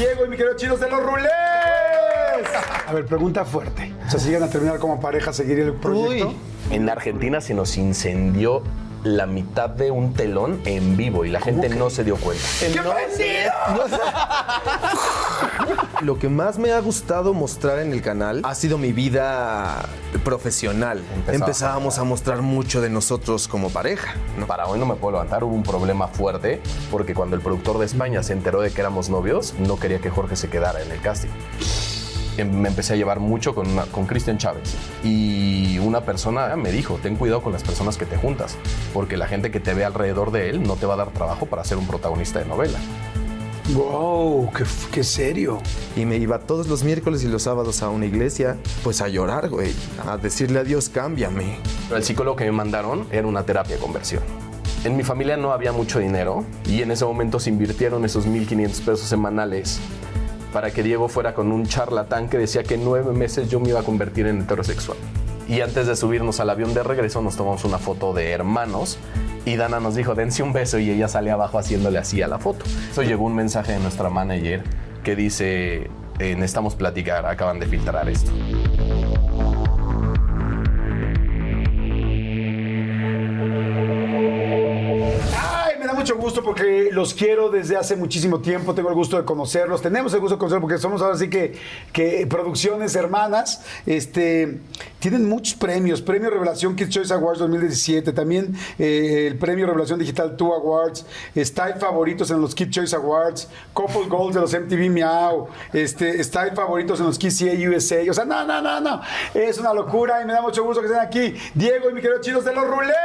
Diego y mi querido Chinos de los Rulés. A ver, pregunta fuerte. O sea, si llegan a terminar como pareja, ¿seguir el proyecto? En Argentina se nos incendió la mitad de un telón en vivo y la gente no se dio cuenta. ¡Qué! Lo que más me ha gustado mostrar en el canal ha sido mi vida profesional. Empezaba Empezábamos a mostrar mucho de nosotros como pareja. ¿no? Para hoy no me puedo levantar, hubo un problema fuerte porque cuando el productor de España se enteró de que éramos novios, no quería que Jorge se quedara en el casting. Em, Me empecé a llevar mucho con, una- con Cristian Chávez y una persona me dijo, ten cuidado con las personas que te juntas, porque la gente que te ve alrededor de él no te va a dar trabajo para ser un protagonista de novela. ¡Wow! Qué, qué serio! Y me iba todos los miércoles y los sábados a una iglesia, pues a llorar, güey. A decirle a Dios, cámbiame. Pero el psicólogo que me mandaron era una terapia de conversión. En mi familia no había mucho dinero y en ese momento se invirtieron esos 1.500 pesos semanales para que Diego fuera con un charlatán que decía que en nueve meses yo me iba a convertir en heterosexual. Y antes de subirnos al avión de regreso nos tomamos una foto de hermanos y Dana nos dijo, dense un beso y ella sale abajo haciéndole así a la foto. Eso llegó un mensaje de nuestra manager que dice, eh, necesitamos platicar, acaban de filtrar esto. Mucho gusto porque los quiero desde hace muchísimo tiempo. Tengo el gusto de conocerlos. Tenemos el gusto de conocerlos porque somos ahora sí que, que producciones hermanas. Este, tienen muchos premios. Premio Revelación Kids Choice Awards 2017. También eh, el Premio Revelación Digital 2 Awards. Style Favoritos en los Kids Choice Awards. Couple Goals de los MTV Meow. Este, Style Favoritos en los Kids CA USA. O sea, no, no, no, no. Es una locura y me da mucho gusto que estén aquí. Diego y mi querido Chinos de los Rulés.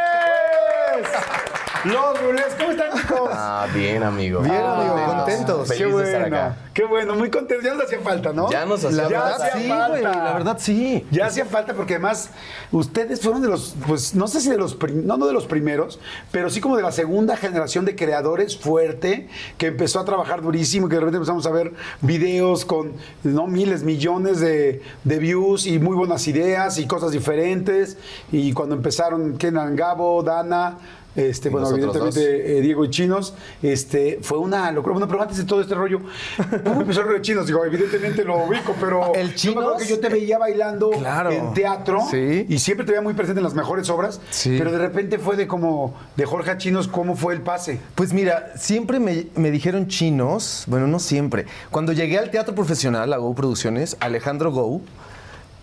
Los Rulés, ¿cómo están, Ah, bien, amigo. Bien, amigo, Contentos. contentos. Qué Feliz de estar bueno, acá. qué bueno, muy contento. Ya nos hacía falta, ¿no? Ya nos hacía La Ya verdad hacía sí, falta. güey. La verdad sí. Ya hacía falta porque además ustedes fueron de los, pues no sé si de los, no, no de los primeros, pero sí como de la segunda generación de creadores fuerte que empezó a trabajar durísimo y que de repente empezamos a ver videos con no miles, millones de, de views y muy buenas ideas y cosas diferentes. Y cuando empezaron Kenan Gabo, Dana. Este, bueno, evidentemente eh, Diego y Chinos, este, fue una locura. Bueno, pero antes de todo este rollo, ¿cómo empezó el rollo de Chinos? Digo, evidentemente lo ubico, pero El yo Chinos- que yo te veía bailando Claro. en teatro Sí. y siempre te veía muy presente en las mejores obras, Sí. pero de repente fue de como de Jorge a Chinos, ¿cómo fue el pase? Pues mira, siempre me, me dijeron chinos, bueno, no siempre. Cuando llegué al teatro profesional, a Go Producciones, Alejandro Go,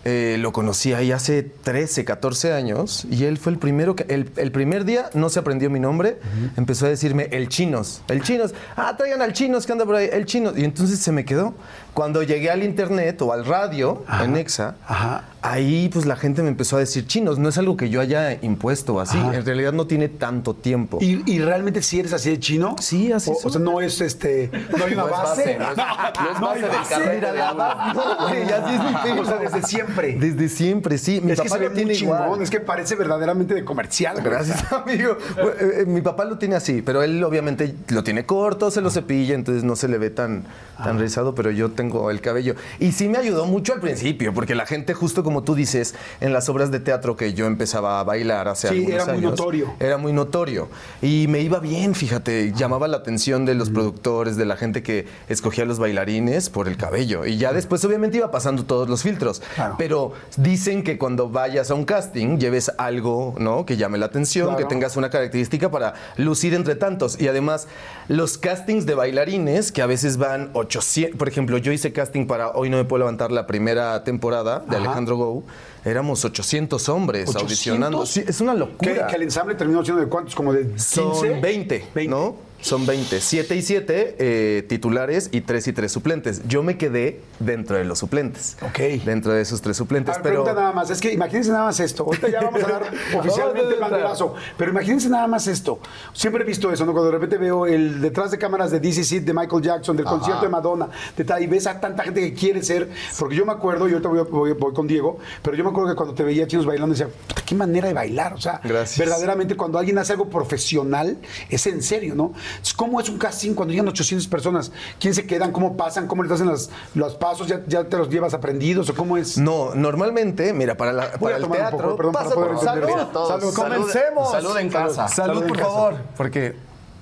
eh, lo conocí ahí hace 13, 14 años y él fue el primero que, el, el primer día no se aprendió mi nombre, empezó a decirme el chinos, el chinos, ah, traigan al chinos que anda por ahí, el chinos. Y entonces se me quedó. Cuando llegué al internet o al radio, en Exa, Ajá. ahí pues la gente me empezó a decir chinos. No es algo que yo haya impuesto así, Ajá. en realidad no tiene tanto tiempo. ¿Y, y realmente si eres así de chino? Sí, así o, o sea, no es este, no hay una No es base. no es- no es base del base. Mira, de la no, güey, así es mi pelo. O sea, desde siempre. Desde siempre, sí. Mi es que papá se ve lo tiene muy chingón, igual. es que parece verdaderamente de comercial. Gracias, amigo. Bueno, eh, eh, mi papá lo tiene así, pero él obviamente lo tiene corto, se lo cepilla, entonces no se le ve tan, tan rizado, pero yo tengo el cabello. Y sí me ayudó mucho al principio, porque la gente, justo como tú dices, en las obras de teatro que yo empezaba a bailar hace Sí, algunos era muy años, notorio. Era muy notorio. Y me iba bien, fíjate, llamaba la atención de los productores, de la gente que escogía los bailarines por el cabello. Y ya después obviamente iba pasando todos los filtros. Claro. Pero dicen que cuando vayas a un casting lleves algo, ¿no? Que llame la atención, Claro. que tengas una característica para lucir entre tantos. Y además, los castings de bailarines, que a veces van 800. Por ejemplo, yo hice casting para Hoy No Me Puedo Levantar la primera temporada de Ajá. Alejandro Gou. Éramos 800 hombres 800. audicionando. Sí, es una Que, locura. que el ensamble terminó siendo de cuántos, como de 15? Son 20, 20. ¿no? Son 20. 7 y 7 titulares y 3 y 3 suplentes. Yo me quedé dentro de los suplentes. Ok. Dentro de esos tres suplentes. ver, pero pregunta nada más, es que imagínense nada más esto. Ahorita ya vamos a dar oficialmente el banderazo, pero imagínense nada más esto. Siempre he visto eso, ¿no? Cuando de repente veo el detrás de cámaras de DC de Michael Jackson, del concierto de Madonna, de tal, y ves a tanta gente que quiere ser, porque yo me acuerdo, y ahorita voy, voy- voy con Diego, pero yo me acuerdo que cuando te veía chinos bailando, decía, "Puta, qué manera de bailar, o sea, Gracias. verdaderamente cuando alguien hace algo profesional, es en serio, ¿no? Entonces, ¿Cómo es un casting cuando llegan 800 personas? ¿Quién se quedan? ¿Cómo pasan? ¿Cómo les hacen las- los pasos? ¿Ya, ¿Ya te los llevas aprendidos o cómo es? No, normalmente, mira, para, la- para el teatro. poco, perdón, para pasa por- entender. salud, Salud, comencemos. Salud en casa. Salud, por casa. favor, porque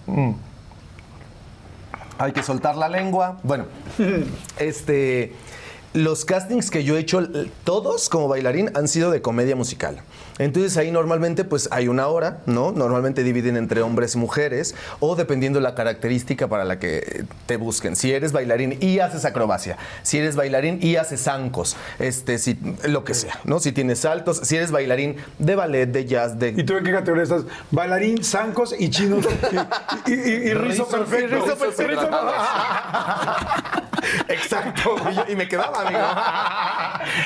mm, hay que soltar la lengua. Bueno, este, los castings que yo he hecho, todos como bailarín, han sido de comedia musical. Entonces ahí normalmente pues hay una hora, ¿no? Normalmente dividen entre hombres y mujeres o dependiendo la característica para la que te busquen. Si eres bailarín y haces acrobacia, si eres bailarín y haces zancos, este, si, lo que sea, ¿no? Si tienes saltos, si eres bailarín de ballet, de jazz, de ¿Y tú en qué categoría estás? Bailarín, zancos y chinos. Y, y- y- y rizo perfecto. rizo Rizo perfecto. Exacto. Y, me quedaba, amigo.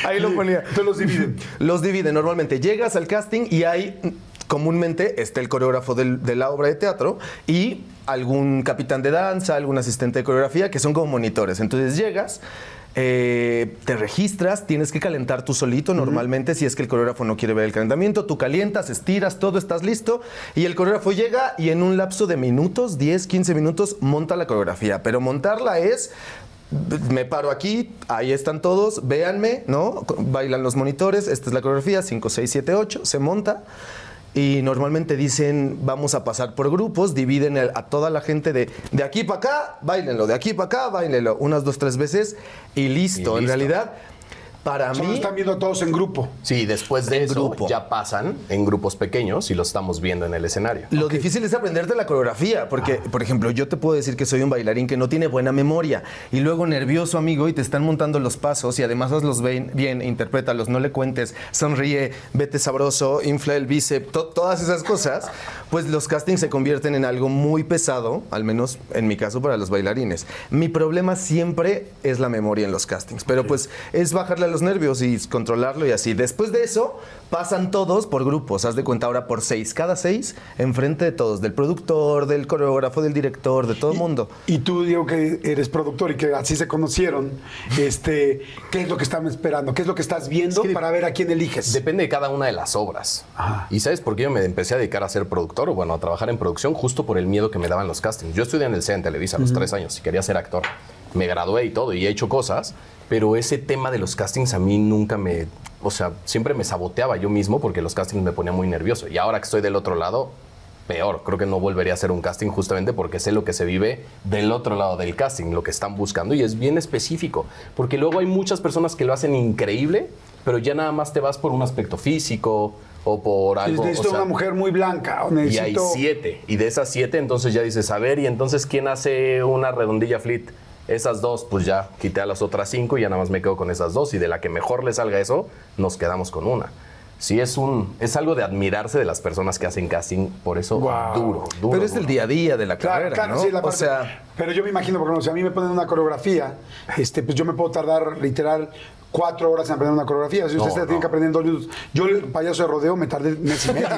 Ahí lo ponía. Entonces los dividen. Los divide. Normalmente llegas al casting y hay comúnmente está el coreógrafo del- de la obra de teatro y algún capitán de danza, algún asistente de coreografía que son como monitores. Entonces llegas. eh, te registras, tienes que calentar tú solito normalmente si es que el coreógrafo no quiere ver el calentamiento, tú calientas, estiras, todo estás listo y el coreógrafo llega y en un lapso de minutos, 10, 15 minutos, monta la coreografía, pero montarla es me paro aquí, ahí están todos, véanme, ¿no? Bailan los monitores, esta es la coreografía, 5, 6, 7, 8, se monta. Y normalmente dicen, vamos a pasar por grupos, dividen a toda la gente de, de aquí para acá, bailenlo, de aquí para acá, bailenlo, unas dos, tres veces y listo. Y En realidad, para Solo mí... están viendo todos en grupo. Sí, después de En eso grupo. ya pasan en grupos pequeños y los estamos viendo en el escenario. Lo difícil es aprenderte la coreografía, porque, por ejemplo, yo te puedo decir que soy un bailarín que no tiene buena memoria y luego nervioso, amigo, y te están montando los pasos y además hazlos bien, bien interprétalos, no le cuentes, sonríe, vete sabroso, infla el bíceps, to- todas esas cosas, pues los castings se convierten en algo muy pesado, al menos en mi caso para los bailarines. Mi problema siempre es la memoria en los castings, pero pues es bajarle a los nervios y controlarlo y así. Después de eso, pasan todos por grupos, haz de cuenta ahora por seis, cada seis, enfrente de todos, del productor, del coreógrafo, del director, de todo el mundo. Y tú, Diego, que eres productor y que así se conocieron, este, ¿qué es lo que están esperando? ¿Qué es lo que estás viendo Es que para ver a quién eliges? Depende de cada una de las obras. Ajá. ¿Y sabes por qué yo me empecé a dedicar a ser productor? O bueno, a trabajar en producción justo por el miedo que me daban los castings. Yo estudié en el CEA en Televisa a los tres años y quería ser actor. Me gradué y todo y he hecho cosas, pero ese tema de los castings a mí nunca me... O sea, siempre me saboteaba yo mismo porque los castings me ponían muy nervioso. Y ahora que estoy del otro lado, peor. Creo que no volvería a hacer un casting justamente porque sé lo que se vive del otro lado del casting, lo que están buscando y es bien específico. Porque luego hay muchas personas que lo hacen increíble, pero ya nada más te vas por un aspecto físico o por algo. o necesito sea, una mujer muy blanca. O y hay necesito... siete. Y de esas siete, entonces ya dices, a ver, ¿y entonces quién hace una redondilla flit? Esas dos, pues ya quité a las otras cinco y ya nada más me quedo con esas dos. Y de la que mejor le salga eso, nos quedamos con una. Sí, es un es algo de admirarse de las personas que hacen casting, por eso duro, duro. Pero es el duro. día a día de la Claro, carrera, claro, ¿no? sí, la o sea, pero yo me imagino, porque si a mí me ponen una coreografía, este, pues yo me puedo tardar literal cuatro horas en aprender una coreografía. Si ustedes No, tienen no. que aprender en dos minutos. Yo, el payaso de rodeo, me tardé mes y medio.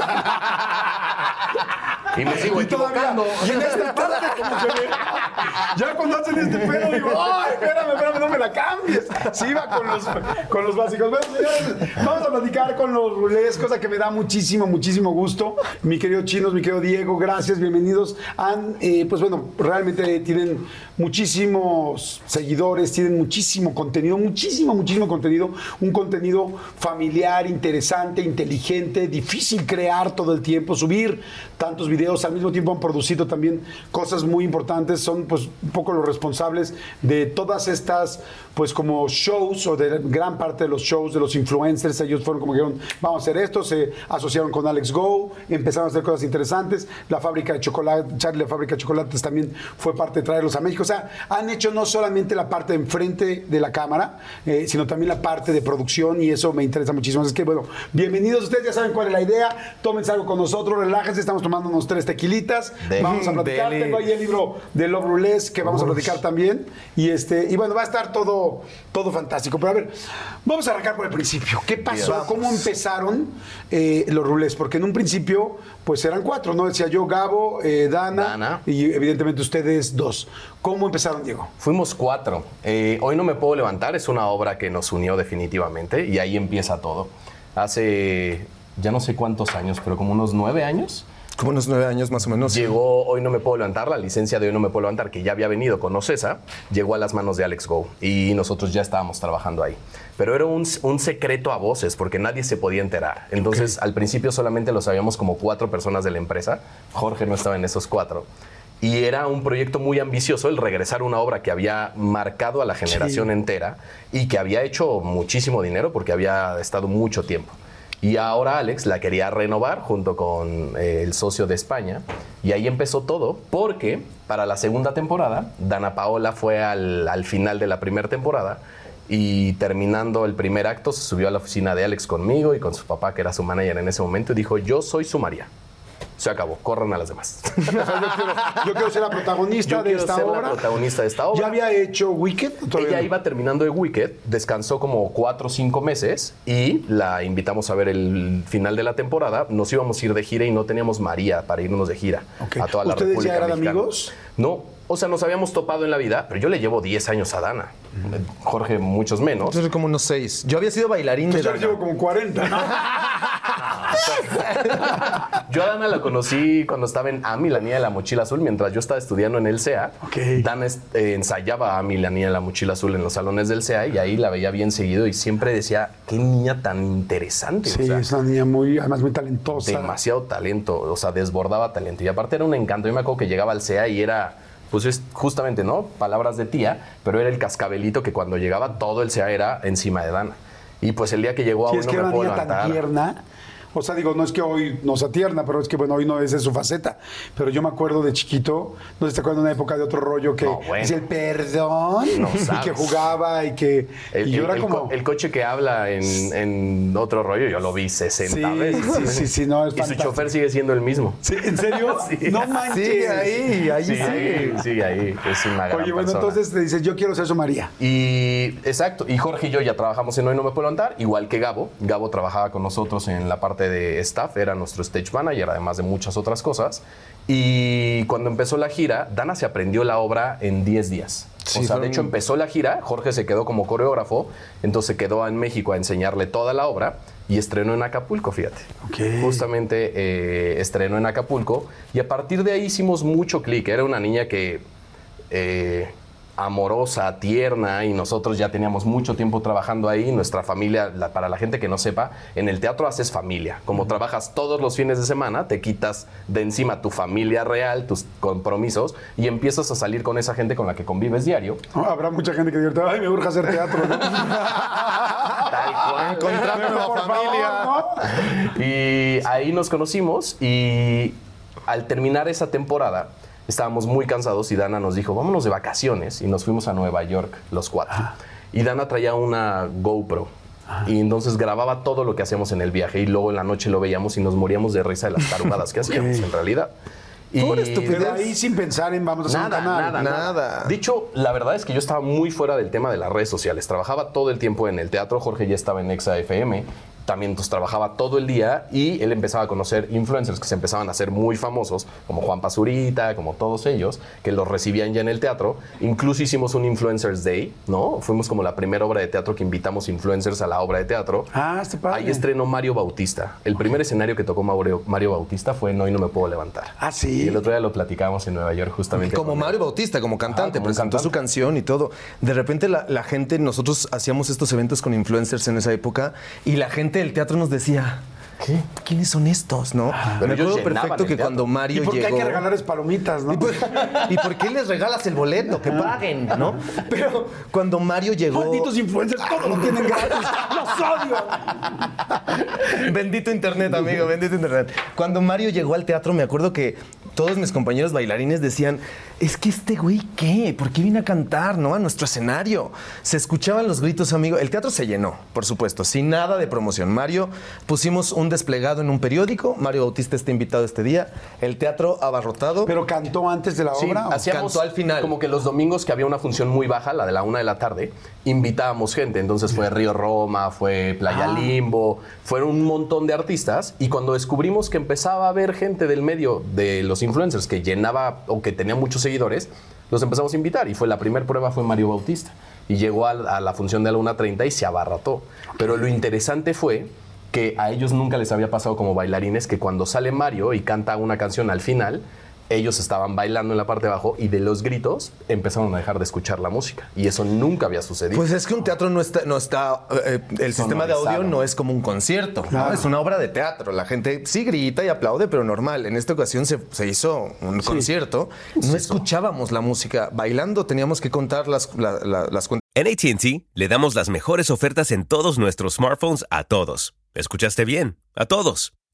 Y me sigo Y todavía, equivocando. y en esta parte, como que me- ya cuando hacen este pedo, digo, ¡ay, espérame, espérame, no me la cambies! Sí, va con los, con los básicos. Bueno, señores, vamos a platicar con los rulés, cosa que me da muchísimo, muchísimo gusto. Mi querido Chinos, mi querido Diego, gracias, bienvenidos. Han, eh, pues bueno, realmente tienen muchísimos seguidores, tienen muchísimo contenido, muchísimo, muchísimo contenido. Un contenido familiar, interesante, inteligente, difícil crear todo el tiempo, subir tantos videos, al mismo tiempo han producido también cosas muy importantes, son pues un poco los responsables de todas estas pues como shows o de gran parte de los shows de los influencers, ellos fueron como dijeron, vamos a hacer esto, se asociaron con Alex Go, empezaron a hacer cosas interesantes, la fábrica de chocolate, Charlie la fábrica de chocolates también fue parte de traerlos a México, sea, han hecho no solamente la parte de enfrente de la cámara, eh, sino también la parte de producción y eso me interesa muchísimo. Es que bueno, bienvenidos, ustedes ya saben cuál es la idea, tómense algo con nosotros, relájense, estamos tomando unos tres tequilitas, vamos a platicar, tengo ahí el libro de Love Roulette que vamos a platicar también y este y bueno, va a estar todo todo fantástico, pero a ver, vamos a arrancar por el principio. ¿Qué pasó? ¿Cómo empezaron eh, los rulés? Porque en un principio pues eran cuatro, ¿no? Decía yo, Gabo, eh, Dana, Dana. y evidentemente ustedes dos. ¿Cómo empezaron, Diego? Fuimos cuatro. Eh, Hoy no me puedo levantar es una obra que nos unió definitivamente y ahí empieza todo. Hace ya no sé cuántos años, pero como unos nueve años, Como unos nueve años más o menos. llegó Hoy no me puedo levantar, la licencia de Hoy no me puedo levantar, que ya había venido con Ocesa, llegó a las manos de Alex Go y nosotros ya estábamos trabajando ahí. Pero era un, un secreto a voces porque nadie se podía enterar. Entonces, al principio solamente lo sabíamos como cuatro personas de la empresa. Jorge no estaba en esos cuatro. Y era un proyecto muy ambicioso el regresar a una obra que había marcado a la generación entera y que había hecho muchísimo dinero porque había estado mucho tiempo. Y ahora Alex la quería renovar junto con eh, el socio de España. Y ahí empezó todo porque para la segunda temporada, Dana Paola fue al, al final de la primera temporada y terminando el primer acto se subió a la oficina de Alex conmigo y con su papá, que era su manager en ese momento, y dijo, yo soy su María. Se acabó, corran a las demás. O sea, yo, quiero, yo quiero ser la protagonista Yo de quiero esta ser obra. la protagonista de esta obra. ¿Ya había hecho Wicked? ¿O todavía Ella no? iba terminando de Wicked, descansó como cuatro o cinco meses y la invitamos a ver el final de la temporada. Nos íbamos a ir de gira y no teníamos María para irnos de gira a toda la ¿Ustedes ya República eran Mexicana. amigos? No, o sea, nos habíamos topado en la vida, pero yo le llevo 10 años a Dana. Jorge, muchos menos. Entonces, como unos seis. Yo había sido bailarín de yo Dana. llevo como 40, ¿no? Yo a Dana la conocí cuando estaba en Ami, la niña de la mochila azul, mientras yo estaba estudiando en el CEA. Ok. Dana eh, ensayaba a Ami, la niña de la mochila azul, en los salones del CEA y ahí la veía bien seguido y siempre decía, qué niña tan interesante. Sí, o sea, es una niña muy, además muy talentosa. demasiado talento, o sea, desbordaba talento. Y aparte era un encanto. Yo me acuerdo que llegaba al CEA y era, pues es justamente, ¿no? Palabras de tía, pero era el cascabelito que cuando llegaba todo el CEA era encima de Dana. Y pues el día que llegó a Sí, hoy es que me puedo niña tan levantar. tierna. O sea, digo, no es que hoy no sea tierna, pero es que, bueno, hoy no es su faceta. Pero yo me acuerdo de chiquito, no sé te acuerdas de una época de otro rollo que No, bueno. decía el perdón No y que jugaba y que. El, y yo el- era el como. co- el coche que habla en, en otro rollo, yo lo vi 60 Sí, veces. sí, sí, sí, no, es y su chofer sigue siendo el mismo. Sí, ¿En serio? Sí. No manches. Sigue ahí, ahí Sigue sigue. ahí. Es una gran Oye, bueno, persona. entonces te dices, yo quiero ser su María. Y exacto, y Jorge y yo ya trabajamos en Hoy No Me Puedo Levantar, igual que Gabo. Gabo trabajaba con nosotros en la parte de staff, era nuestro stage manager, además de muchas otras cosas. Y cuando empezó la gira, Dana se aprendió la obra en 10 días. Sí, o sea, de hecho empezó la gira, Jorge se quedó como coreógrafo, entonces se quedó en México a enseñarle toda la obra y estrenó en Acapulco, fíjate. Justamente eh, estrenó en Acapulco y a partir de ahí hicimos mucho clic. Era una niña que eh, amorosa, tierna y nosotros ya teníamos mucho tiempo trabajando ahí. Nuestra familia, la- para la gente que no sepa, en el teatro haces familia. Como trabajas todos los fines de semana, te quitas de encima tu familia real, tus compromisos y empiezas a salir con esa gente con la que convives diario. Habrá mucha gente que diga, ay, me urge hacer teatro. ¿no? Tal cual. Por familia. favor, ¿no? Y ahí nos conocimos y al terminar esa temporada estábamos muy cansados y Dana nos dijo, vámonos de vacaciones y nos fuimos a Nueva York los cuatro. Y Dana traía una GoPro. Y entonces grababa todo lo que hacíamos en el viaje y luego en la noche lo veíamos y nos moríamos de risa de las tarugadas que hacíamos en realidad. Y Pura estupidez. Pero ahí sin pensar en vamos a hacer Nada, un canal. nada, nada, Nada. Dicho, la verdad es que yo estaba muy fuera del tema de las redes sociales. Trabajaba todo el tiempo en el teatro. Jorge ya estaba en Exa FM. También pues, trabajaba todo el día y él empezaba a conocer influencers que se empezaban a hacer muy famosos, como Juan Pazurita, como todos ellos, que los recibían ya en el teatro. Incluso hicimos un Influencers Day, ¿no? Fuimos como la primera obra de teatro que invitamos influencers a la obra de teatro. Ah, este padre. Ahí estrenó Mario Bautista. El primer escenario que tocó Mario, Mario Bautista fue No y no me puedo levantar. Ah, sí. Y el otro día lo platicamos en Nueva York justamente. Como. Mario Bautista, como cantante, Ajá, como presentó cantante. su canción y todo. De repente la, la gente, nosotros hacíamos estos eventos con influencers en esa época y la gente del teatro nos decía, ¿Qué? ¿Quiénes son estos, no? Pero Me acuerdo perfecto que cuando Mario ¿Y por qué llegó... hay que regalarles palomitas, no? ¿Y por, ¿Y por qué les regalas el boleto? Que paguen, ¿no? Pero cuando Mario llegó... Malditos influencers, todo lo tienen gratis. ¡Los odio! Bendito internet, amigo, bendito internet. Cuando Mario llegó al teatro, me acuerdo que todos mis compañeros bailarines decían, es que este güey, ¿qué? ¿Por qué viene a cantar, no? A nuestro escenario. Se escuchaban los gritos, amigo. El teatro se llenó, por supuesto, sin nada de promoción. Mario, pusimos un desplegado en un periódico. Mario Bautista está invitado este día. El teatro abarrotado. ¿Pero cantó antes de la Sí, obra? hacíamos Cantó al final. Como que los domingos que había una función muy baja, la de la una de la tarde, invitábamos gente. Entonces fue Río Roma, fue Playa Ah. Limbo, fueron un montón de artistas. Y cuando descubrimos que empezaba a haber gente del medio de los influencers que llenaba o que tenía muchos seguidores, los empezamos a invitar. Y fue la primera prueba fue Mario Bautista. Y llegó a, la función de la 1.30 y se abarrató. Pero lo interesante fue que a ellos nunca les había pasado como bailarines que cuando sale Mario y canta una canción al final, ellos estaban bailando en la parte de abajo y de los gritos empezaron a dejar de escuchar la música. Y eso nunca había sucedido. Pues es que un teatro no está, no está, eh, el sistema de audio no es como un concierto, ¿no? Es una obra de teatro. La gente sí grita y aplaude, pero normal. En esta ocasión se, se hizo un concierto. No escuchábamos la música bailando, teníamos que contar las, la- la- las cuentas. En ATT le damos las mejores ofertas en todos nuestros smartphones a todos. ¿Escuchaste bien? A todos.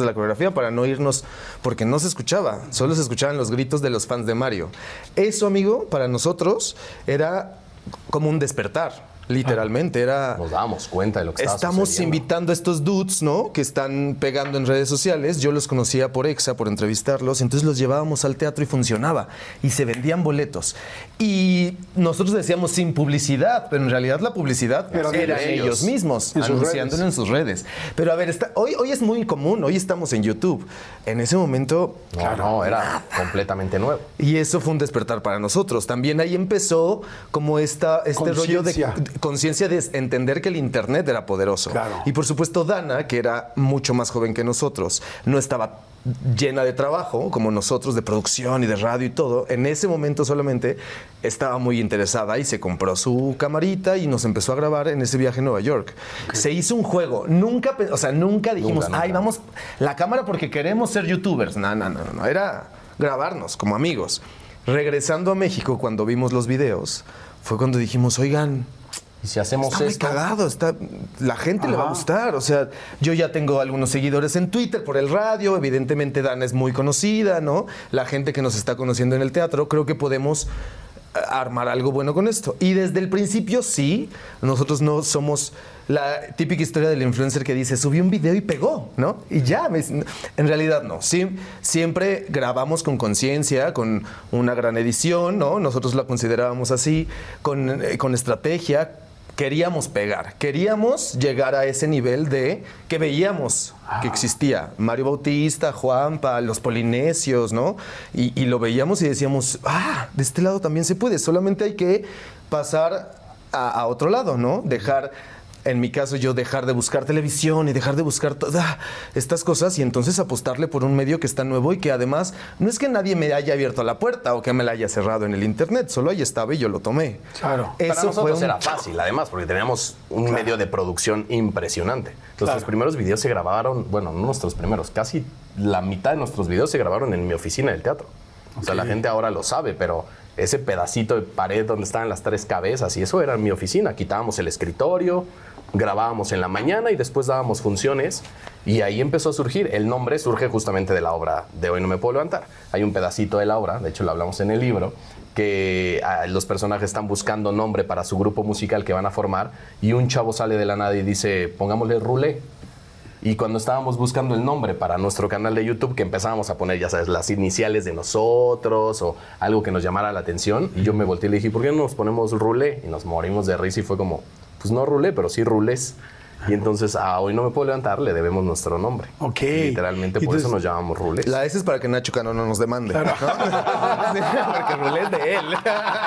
De la coreografía para no irnos porque no se escuchaba, solo se escuchaban los gritos de los fans de Mario. Eso, amigo, para nosotros era como un despertar, literalmente, era Nos dábamos cuenta de lo que estaba Estamos sucediendo. invitando a estos dudes, ¿no? Que están pegando en redes sociales. Yo los conocía por Exa, por entrevistarlos. Entonces los llevábamos al teatro y funcionaba. Y se vendían boletos. Y nosotros decíamos sin publicidad, pero en realidad la publicidad Era ellos. ellos mismos, En anunciándolo redes. en sus redes. Pero a ver, está- hoy, hoy es muy común. Hoy estamos en YouTube. En ese momento No, no, era completamente nuevo. y eso fue un despertar para nosotros. También ahí empezó como esta, este rollo de Conciencia. de entender que el Internet era poderoso. Claro. Y por supuesto Dana, que era mucho más joven que nosotros, no estaba llena de trabajo como nosotros de producción y de radio y todo. En ese momento solamente estaba muy interesada y se compró su camarita y nos empezó a grabar en ese viaje a Nueva York. Se hizo un juego. Nunca, o sea, nunca dijimos, Nunca, nunca. ay, vamos la cámara porque queremos ser youtubers. No, no, no, no. Era grabarnos como amigos. Regresando a México, cuando vimos los videos, fue cuando dijimos, oigan, Y si hacemos está muy esto, cagado, está, la gente le va a gustar. O sea, yo ya tengo algunos seguidores en Twitter por el radio, evidentemente Dana es muy conocida, ¿no? La gente que nos está conociendo en el teatro, creo que podemos eh, armar algo bueno con esto. Y desde el principio sí, nosotros no somos la típica historia del influencer que dice, subí un video y pegó, ¿no? Y ya, me- en realidad no. Sí, siempre grabamos con conciencia, con una gran edición, ¿no? Nosotros la considerábamos así, con, eh, con estrategia, queríamos pegar, queríamos llegar a ese nivel de que veíamos que existía Mario Bautista, Juanpa, los polinesios, ¿no? Y, y lo veíamos y decíamos, ah, de este lado también se puede, solamente hay que pasar a, a otro lado, ¿no? Dejar En mi caso, yo dejar de buscar televisión y dejar de buscar todas estas cosas y entonces apostarle por un medio que está nuevo y que además no es que nadie me haya abierto la puerta o que me la haya cerrado en el internet, solo ahí estaba y yo lo tomé. Claro. Para Eso fue nosotros un- era fácil, además, porque teníamos un medio de producción impresionante. Nuestros primeros videos se grabaron, bueno, no nuestros primeros, casi la mitad de nuestros videos se grabaron en mi oficina del teatro. O sea, la gente ahora lo sabe, pero ese pedacito de pared donde estaban las tres cabezas y eso era mi oficina. Quitábamos el escritorio, grabábamos en la mañana y después dábamos funciones y ahí empezó a surgir. El nombre surge justamente de la obra de Hoy no me puedo levantar. Hay un pedacito de la obra, de hecho lo hablamos en el libro, que ah, los personajes están buscando nombre para su grupo musical que van a formar y un chavo sale de la nada y dice, pongámosle Rulé. Y cuando estábamos buscando el nombre para nuestro canal de YouTube, que empezábamos a poner, ya sabes, las iniciales de nosotros o algo que nos llamara la atención, y yo me volteé y le dije, ¿por qué no nos ponemos Rulé? Y nos morimos de risa y fue como, pues no Rulé, pero sí Rulés. Y entonces a hoy no me puedo levantar, le debemos nuestro nombre. Ok. Literalmente, por Entonces- eso nos llamamos Rulés. La S es para que Nacho Cano no nos demande. ¿no? Sí, porque Rulé es de él.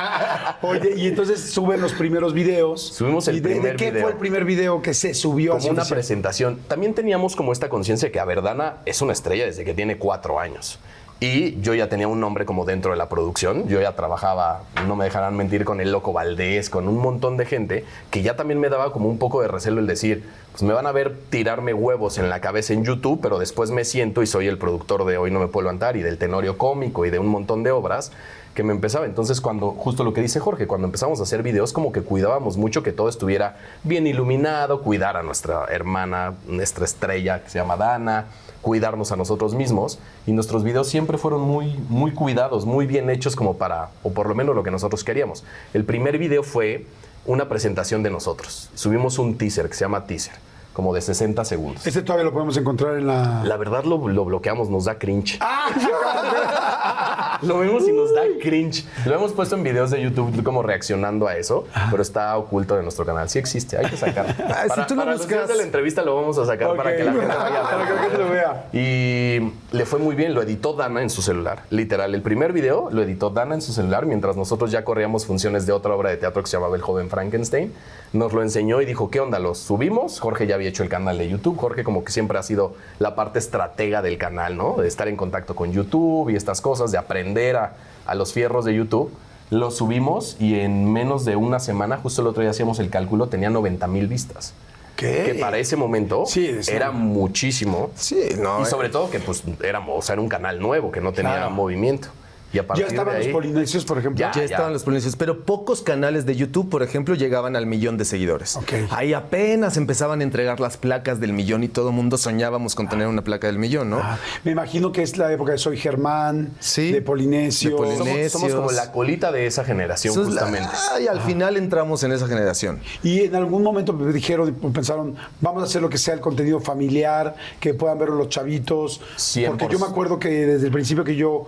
Oye, y entonces suben los primeros videos. Subimos el ¿Y de, de primer qué video. fue el primer video que se subió? como una presentación. También teníamos como esta conciencia de que Averdana es una estrella desde que tiene cuatro años. Y yo ya tenía un nombre como dentro de la producción. Yo ya trabajaba, no me dejarán mentir, con el Loco Valdés, con un montón de gente que ya también me daba como un poco de recelo el decir, pues me van a ver tirarme huevos en la cabeza en YouTube, pero después me siento y soy el productor de Hoy No Me Puedo Levantar y del Tenorio Cómico y de un montón de obras que me empezaba. Entonces, cuando, justo lo que dice Jorge, cuando empezamos a hacer videos, como que cuidábamos mucho que todo estuviera bien iluminado, cuidar a nuestra hermana, nuestra estrella que se llama Dana, cuidarnos a nosotros mismos. Y nuestros videos siempre fueron muy, muy cuidados, muy bien hechos como para, o por lo menos lo que nosotros queríamos. El primer video fue una presentación de nosotros. Subimos un teaser que se llama teaser, como de 60 segundos. Este todavía lo podemos encontrar en la. La verdad lo, lo bloqueamos, nos da cringe. lo vemos y nos da cringe. Lo hemos puesto en videos de YouTube como reaccionando a eso, pero está oculto de nuestro canal. Sí existe, hay que sacarlo. Ah, si para tú lo para los buscas- días de la entrevista lo vamos a sacar para Ok. que la gente vaya Para que la gente lo vea. Y le fue muy bien, lo editó Dana en su celular. Literal, el primer video lo editó Dana en su celular mientras nosotros ya corríamos funciones de otra obra de teatro que se llamaba El joven Frankenstein. Nos lo enseñó y dijo, ¿qué onda? ¿Los subimos? Jorge ya había hecho el canal de YouTube. Jorge como que siempre ha sido la parte estratega del canal, ¿no? De estar en contacto con YouTube y estas cosas, de aprender a, a los fierros de YouTube. Lo subimos y en menos de una semana, justo el otro día hacíamos el cálculo, tenía 90 mil vistas. ¿Qué? Que para ese momento Sí, era muchísimo. Sí, no. Y eh. sobre todo que pues éramos, o sea, era un canal nuevo que no tenía Claro. movimiento. Y a partir Ya estaban de los polinesios, por ejemplo. Ya. Ya estaban los polinesios, pero pocos canales de YouTube, por ejemplo, llegaban al millón de seguidores. Ahí apenas empezaban a entregar las placas del millón y todo el mundo soñábamos con tener una placa del millón, ¿no? Ah, me imagino que es la época de Soy Germán, Sí, de Polinesio. somos, somos como la colita de esa generación, Eso es la- justamente. y al final entramos en esa generación. Y en algún momento me dijeron, pensaron, vamos a hacer lo que sea el contenido familiar, que puedan verlo los chavitos. 100%. Porque yo me acuerdo que desde el principio que yo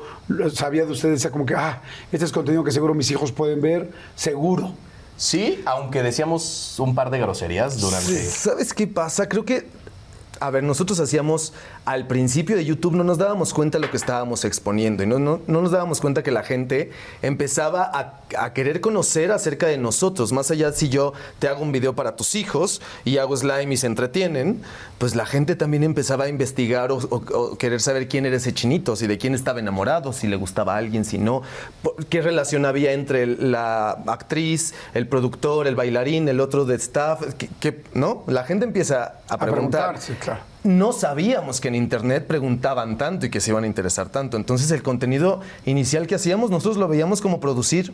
sabía de ustedes, decía como que, ah, este es contenido que seguro mis hijos pueden ver, seguro. Sí, aunque decíamos un par de groserías durante. ¿Sabes qué pasa? Creo que, a ver, nosotros hacíamos al principio de YouTube, no nos dábamos cuenta de lo que estábamos exponiendo y no, no, no nos dábamos cuenta que la gente empezaba a, a querer conocer acerca de nosotros. Más allá si yo te hago un video para tus hijos y hago slime y se entretienen, pues la gente también empezaba a investigar o, o- o querer saber quién era ese chinito, si de quién estaba enamorado, si le gustaba a alguien, si no, qué relación había entre la actriz, el productor, el bailarín, el otro de staff, ¿qué- qué- ¿no? La gente empieza a, A preguntar. preguntarse, claro. No sabíamos que en internet preguntaban tanto y que se iban a interesar tanto. Entonces el contenido inicial que hacíamos nosotros lo veíamos como producir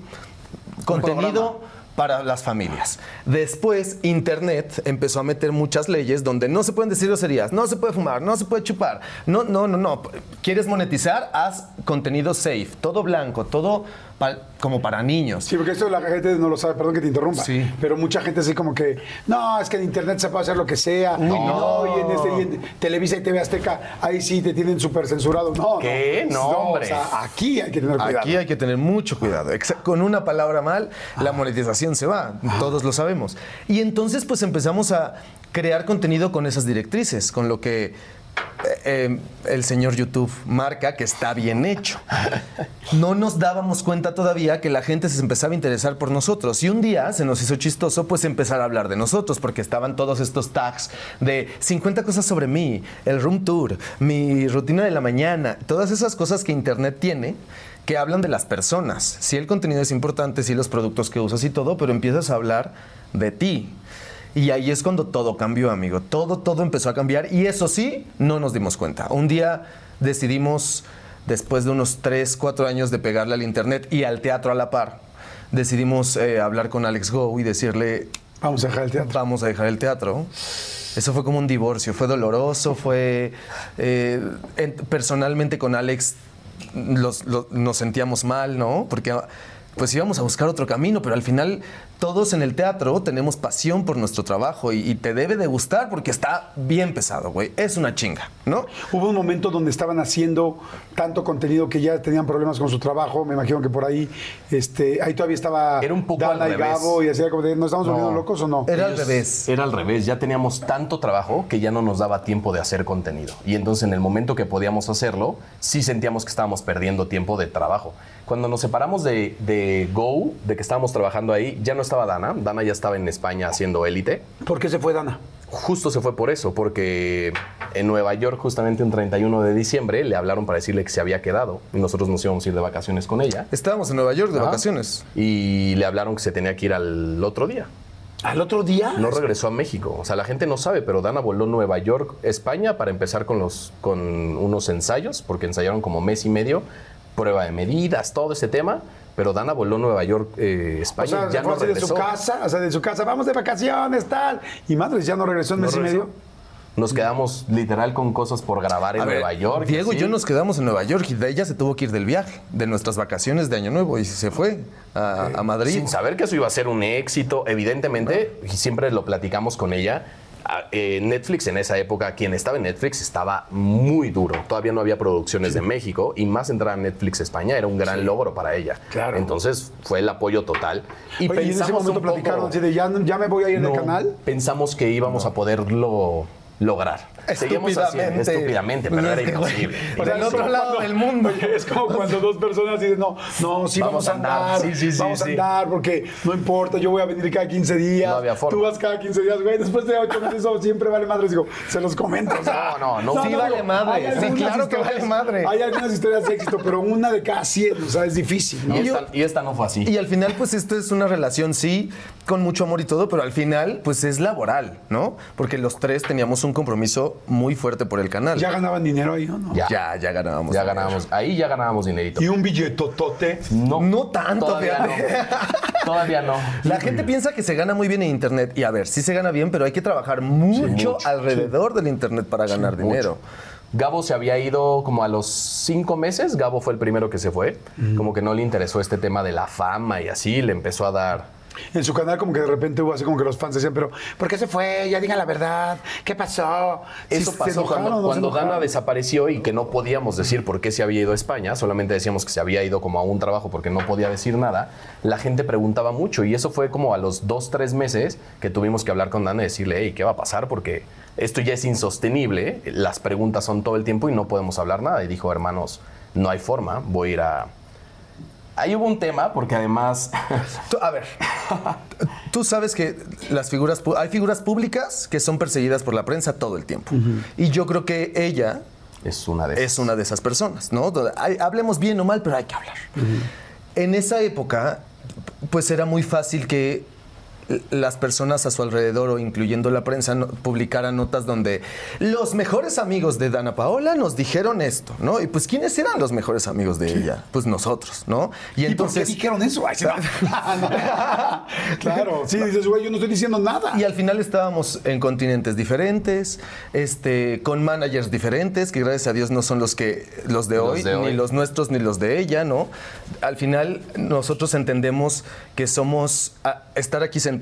contenido para las familias. Después internet empezó a meter muchas leyes donde no se pueden decir groserías, no se puede fumar, no se puede chupar. No, no, no, no. ¿Quieres monetizar? Haz contenido safe, todo blanco, todo pa- como para niños. Sí, porque esto la gente no lo sabe, perdón que te interrumpa. Sí. Pero mucha gente así como que, no, es que en internet se puede hacer lo que sea. no, y en, este, y en Televisa y TV Azteca, ahí sí te tienen súper censurado. No, ¿Qué? No, hombre. sea, aquí hay que tener cuidado. Aquí hay que tener mucho cuidado. Con una palabra mal, la monetización se va. Todos lo sabemos. Y entonces, pues empezamos a crear contenido con esas directrices, con lo que eh, eh, el señor YouTube marca que está bien hecho. No nos dábamos cuenta todavía que la gente se empezaba a interesar por nosotros. Y un día se nos hizo chistoso pues empezar a hablar de nosotros, porque estaban todos estos tags de 50 cosas sobre mí, el room tour, mi rutina de la mañana, todas esas cosas que Internet tiene que hablan de las personas. Sí, el contenido es importante, sí, los productos que usas y todo, pero empiezas a hablar de ti. Y ahí es cuando todo cambió, amigo. Todo, todo empezó a cambiar. Y eso sí, no nos dimos cuenta. Un día decidimos, después de unos 3, 4 años de pegarle al internet y al teatro a la par, decidimos eh, hablar con Alex Go y decirle, Vamos a dejar el teatro. vamos a dejar el teatro. Eso fue como un divorcio, fue doloroso, fue... eh, en- personalmente con Alex los- nos sentíamos mal, ¿no? Porque pues íbamos a buscar otro camino, pero al final todos en el teatro tenemos pasión por nuestro trabajo y, y te debe de gustar porque está bien pesado, güey. Es una chinga, ¿no? Hubo un momento donde estaban haciendo tanto contenido que ya tenían problemas con su trabajo. Me imagino que por ahí, este, ahí todavía estaba Era un poco Dana al y revés. Gabo y hacía como de, ¿nos estamos volviendo No. locos o no? Era al revés. Era al revés, ya teníamos tanto trabajo que ya no nos daba tiempo de hacer contenido. Y entonces en el momento que podíamos hacerlo, sí sentíamos que estábamos perdiendo tiempo de trabajo. Cuando nos separamos de, de Go, de que estábamos trabajando ahí, ya no estaba Dana. Dana ya estaba en España haciendo élite. ¿Por qué se fue Dana? Justo se fue por eso, porque en Nueva York, justamente un 31 de diciembre, le hablaron para decirle que se había quedado. Y nosotros nos íbamos a ir de vacaciones con ella. Estábamos en Nueva York de Ajá. vacaciones. Y le hablaron que se tenía que ir al otro día. ¿Al otro día? No regresó a México. O sea, la gente no sabe, pero Dana voló Nueva York, España, para empezar con, los, con unos ensayos, porque ensayaron como mes y medio, prueba de medidas, todo ese tema. Pero Dana voló Nueva York, eh, O España, sea, ya no así de regresó. su casa, o sea, de su casa, vamos de vacaciones, tal. Y madres, ya no regresó en No mes y regresó. medio. Nos quedamos literal con cosas por grabar en A ver, Nueva York. Diego y yo nos quedamos en Nueva York y de ella se tuvo que ir del viaje, de nuestras vacaciones de Año Nuevo y se fue a, a Madrid. Sin saber que eso iba a ser un éxito, evidentemente, y siempre lo platicamos con ella. A- eh, Netflix en esa época, quien estaba en Netflix estaba muy duro. Todavía no había producciones de México y más entrar a Netflix España era un gran logro para ella. Claro. Entonces fue el apoyo total. Y Oye, y en ese pensamos momento poco- platicaron así de, ya, ya me voy a ir No, del canal. Pensamos que íbamos a poderlo lograr. Seguimos haciendo- estúpidamente, pero Pues era imposible. O sea, del otro lado del mundo. Es como cuando dos personas dicen, no, no, sí vamos, Vamos a andar. andar, Sí, sí, sí, vamos a andar, porque no importa, yo voy a venir cada 15 días, No había forma. tú vas cada 15 días, güey, después de 8 meses eso siempre vale madre, digo, se los comento. o sea, No, no, no. Sí vale madre, sí, claro que vale madre. Hay algunas historias de éxito, pero una de cada 100, o sea, es difícil, ¿no? Y esta, y esta no fue así. Y al final, pues esto es una relación, sí, con mucho amor y todo, pero al final, pues es laboral, ¿no? Porque los tres teníamos un compromiso muy fuerte por el canal. ¿Ya ganaban dinero ahí o no? Ya. ya, ya ganábamos. ya dinero. ganábamos. Ahí ya ganábamos dinerito. Y un billetotote. No, No tanto, Todavía no. Todavía no. La gente piensa que se gana muy bien en Internet. Y a ver, sí se gana bien, pero hay que trabajar mucho, mucho, alrededor del Internet para ganar dinero. Gabo se había ido como a los cinco meses. Gabo fue el primero que se fue. Como que no le interesó este tema de la fama y así. Le empezó a dar. En su canal como que de repente hubo así como que los fans decían, pero ¿por qué se fue? Ya digan la verdad. ¿Qué pasó? Eso ¿Sí se pasó enojaron cuando, no cuando desapareció y que no podíamos decir por qué se había ido a España, solamente decíamos que se había ido como a un trabajo porque no podía decir nada, la gente preguntaba mucho y eso fue como a los dos, tres meses que tuvimos que hablar con Dana y decirle, hey, ¿qué va a pasar? Porque esto ya es insostenible, las preguntas son todo el tiempo y no podemos hablar nada. Y dijo, hermanos, no hay forma, voy a ir a... Ahí hubo un tema porque además... Tú- a ver, tú sabes que las figuras, hay figuras públicas que son perseguidas por la prensa todo el tiempo. Y yo creo que ella es una de es una de esas personas, ¿no? Hablemos bien o mal, pero hay que hablar. En esa época, pues era muy fácil que las personas a su alrededor o incluyendo la prensa no- publicaran notas donde los mejores amigos de Dana Paola nos dijeron esto, ¿no? Y pues ¿quiénes eran los mejores amigos de ella? Pues nosotros, ¿no? ¿Y Y por entonces qué dijeron eso? Ay, claro, sí, dices, güey, yo no estoy diciendo nada. Y al final estábamos en continentes diferentes, este, con managers diferentes, que gracias a Dios no son los que los de Los hoy, de hoy. ni los nuestros, ni los de ella, ¿no? Al final nosotros entendemos que somos a- estar aquí sentados,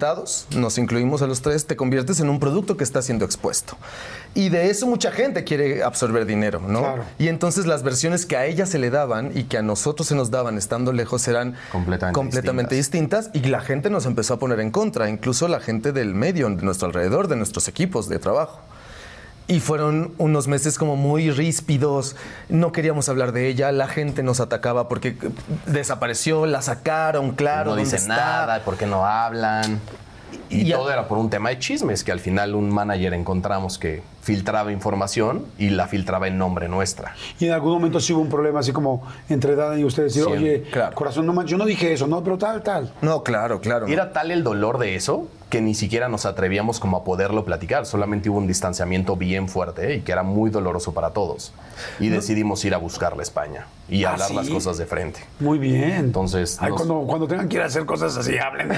nos incluimos a los tres, te conviertes en un producto que está siendo expuesto. Y de eso mucha gente quiere absorber dinero, ¿no? Claro. Y entonces las versiones que a ella se le daban y que a nosotros se nos daban estando lejos eran Completamente completamente distintas y la gente nos empezó a poner en contra, incluso la gente del medio, de nuestro alrededor, de nuestros equipos de trabajo. Y fueron unos meses como muy ríspidos, no queríamos hablar de ella, la gente nos atacaba porque desapareció, la sacaron, claro. no ¿dónde dicen nada, ¿por qué no hablan? Y, todo era por un tema de chismes, que al final un manager encontramos que filtraba información y la filtraba en nombre nuestra. Y en algún momento sí hubo un problema así como entre Dana y ustedes. Decir, Sí, oye, claro. corazón, no yo no dije eso, no, pero tal, tal. No, claro, claro. Y era tal el dolor de eso que ni siquiera nos atrevíamos como a poderlo platicar. Solamente hubo un distanciamiento bien fuerte ¿eh? y que era muy doloroso para todos. Y decidimos ir a buscar la España y ¿Ah, hablar las cosas de frente. Muy bien. Entonces, Ay, nos- cuando, cuando tengan que ir a hacer cosas así, hablen.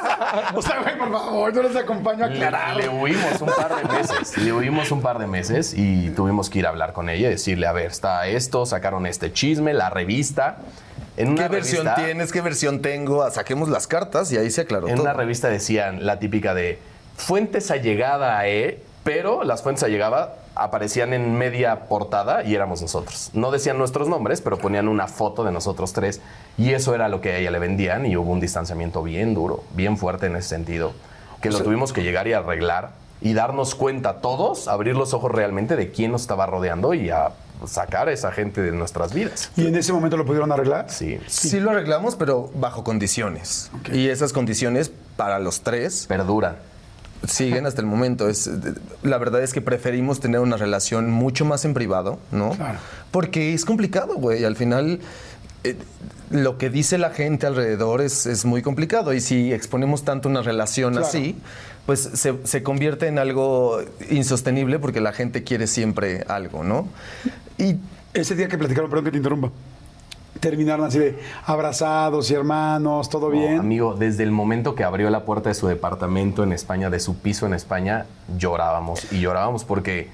O sea, güey, por favor, yo les acompaño a aclarar. Le huimos un par de meses. Le huimos un par de meses y tuvimos que ir a hablar con ella y decirle, a ver, está esto, sacaron este chisme, la revista. En una ¿Qué versión revista- tienes? ¿Qué versión tengo? Ah, Saquemos las cartas y ahí se aclaró En todo. una revista decían la típica de fuentes allegada a E, pero las fuentes allegada aparecían en media portada y éramos nosotros. No decían nuestros nombres, pero ponían una foto de nosotros tres y eso era lo que a ella le vendían y hubo un distanciamiento bien duro, bien fuerte en ese sentido, que lo tuvimos que llegar y arreglar y darnos cuenta todos, abrir los ojos realmente de quién nos estaba rodeando y a sacar a esa gente de nuestras vidas. ¿Y en ese momento lo pudieron arreglar? Sí, Sí lo arreglamos, pero bajo condiciones. Y esas condiciones para los tres perduran. Siguen hasta el momento. Es, la verdad es que preferimos tener una relación mucho más en privado, ¿no? Claro. Porque es complicado, güey. Al final, eh, lo que dice la gente alrededor es, es muy complicado. Y si exponemos tanto una relación Claro. así, pues se, se convierte en algo insostenible porque la gente quiere siempre algo, ¿no? Y Ese día que platicaron, perdón que te interrumpa, terminaron así de abrazados y hermanos, todo No, bien. amigo, desde el momento que abrió la puerta de su departamento en España, de su piso en España, llorábamos y llorábamos porque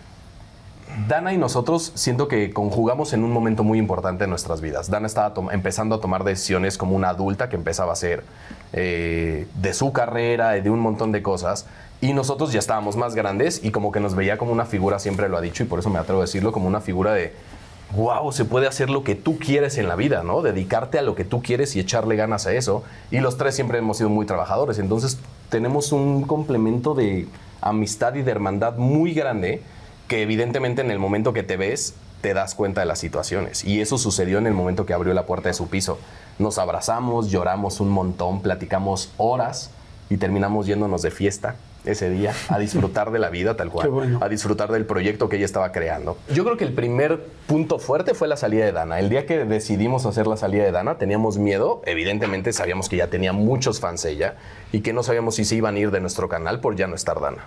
Dana y nosotros siento que conjugamos en un momento muy importante en nuestras vidas. Dana estaba empezando a tomar decisiones como una adulta que empezaba a hacer eh, de su carrera, de un montón de cosas. Y nosotros ya estábamos más grandes y como que nos veía como una figura, siempre lo ha dicho y por eso me atrevo a decirlo, como una figura de, wow, se puede hacer lo que tú quieres en la vida, ¿no? Dedicarte a lo que tú quieres y echarle ganas a eso. Y los tres siempre hemos sido muy trabajadores, entonces tenemos un complemento de amistad y de hermandad muy grande que evidentemente en el momento que te ves te das cuenta de las situaciones. Y eso sucedió en el momento que abrió la puerta de su piso. Nos abrazamos, lloramos un montón, platicamos horas y terminamos yéndonos de fiesta ese día a disfrutar de la vida tal cual, Qué bueno. a disfrutar del proyecto que ella estaba creando. Yo creo que el primer punto fuerte fue la salida de Dana. El día que decidimos hacer la salida de Dana teníamos miedo, evidentemente sabíamos que ya tenía muchos fans ella y que no sabíamos si se iban a ir de nuestro canal por ya no estar Dana.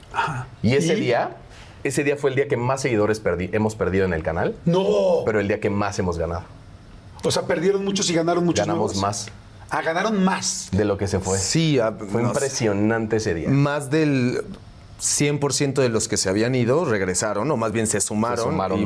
Y ese ¿Y? día, ese día fue el día que más seguidores perdi- hemos perdido en el canal, No. pero el día que más hemos ganado. O sea, perdieron muchos y ganaron muchos Ganamos nuevos. más Ah, ganaron más. de lo que se fue. sí, ah, Fue no impresionante ese día. más del 100% de los que se habían ido regresaron, o más bien se sumaron. Se sumaron y.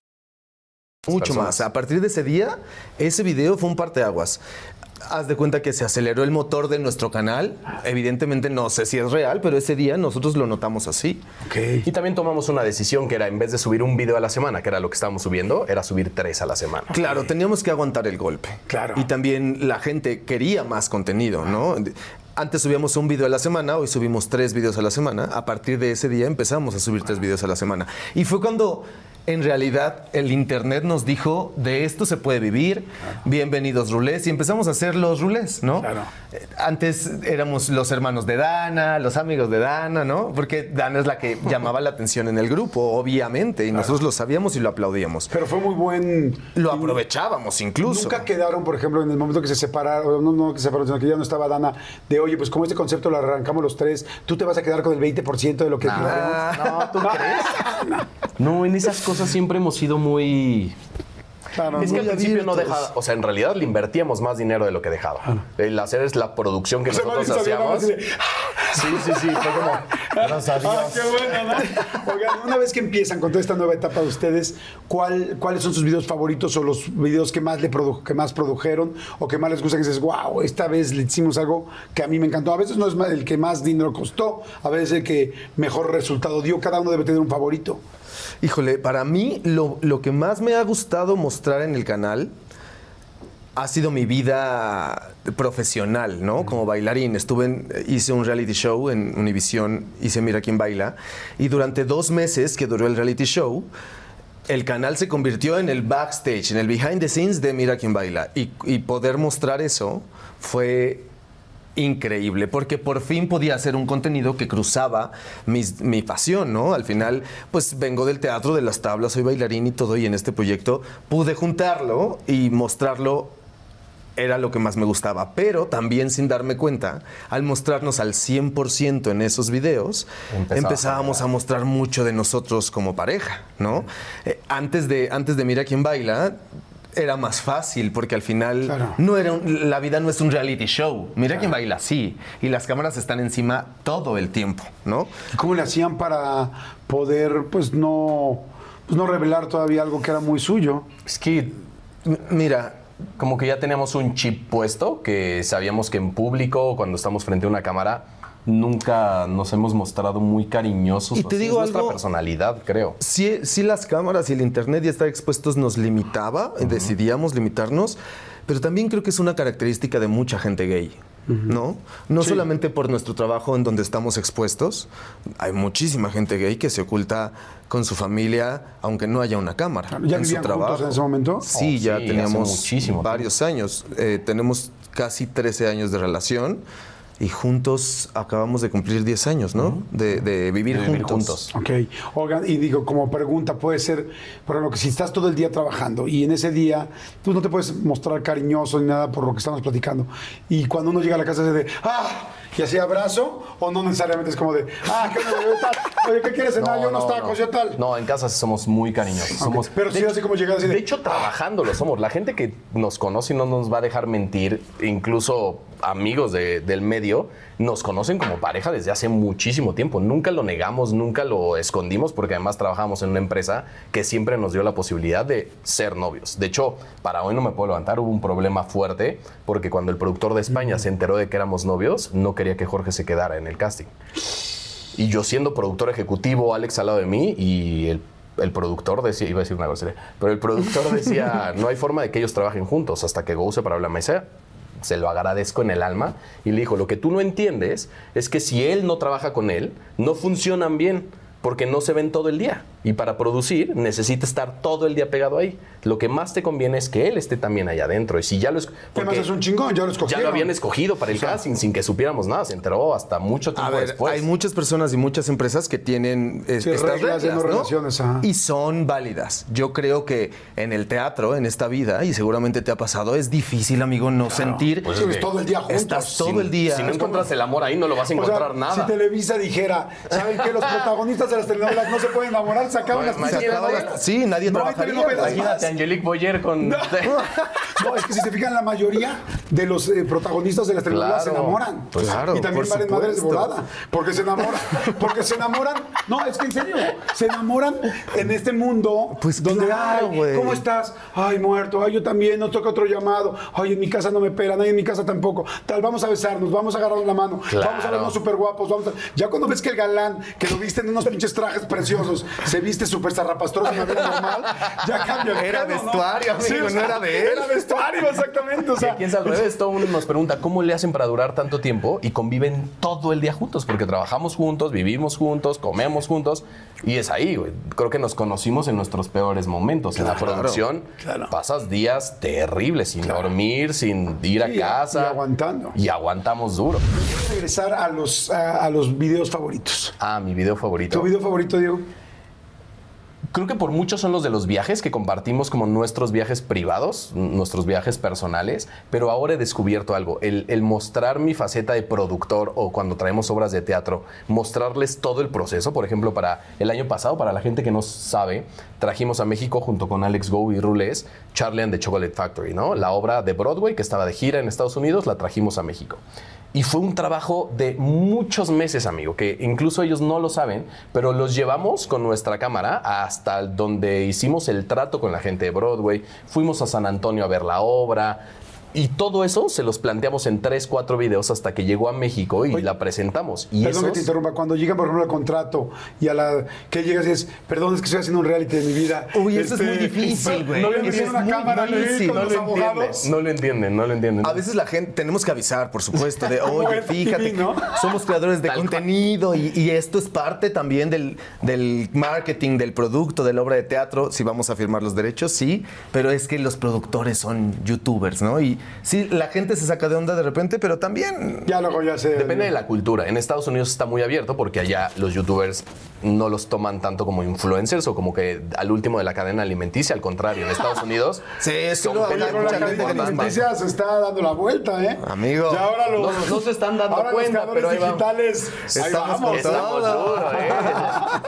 Mucho personas. más. A partir de ese día, ese video fue un parteaguas. Haz de cuenta que se aceleró el motor de nuestro canal. Evidentemente no sé si es real, pero ese día nosotros lo notamos así. Y también tomamos una decisión que era, en vez de subir un video a la semana, que era lo que estábamos subiendo, era subir tres a la semana. Claro, teníamos que aguantar el golpe. Claro. Y también la gente quería más contenido, ¿no? Antes subíamos un video a la semana, hoy subimos tres videos a la semana. A partir de ese día empezamos a subir tres videos a la semana. Y fue cuando en realidad el internet nos dijo de esto se puede vivir, bienvenidos rulés y empezamos a hacer los rulés, ¿no? Claro. Eh, Antes éramos los hermanos de Dana, los amigos de Dana, ¿no? Porque Dana es la que llamaba la atención en el grupo, obviamente, y nosotros lo sabíamos y lo aplaudíamos. Pero fue muy buen. Lo aprovechábamos incluso. Nunca quedaron, por ejemplo, en el momento que se separaron, no, no que se separaron, sino que ya no estaba Dana, de oye, pues como este concepto lo arrancamos los tres, tú te vas a quedar con el 20% de lo que No, ¿tú crees? No, en esas cosas siempre hemos sido muy... Claro, es que al principio no dejaba, o sea, en realidad le invertíamos más dinero de lo que dejaba. El hacer es la producción que O sea, nosotros hacíamos. de- Sí, sí, sí, fue como, gracias Ah, qué bueno, ¿no? Oigan, una vez que empiezan con toda esta nueva etapa de ustedes, ¿cuál, ¿cuáles son sus videos favoritos o los videos que más, le produ- que más produjeron o que más les gusta? Que dices, wow, esta vez le hicimos algo que a mí me encantó. A veces no es el que más dinero costó, a veces el que mejor resultado dio. Cada uno debe tener un favorito. Híjole, para mí lo, lo que más me ha gustado mostrar en el canal ha sido mi vida profesional, ¿no? Como bailarín. Estuve en- hice un reality show en Univision, hice Mira quién baila, y durante dos meses que duró el reality show, el canal se convirtió en el backstage, en el behind the scenes de Mira quién baila. Y, y poder mostrar eso fue increíble, porque por fin podía hacer un contenido que cruzaba mis- mi pasión, ¿no? Al final, pues vengo del teatro, de las tablas, soy bailarín y todo, y en este proyecto pude juntarlo y mostrarlo era lo que más me gustaba, pero también sin darme cuenta, al mostrarnos al 100% en esos videos, Empezaba a empezábamos a mostrar mucho de nosotros como pareja, ¿no? Eh, antes, de, antes de Mira quién baila, era más fácil porque al final Claro. no era un- la vida no es un reality show. Mira quién baila, sí, y las cámaras están encima todo el tiempo, ¿no? ¿Cómo le hacían para poder, pues no, pues, no revelar todavía algo que era muy suyo? Es que Mira, como que ya teníamos un chip puesto, que sabíamos que en público, cuando estamos frente a una cámara, nunca nos hemos mostrado muy cariñosos. Y te digo es nuestra algo- personalidad, creo. sí, sí las cámaras y el internet y estar expuestos nos limitaba, decidíamos limitarnos, pero también creo que es una característica de mucha gente gay. ¿No? No solamente por nuestro trabajo en donde estamos expuestos, hay muchísima gente gay que se oculta con su familia, aunque no haya una cámara. ¿Ya en vivían su trabajo. en ese momento? Sí, Oh, ya sí, teníamos muchísimo varios años. Eh, tenemos casi 13 años de relación y juntos acabamos de cumplir 10 años, ¿no? De, de vivir, De vivir juntos. juntos. Ok, oigan, y digo, como pregunta, puede ser, por ejemplo, que si estás todo el día trabajando y en ese día tú no te puedes mostrar cariñoso ni nada por lo que estamos platicando, y cuando uno llega a la casa es de, ah, y así abrazo, o no necesariamente es como de, ah, ¿qué tal? Oye, ¿qué quieres cenar? yo unos tacos, yo tal. No, en casa somos muy cariñosos. Somos, Pero sí, así como llegar así de, De hecho, trabajando lo somos. La gente que nos conoce y no nos va a dejar mentir, incluso amigos de- del medio, nos conocen como pareja desde hace muchísimo tiempo. Nunca lo negamos, nunca lo escondimos, porque además trabajamos en una empresa que siempre nos dio la posibilidad de ser novios. De hecho, para hoy no me puedo levantar, hubo un problema fuerte, porque cuando el productor de España se enteró de que éramos novios, no quería que Jorge se quedara en el casting. Y yo siendo productor ejecutivo, Alex al lado de mí y el, el productor decía, iba a decir una grosería, pero el productor decía, no hay forma de que ellos trabajen juntos hasta que Go se en la mesa. Se lo agradezco en el alma y le dijo, lo que tú no entiendes es que si él no trabaja con él, no funcionan bien porque no se ven todo el día. Y para producir necesita estar todo el día pegado ahí. Lo que más te conviene es que él esté también allá adentro. Y si ya lo es... además es un chingón, ya lo ya escogieron. lo habían escogido para el casting sin que supiéramos nada. Se enteró hasta mucho A tiempo ver, después. hay muchas personas y muchas empresas que tienen es- Sí, estas reglas reglas, no relaciones, ajá. y son válidas. Yo creo que en el teatro, en esta vida, y seguramente te ha pasado, es difícil, amigo, no sentir. Pues es que todo el día juntos. Estás todo Si- el día. Si no encuentras el amor ahí, no lo vas a O sea, encontrar nada. Si Televisa dijera, ¿saben qué? Los protagonistas de las telenovelas no se pueden enamorar, se acaban las telenovelas. Sí, nadie No trabajaría. Imagínate Angelique Boyer con. No, es que si se fijan, la mayoría de los eh, protagonistas de las telenovelas se enamoran. Pues claro, y también valen madres de volada. Porque se enamoran. Porque se enamoran. No, es que en serio. Se enamoran en este mundo Pues donde, claro, ay, güey. ¿cómo estás? Ay, muerto. Ay, yo también. Nos toca otro llamado. Ay, en mi casa no me pelan. Ay, en mi casa tampoco. Tal, vamos a besarnos. Vamos a agarrarnos la mano. Claro. Vamos a vernos súper guapos. Vamos a... Ya cuando ves que el galán, que lo viste en unos pinches trajes preciosos, se viste súper zarrapastroso la vida normal, ya cambia Era pedo, ¿no? vestuario, amigo, no era de él. Era vestuario, exactamente. O Y sea, aquí es al revés, todo mundo nos pregunta cómo le hacen para durar tanto tiempo y conviven todo el día juntos, porque trabajamos juntos, vivimos juntos, comemos juntos y es ahí, güey. Creo que nos conocimos en nuestros peores momentos. en la producción claro. pasas días terribles, sin dormir, sin ir a Sí, casa. y aguantando. Y aguantamos duro. Quiero regresar a los, a, a los videos favoritos. Ah, mi video favorito. ¿Tu video favorito, Diego? Creo que por muchos son los de los viajes que compartimos como nuestros viajes privados, nuestros viajes personales, pero ahora he descubierto algo, el, el mostrar mi faceta de productor o cuando traemos obras de teatro, mostrarles todo el proceso, por ejemplo, para el año pasado, para la gente que no sabe, trajimos a México junto con Alex Go y Rules, Charlie and the Chocolate Factory, ¿no? La obra de Broadway que estaba de gira en Estados Unidos, la trajimos a México. Y fue un trabajo de muchos meses, amigo, que incluso ellos no lo saben, pero los llevamos con nuestra cámara hasta donde hicimos el trato con la gente de Broadway, fuimos a San Antonio a ver la obra. Y todo eso se los planteamos en tres, cuatro videos hasta que llegó a México y la presentamos. Y Perdón que esos- te interrumpa. Cuando llegan, por ejemplo, al contrato y a la que llegas y es, perdón, es que estoy haciendo un reality de mi vida. Uy, eso es Este, muy difícil, güey. No le Eso envían es una muy cámara ahí difícil, con no lo entienden, no lo entienden, no lo entienden. A veces la gente, tenemos que avisar, por supuesto, de, oye, fíjate, TV, ¿no? que somos creadores de Tal contenido y, y esto es parte también del, del marketing, del producto, de la obra de teatro, si vamos a firmar los derechos, sí, pero es que los productores son youtubers, ¿no? Y sí, la gente se saca de onda de repente, pero también... Ya luego ya sé. Depende de la cultura. En Estados Unidos está muy abierto porque allá los youtubers no los toman tanto como influencers o como que al último de la cadena alimenticia. Al contrario, en Estados Unidos Sí, es que mucha gente alimenticia se está dando la vuelta, ¿eh? Amigo. Y ahora los, No, no se están dando ahora cuenta, los pero ahí digitales. ahí Estamos vamos. Estamos duro, ¿eh?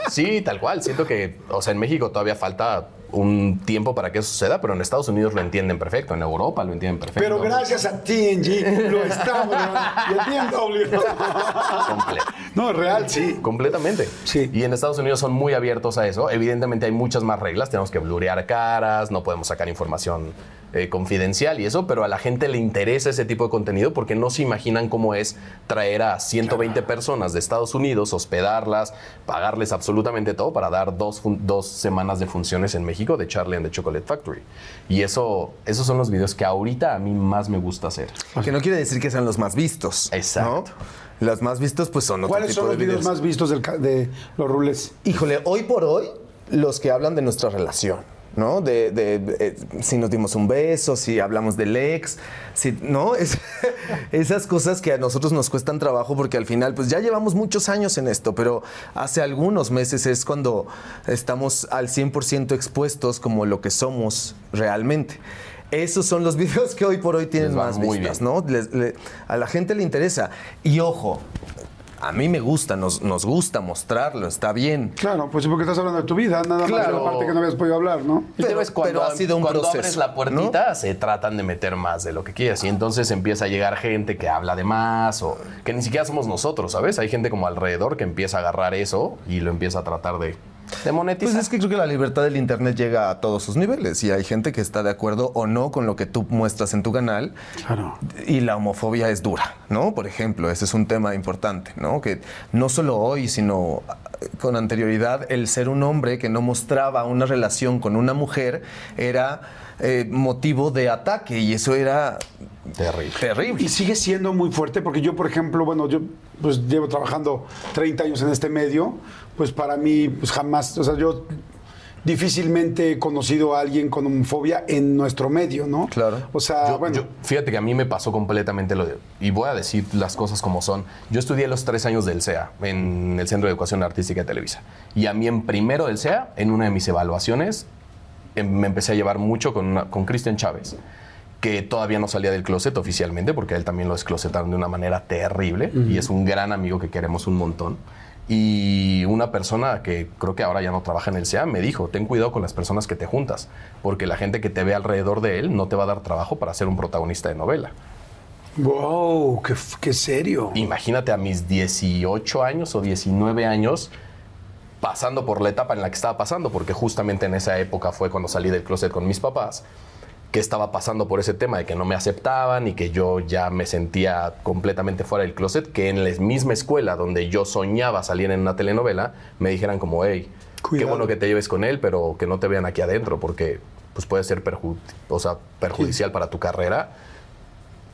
Sí, tal cual. Siento que, o sea, en México todavía falta un tiempo para que eso suceda, pero en Estados Unidos lo entienden perfecto, en Europa lo entienden perfecto. Pero gracias a TNG lo estamos. y a. Comple- No, es real, sí. Completamente. Sí. Y en Estados Unidos son muy abiertos a eso. Evidentemente hay muchas más reglas. Tenemos que blurear caras, no podemos sacar información eh, confidencial y eso, pero a la gente le interesa ese tipo de contenido porque no se imaginan cómo es traer a 120 personas de Estados Unidos, hospedarlas, pagarles absolutamente todo para dar dos, semanas de funciones en México de Charlie and the Chocolate Factory. Y eso, esos son los videos que ahorita a mí más me gusta hacer. Que no quiere decir que sean los más vistos. Exacto. ¿no? Los más vistos, pues son otro ¿Cuáles tipo son de los videos más vistos del ca- de los rules? Híjole, hoy por hoy, los que hablan de nuestra relación, ¿no? De, de- de, eh, si nos dimos un beso, si hablamos del ex, si, ¿no? Es- esas cosas que a nosotros nos cuestan trabajo porque al final, pues ya llevamos muchos años en esto, pero hace algunos meses es cuando estamos al 100% expuestos como lo que somos realmente. Esos son los videos que hoy por hoy tienen más muy vistas, bien. ¿no? Les- le- a la gente le interesa. Y ojo, a mí me gusta, nos, nos gusta mostrarlo, está bien. Claro, pues sí, porque estás hablando de tu vida, nada más de la parte que no habías podido hablar, ¿no? Pero- ves cuando, pero ha sido un cuando proceso, abres la puertita, se tratan de meter más de lo que quieras. Y entonces empieza a llegar gente que habla de más o que ni siquiera somos nosotros, ¿sabes? Hay gente como alrededor que empieza a agarrar eso y lo empieza a tratar de, de monetizar. Pues es que creo que la libertad del Internet llega a todos sus niveles y hay gente que está de acuerdo o no con lo que tú muestras en tu canal. Claro. Y la homofobia es dura, ¿no? Por ejemplo, ese es un tema importante, ¿no? Que no solo hoy, sino eh, con anterioridad, el ser un hombre que no mostraba una relación con una mujer era eh, motivo de ataque y eso era Terrible. terrible. Y sigue siendo muy fuerte porque yo, por ejemplo, bueno, yo pues llevo trabajando 30 años en este medio, pues para mí, pues jamás, o sea, yo difícilmente he conocido a alguien con homofobia en nuestro medio, ¿no? Claro. O sea, Yo- bueno, yo- fíjate que a mí me pasó completamente lo de, y voy a decir las cosas como son. Yo estudié los tres años del CEA, en el Centro de Educación Artística de Televisa. Y a mí en primero del CEA, en una de mis evaluaciones, em- me empecé a llevar mucho con, una- con Cristian Chávez, que todavía no salía del closet oficialmente, porque a él también lo desclosetaron de una manera terrible, y es un gran amigo que queremos un montón. Y una persona que creo que ahora ya no trabaja en el CEA me dijo, ten cuidado con las personas que te juntas, porque la gente que te ve alrededor de él no te va a dar trabajo para ser un protagonista de novela. wow, qué, qué serio. Imagínate a mis 18 años o 19 años pasando por la etapa en la que estaba pasando, porque justamente en esa época fue cuando salí del closet con mis papás, que estaba pasando por ese tema de que no me aceptaban y que yo ya me sentía completamente fuera del closet, que en la misma escuela donde yo soñaba salir en una telenovela, me dijeran como, hey, qué bueno que te lleves con él, pero que no te vean aquí adentro, porque pues puede ser perju- o sea, perjudicial para tu carrera.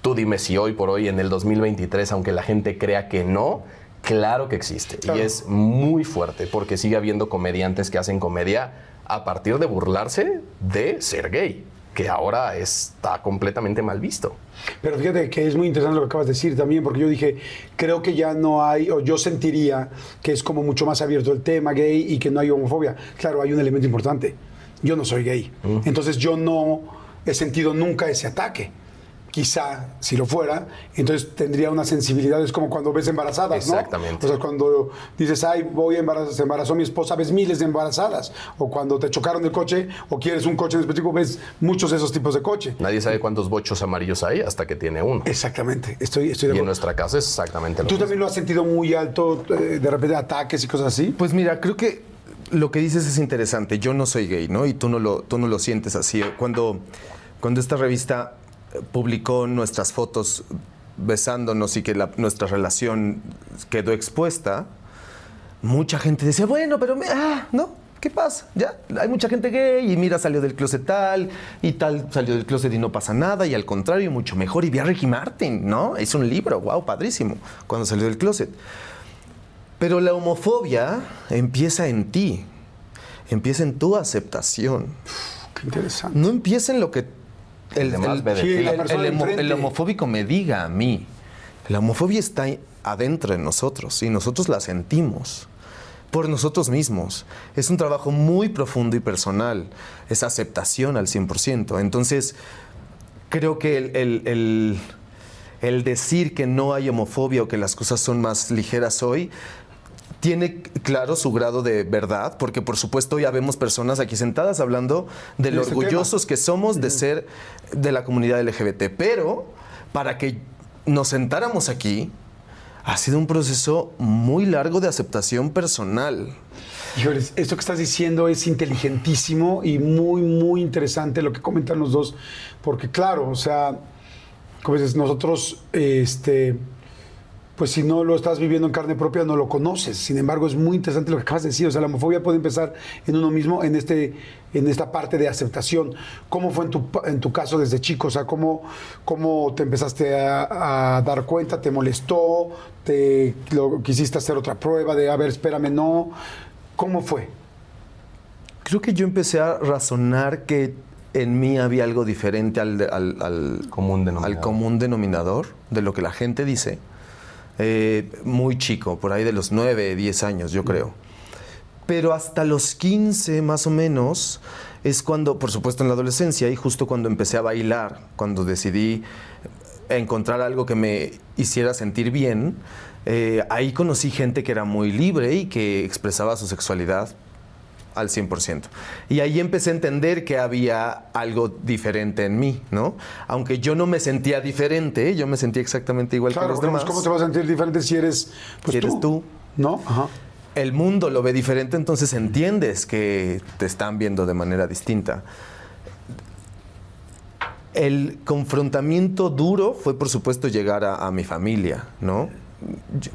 Tú dime si hoy por hoy, en el 2023, aunque la gente crea que no, claro que existe. Claro. Y es muy fuerte, porque sigue habiendo comediantes que hacen comedia a partir de burlarse de ser gay, que ahora está completamente mal visto. Pero fíjate que es muy interesante lo que acabas de decir también, porque yo dije, creo que ya no hay, o yo sentiría que es como mucho más abierto el tema gay y que no hay homofobia. Claro, hay un elemento importante. Yo no soy gay. Entonces yo no he sentido nunca ese ataque. Quizá, si lo fuera, entonces tendría una sensibilidad, es como cuando ves embarazadas, ¿no? Exactamente. O sea, cuando dices, ay, voy a embarazar, se embarazó mi esposa, ves miles de embarazadas. O cuando te chocaron el coche, o quieres un coche en específico, ves muchos de esos tipos de coche. Nadie sabe cuántos bochos amarillos hay hasta que tiene uno. Exactamente, estoy, estoy de Y en acuerdo. nuestra casa es exactamente lo ¿Tú mismo. también lo has sentido muy alto, eh, de repente ataques y cosas así? Pues mira, creo que lo que dices es interesante. Yo no soy gay, ¿no? Y tú no lo, tú no lo sientes así. Cuando, cuando esta revista publicó nuestras fotos besándonos y que la- nuestra relación quedó expuesta, mucha gente decía, bueno, pero, me- ah, ¿no? ¿Qué pasa? Ya, hay mucha gente gay y mira, salió del closet tal y tal, salió del closet y no pasa nada y al contrario, mucho mejor. Y vi a Ricky Martin, ¿no? Es un libro, wow, padrísimo, cuando salió del closet. Pero la homofobia empieza en ti, empieza en tu aceptación. Qué interesante. No empieza en lo que el, demás el- Sí, la el- homofóbico me diga a mí. La homofobia está adentro de nosotros y nosotros la sentimos por nosotros mismos. Es un trabajo muy profundo y personal. Es aceptación al 100%. Entonces, creo que el, el- el- el decir que no hay homofobia o que las cosas son más ligeras hoy tiene claro su grado de verdad, porque por supuesto ya vemos personas aquí sentadas hablando de lo orgullosos que somos de ser de la comunidad LGBT. Pero para que nos sentáramos aquí, ha sido un proceso muy largo de aceptación personal. Híjoles, esto que estás diciendo es inteligentísimo y muy, muy interesante lo que comentan los dos, porque claro, o sea, como dices, nosotros, este, pues si no lo estás viviendo en carne propia, no lo conoces. Sin embargo, es muy interesante lo que acabas de decir. O sea, la homofobia puede empezar en uno mismo, en, este, en esta parte de aceptación. ¿Cómo fue en tu, pa- en tu caso desde chico? O sea, ¿cómo, cómo te empezaste a, a dar cuenta? ¿Te molestó? ¿Te lo, quisiste hacer otra prueba de, a ver, espérame, no? ¿Cómo fue? Creo que yo empecé a razonar que en mí había algo diferente al, al- al- Común denominador. al común denominador de lo que la gente dice. Eh, muy chico, por ahí de los 9, 10 años, yo creo. Pero hasta los 15 más o menos es cuando, por supuesto en la adolescencia, y justo cuando empecé a bailar, cuando decidí encontrar algo que me hiciera sentir bien, eh, ahí conocí gente que era muy libre y que expresaba su sexualidad al 100%. Y ahí empecé a entender que había algo diferente en mí, ¿no? Aunque yo no me sentía diferente, yo me sentía exactamente igual Claro, que los pues, demás. ¿cómo te vas a sentir diferente si eres, pues, Si eres tú. ¿No? Ajá. el mundo lo ve diferente, entonces entiendes que te están viendo de manera distinta. El confrontamiento duro fue, por supuesto, llegar a, a mi familia, ¿no? Yo,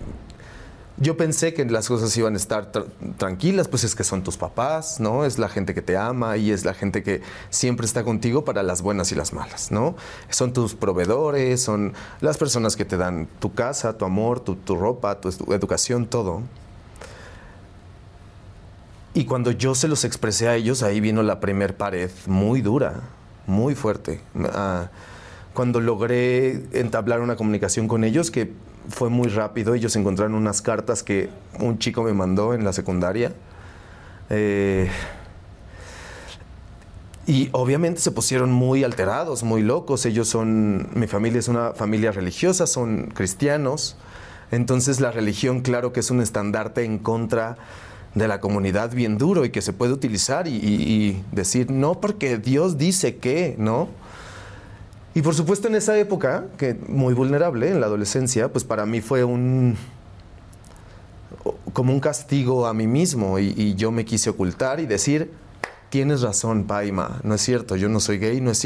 yo pensé que las cosas iban a estar tra- tranquilas, pues es que son tus papás, ¿no? Es la gente que te ama y es la gente que siempre está contigo para las buenas y las malas, ¿no? Son tus proveedores, son las personas que te dan tu casa, tu amor, tu, ropa, tu edu- educación, todo. Y cuando yo se los expresé a ellos, ahí vino la primer pared muy dura, muy fuerte. Ah, cuando logré entablar una comunicación con ellos, que fue muy rápido, ellos encontraron unas cartas que un chico me mandó en la secundaria. Eh, y obviamente se pusieron muy alterados, muy locos. Ellos son, mi familia es una familia religiosa, son cristianos. Entonces la religión, claro que es un estandarte en contra de la comunidad bien duro y que se puede utilizar y, decir, no, porque Dios dice que, ¿no? Y por supuesto en esa época, que muy vulnerable, en la adolescencia, pues para mí fue un como un castigo a mí mismo. Y, yo me quise ocultar y decir, tienes razón, Paima, no es cierto, yo no soy gay, no es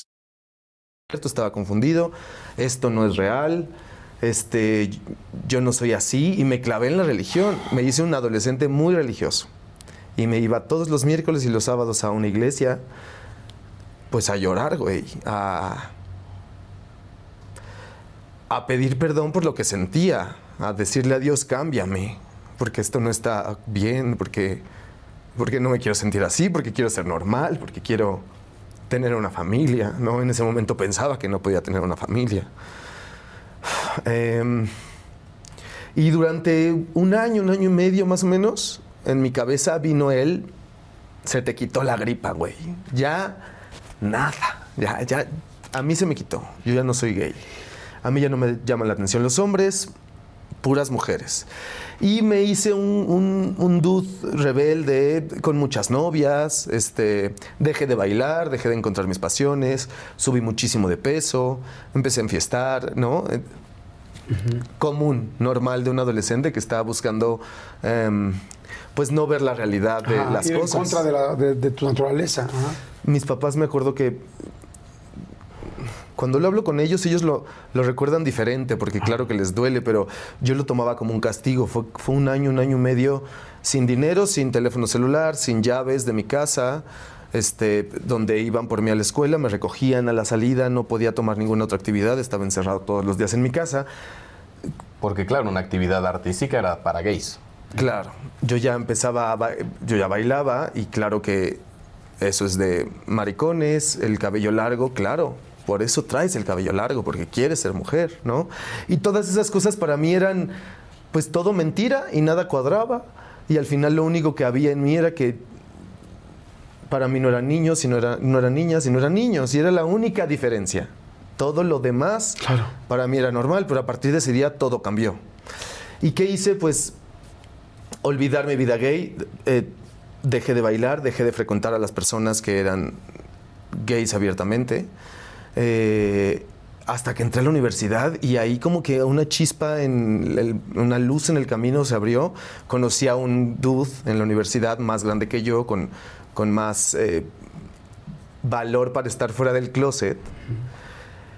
Esto estaba confundido, esto no es real, este, yo no soy así y me clavé en la religión. Me hice un adolescente muy religioso y me iba todos los miércoles y los sábados a una iglesia, pues a llorar, güey, a, a pedir perdón por lo que sentía, a decirle a Dios, cámbiame, porque esto no está bien, porque, porque no me quiero sentir así, porque quiero ser normal, porque quiero tener una familia, ¿no? En ese momento pensaba que no podía tener una familia. Eh, y durante un año, un año y medio más o menos, en mi cabeza vino él, se te quitó la gripa, güey. Ya nada, ya, ya, a mí se me quitó. Yo ya no soy gay. A mí ya no me llaman la atención los hombres, puras mujeres. Y me hice un, un, un dude rebelde con muchas novias, este, dejé de bailar, dejé de encontrar mis pasiones, subí muchísimo de peso, empecé a enfiestar, ¿no? Común, normal de un adolescente que está buscando, em, pues no ver la realidad de Ajá, las ir cosas. en contra de, la- de- de tu naturaleza. Ajá. Mis papás me acuerdo que cuando lo hablo con ellos, ellos lo, lo recuerdan diferente, porque claro que les duele, pero yo lo tomaba como un castigo. Fue, fue un año, un año y medio sin dinero, sin teléfono celular, sin llaves de mi casa, este, donde iban por mí a la escuela, me recogían a la salida, no podía tomar ninguna otra actividad, estaba encerrado todos los días en mi casa. Porque claro, una actividad artística era para gays. Claro, yo ya empezaba, a yo ya bailaba y claro que eso es de maricones, el cabello largo, claro, por eso traes el cabello largo, porque quieres ser mujer, ¿no? Y todas esas cosas para mí eran pues todo mentira y nada cuadraba y al final lo único que había en mí era que para mí no eran niños, sino era, no eran niñas, y no eran niños, y era la única diferencia. Todo lo demás para mí era normal, pero a partir de ese día todo cambió. ¿Y qué hice? Pues olvidar mi vida gay, eh, dejé de bailar, dejé de frecuentar a las personas que eran gays abiertamente, eh, hasta que entré a la universidad y ahí como que una chispa, en una luz en el camino se abrió, conocí a un dude en la universidad más grande que yo, con, con más eh, valor para estar fuera del closet.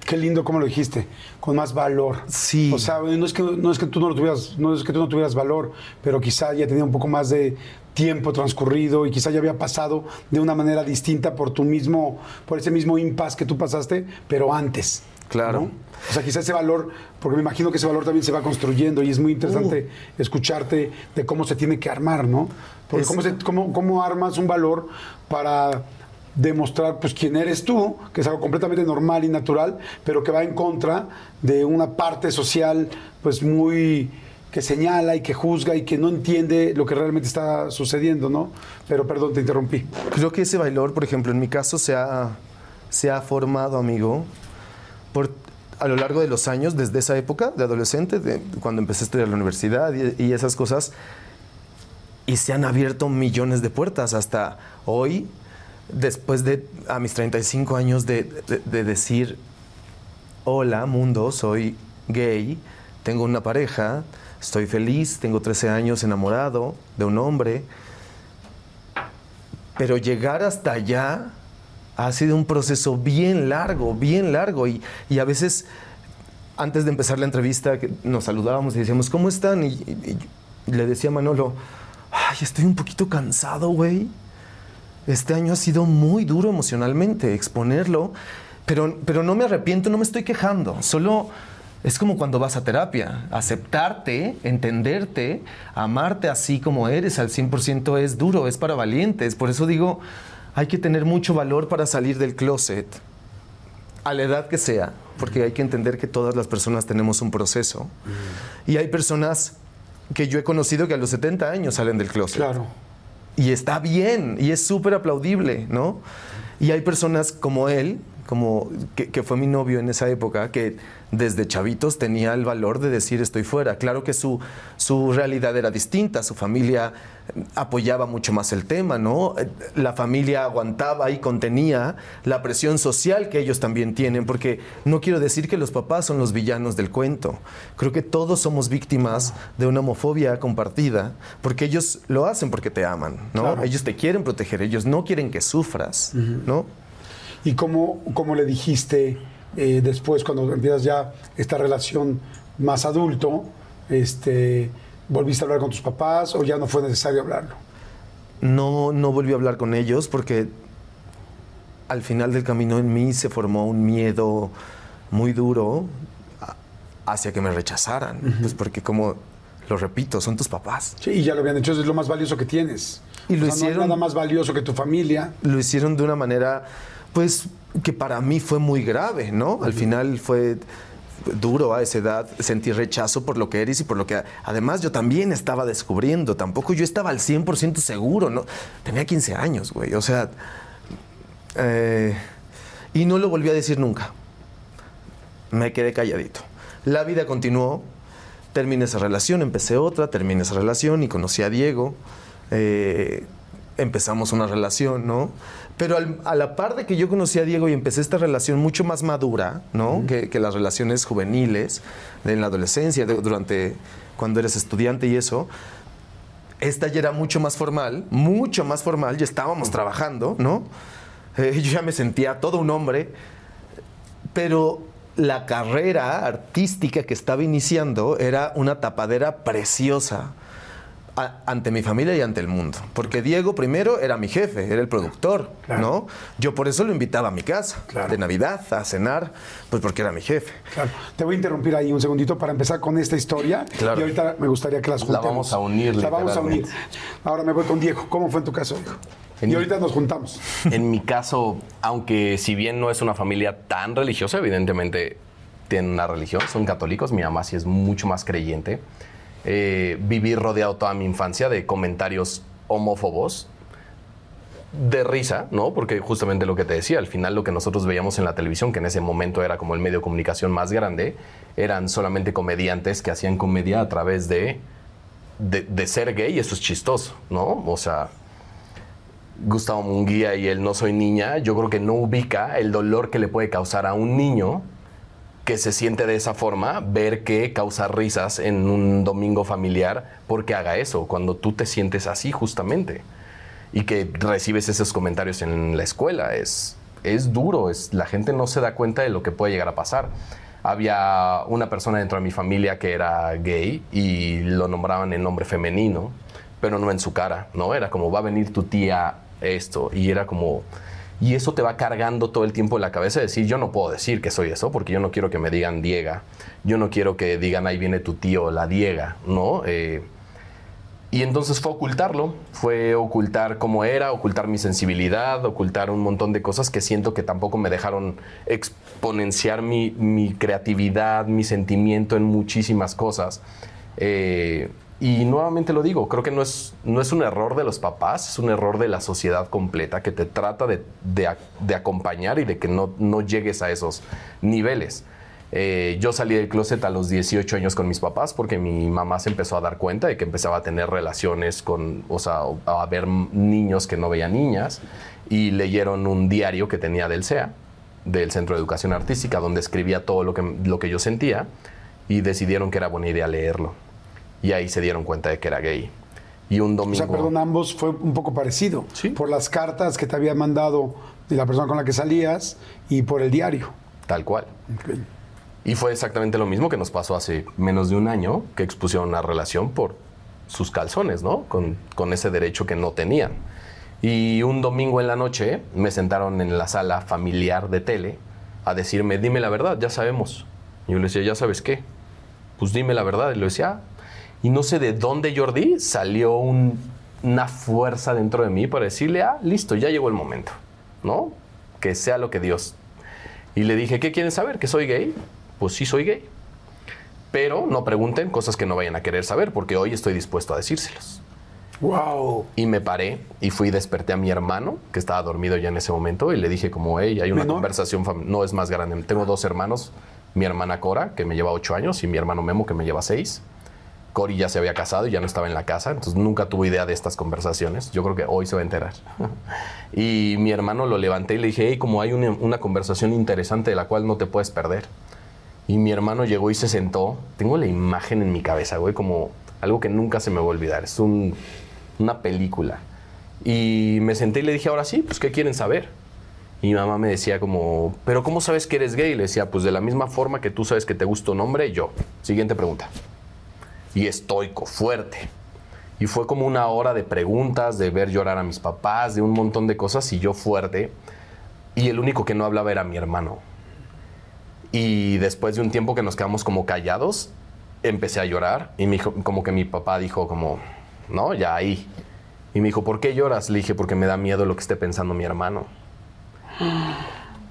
Qué lindo cómo lo dijiste, con más valor. Sí. O sea, no es que, no es que tú no lo tuvieras, no es que tú no tuvieras valor, pero quizá ya tenía un poco más de tiempo transcurrido y quizá ya había pasado de una manera distinta por tu mismo, por ese mismo impasse que tú pasaste, pero antes. Claro. ¿no? O sea, quizá ese valor, porque me imagino que ese valor también se va construyendo y es muy interesante escucharte de cómo se tiene que armar, ¿no? Porque Es- cómo, se- cómo- cómo armas un valor para demostrar pues quién eres tú, que es algo completamente normal y natural, pero que va en contra de una parte social pues muy que señala y que juzga y que no entiende lo que realmente está sucediendo, ¿no? Pero perdón, te interrumpí. Creo que ese valor, por ejemplo, en mi caso se ha, se ha formado, amigo, por, a lo largo de los años, desde esa época de adolescente, de, cuando empecé a estudiar la universidad y, y esas cosas, y se han abierto millones de puertas hasta hoy, después de a mis 35 años de, de- de decir, hola mundo, soy gay, tengo una pareja, estoy feliz, tengo 13 años enamorado de un hombre, pero llegar hasta allá ha sido un proceso bien largo, bien largo. Y, y a veces, antes de empezar la entrevista, nos saludábamos y decíamos, ¿cómo están? Y, y- y le decía a Manolo, ay, estoy un poquito cansado, güey. Este año ha sido muy duro emocionalmente, exponerlo, pero, pero no me arrepiento, no me estoy quejando, solo es como cuando vas a terapia, aceptarte, entenderte, amarte así como eres al 100% es duro, es para valientes, por eso digo, hay que tener mucho valor para salir del closet, a la edad que sea, porque hay que entender que todas las personas tenemos un proceso. Y hay personas que yo he conocido que a los 70 años salen del closet. Claro. Y está bien, y es súper aplaudible, ¿no? Y hay personas como él, como que, que fue mi novio en esa época, que desde chavitos tenía el valor de decir estoy fuera. Claro que su, su realidad era distinta, su familia apoyaba mucho más el tema, ¿no? La familia aguantaba y contenía la presión social que ellos también tienen, porque no quiero decir que los papás son los villanos del cuento. Creo que todos somos víctimas de una homofobia compartida, porque ellos lo hacen porque te aman, ¿no? Claro. Ellos te quieren proteger, ellos no quieren que sufras, ¿no? ¿Y cómo, cómo le dijiste eh, después, cuando empiezas ya esta relación más adulto, este, volviste a hablar con tus papás o ya no fue necesario hablarlo? No, no volví a hablar con ellos porque al final del camino en mí se formó un miedo muy duro hacia que me rechazaran. Pues porque como, lo repito, son tus papás. Sí, y ya lo habían hecho, eso es lo más valioso que tienes. Y lo sea, no hay hicieron- nada más valioso que tu familia. Lo hicieron de una manera, pues, que para mí fue muy grave, ¿no? Al final fue duro a esa edad sentir rechazo por lo que eres y por lo que además yo también estaba descubriendo, tampoco yo estaba al 100% seguro, ¿no? Tenía 15 años, güey, o sea, eh, y no lo volví a decir nunca. Me quedé calladito. La vida continuó, terminé esa relación, empecé otra, terminé esa relación y conocí a Diego. eh, empezamos una relación, ¿no? Pero al- a la par de que yo conocí a Diego y empecé esta relación mucho más madura, ¿no? que, que las relaciones juveniles de en la adolescencia, de- durante cuando eres estudiante y eso, esta ya era mucho más formal, mucho más formal, ya estábamos trabajando, ¿no? Eh, yo ya me sentía todo un hombre, pero la carrera artística que estaba iniciando era una tapadera preciosa a- ante mi familia y ante el mundo. Porque Diego primero era mi jefe, era el productor, ¿no? Yo por eso lo invitaba a mi casa, Claro. de Navidad, a cenar, pues porque era mi jefe. Claro. Te voy a interrumpir ahí un segundito para empezar con esta historia. Claro. Y ahorita me gustaría que las La juntemos. vamos a unir, La vamos a unir. Ahora me voy con Diego. ¿Cómo fue en tu caso, hijo? En Y mi- ahorita nos juntamos. En mi caso, aunque si bien no es una familia tan religiosa, evidentemente tienen una religión, son católicos, mi mamá sí es mucho más creyente. Eh, viví rodeado toda mi infancia de comentarios homófobos, de risa, ¿no? Porque justamente lo que te decía, al final lo que nosotros veíamos en la televisión, que en ese momento era como el medio de comunicación más grande, eran solamente comediantes que hacían comedia a través de, de, ser gay y eso es chistoso, ¿no? O sea, Gustavo Munguía y el No Soy Niña, yo creo que no ubica el dolor que le puede causar a un niño que se siente de esa forma, ver que causa risas en un domingo familiar porque haga eso, cuando tú te sientes así justamente y que recibes esos comentarios en la escuela. Es, es duro, es, la gente no se da cuenta de lo que puede llegar a pasar. Había una persona dentro de mi familia que era gay y lo nombraban en nombre femenino, pero no en su cara, ¿no? Era como, va a venir tu tía esto, y era como... Y eso te va cargando todo el tiempo en la cabeza de decir, yo no puedo decir que soy eso, porque yo no quiero que me digan Diega, yo no quiero que digan, ahí viene tu tío, la Diega, ¿no? Eh, y entonces fue ocultarlo, fue ocultar cómo era, ocultar mi sensibilidad, ocultar un montón de cosas que siento que tampoco me dejaron exponenciar mi, mi creatividad, mi sentimiento en muchísimas cosas. Eh, y nuevamente lo digo, creo que no es, no es un error de los papás, es un error de la sociedad completa que te trata de, de ac- de acompañar y de que no, no llegues a esos niveles. Eh, yo salí del closet a los 18 años con mis papás porque mi mamá se empezó a dar cuenta de que empezaba a tener relaciones con, o sea, a ver niños que no veían niñas y leyeron un diario que tenía del CEA, del Centro de Educación Artística, donde escribía todo lo que, lo que yo sentía y decidieron que era buena idea leerlo. Y ahí se dieron cuenta de que era gay. Y un O domingo... sea, perdón, ambos fue un poco parecido. Sí. Por las cartas que te había mandado de la persona con la que salías y por el diario. Tal cual. Y fue exactamente lo mismo que nos pasó hace menos de un año, que expusieron una relación por sus calzones, ¿no? Con, con ese derecho que no tenían. Y un domingo en la noche me sentaron en la sala familiar de tele a decirme, dime la verdad, ya sabemos. Y yo le decía, ¿ya sabes qué? Pues dime la verdad. Y le decía, "Ah". Y no sé de dónde Jordi salió un- una fuerza dentro de mí para decirle, ah, listo, ya llegó el momento, ¿no? Que sea lo que Dios. Y le dije, ¿qué quieren saber? ¿Que soy gay? Pues sí, soy gay. Pero no pregunten cosas que no vayan a querer saber, porque hoy estoy dispuesto a decírselos. Wow. Y me paré y fui y desperté a mi hermano, que estaba dormido ya en ese momento, y le dije como, hey, hay una ¿Menor? conversación, no es más grande. Tengo dos hermanos, mi hermana Cora, que me lleva ocho años, y mi hermano Memo, que me lleva seis. Cori ya se había casado y ya no estaba en la casa, entonces nunca tuvo idea de estas conversaciones. Yo creo que hoy se va a enterar. y mi hermano lo levanté y le dije, hey, como hay una, conversación interesante de la cual no te puedes perder. Y mi hermano llegó y se sentó. Tengo la imagen en mi cabeza, güey, como algo que nunca se me va a olvidar. Es un- una película. Y me senté y le dije, ahora sí, pues, ¿qué quieren saber? Y mi mamá me decía como, ¿pero cómo sabes que eres gay? Y le decía, pues de la misma forma que tú sabes que te gusta un hombre, yo. Siguiente pregunta. Y estoico, fuerte. Y fue como una hora de preguntas, de ver llorar a mis papás, de un montón de cosas, y yo fuerte. Y el único que no hablaba era mi hermano. Y después de un tiempo que nos quedamos como callados, empecé a llorar y me dijo, como que mi papá dijo como, no, ya ahí. Y me dijo, ¿por qué lloras? Le dije, porque me da miedo lo que esté pensando mi hermano.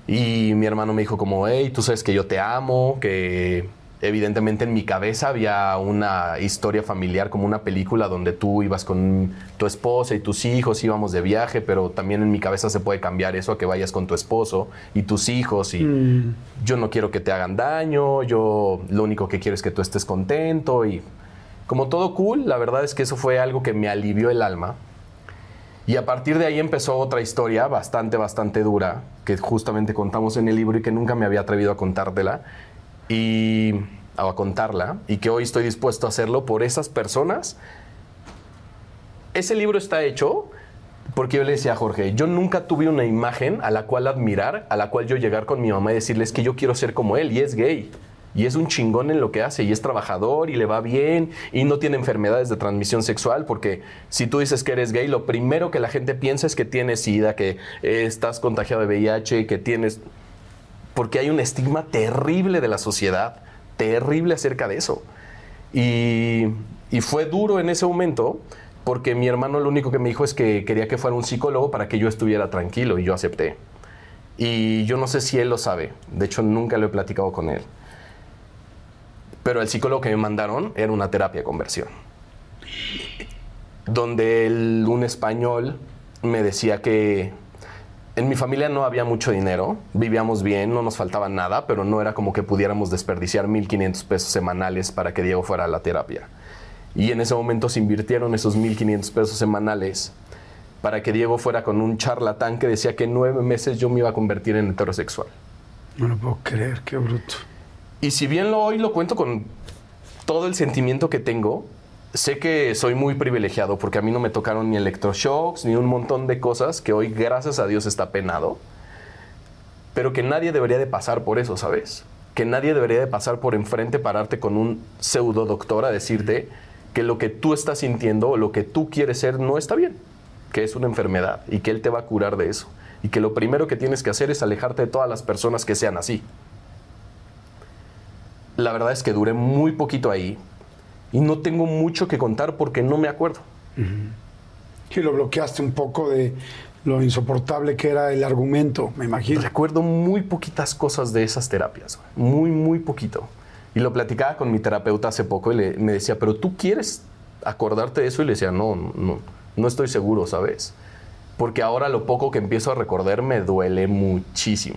Y mi hermano me dijo como, hey, tú sabes que yo te amo, que evidentemente en mi cabeza había una historia familiar como una película donde tú ibas con tu esposa y tus hijos, íbamos de viaje, pero también en mi cabeza se puede cambiar eso a que vayas con tu esposo y tus hijos y yo no quiero que te hagan daño, yo lo único que quiero es que tú estés contento y como todo cool, la verdad es que eso fue algo que me alivió el alma. Y a partir de ahí empezó otra historia bastante, bastante dura, que justamente contamos en el libro y que nunca me había atrevido a contártela y a contarla y que hoy estoy dispuesto a hacerlo por esas personas. Ese libro está hecho porque yo le decía a Jorge, yo nunca tuve una imagen a la cual admirar, a la cual yo llegar con mi mamá y decirles que yo quiero ser como él y es gay. Y es un chingón en lo que hace y es trabajador y le va bien y no tiene enfermedades de transmisión sexual porque si tú dices que eres gay, lo primero que la gente piensa es que tienes SIDA, que estás contagiado de VIH, que tienes... Porque hay un estigma terrible de la sociedad, terrible acerca de eso. Y, fue duro en ese momento porque mi hermano lo único que me dijo es que quería que fuera un psicólogo para que yo estuviera tranquilo y yo acepté. Y yo no sé si él lo sabe, de hecho nunca lo he platicado con él. Pero el psicólogo que me mandaron era una terapia de conversión. Donde un español me decía que en mi familia no había mucho dinero, vivíamos bien, no nos faltaba nada, pero no era como que pudiéramos desperdiciar 1.500 pesos semanales para que Diego fuera a la terapia. Y en ese momento se invirtieron esos 1.500 pesos semanales para que Diego fuera con un charlatán que decía que en nueve meses yo me iba a convertir en heterosexual. No lo puedo creer, qué bruto. Y si bien lo hoy lo cuento con todo el sentimiento que tengo, sé que soy muy privilegiado porque a mí no me tocaron ni electroshocks ni un montón de cosas que hoy gracias a Dios está penado, pero que nadie debería de pasar por eso, ¿sabes? Que nadie debería de pasar por enfrente, pararte con un pseudo doctor a decirte que lo que tú estás sintiendo o lo que tú quieres ser no está bien, que es una enfermedad y que él te va a curar de eso. Y que lo primero que tienes que hacer es alejarte de todas las personas que sean así la verdad es que duré muy poquito ahí y no tengo mucho que contar porque no me acuerdo. Y lo bloqueaste un poco de lo insoportable que era el argumento, me imagino. Recuerdo muy poquitas cosas de esas terapias, muy, muy poquito. Y lo platicaba con mi terapeuta hace poco y le- me decía, pero tú quieres acordarte de eso y le decía, no, no, no estoy seguro, ¿sabes? Porque ahora lo poco que empiezo a recordar me duele muchísimo.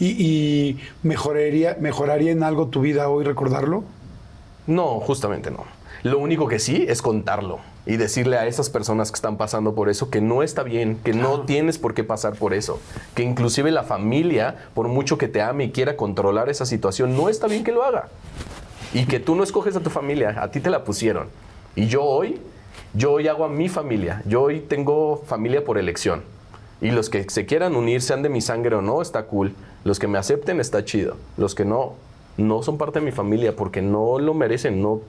¿Y, y mejoraría, mejoraría en algo tu vida hoy recordarlo? No, justamente no. Lo único que sí es contarlo y decirle a esas personas que están pasando por eso que no está bien, que no tienes por qué pasar por eso, que inclusive la familia, por mucho que te ame y quiera controlar esa situación, no está bien que lo haga. Y que tú no escoges a tu familia, a ti te la pusieron. Y yo hoy, yo hoy hago a mi familia, yo hoy tengo familia por elección. Y los que se quieran unir, sean de mi sangre o no, está cool. Los que me acepten, está chido. Los que no, no son parte de mi familia porque no lo merecen, no,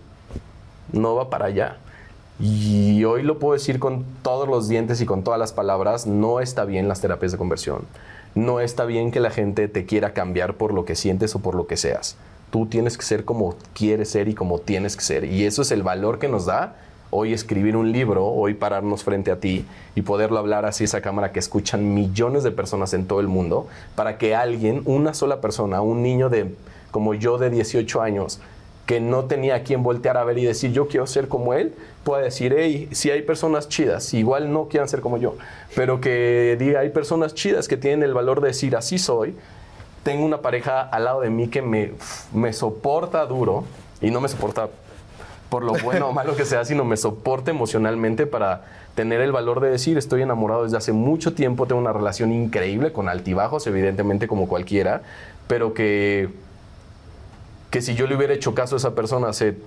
no va para allá. Y hoy lo puedo decir con todos los dientes y con todas las palabras, no está bien las terapias de conversión. No está bien que la gente te quiera cambiar por lo que sientes o por lo que seas. Tú tienes que ser como quieres ser y como tienes que ser. Y eso es el valor que nos da hoy escribir un libro, hoy pararnos frente a ti y poderlo hablar así esa cámara que escuchan millones de personas en todo el mundo, para que alguien, una sola persona, un niño de como yo de 18 años, que no tenía a quien voltear a ver y decir yo quiero ser como él, pueda decir, hey, si hay personas chidas, igual no quieran ser como yo, pero que diga, hay personas chidas que tienen el valor de decir así soy, tengo una pareja al lado de mí que me, me soporta duro y no me soporta por lo bueno o malo que sea, sino me soporta emocionalmente para tener el valor de decir estoy enamorado desde hace mucho tiempo, tengo una relación increíble con altibajos, evidentemente como cualquiera, pero que que si yo le hubiera hecho caso a esa persona hace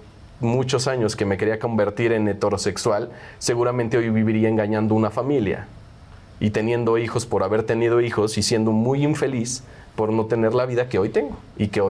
muchos años que me quería convertir en heterosexual, seguramente hoy viviría engañando una familia y teniendo hijos por haber tenido hijos y siendo muy infeliz por no tener la vida que hoy tengo y que hoy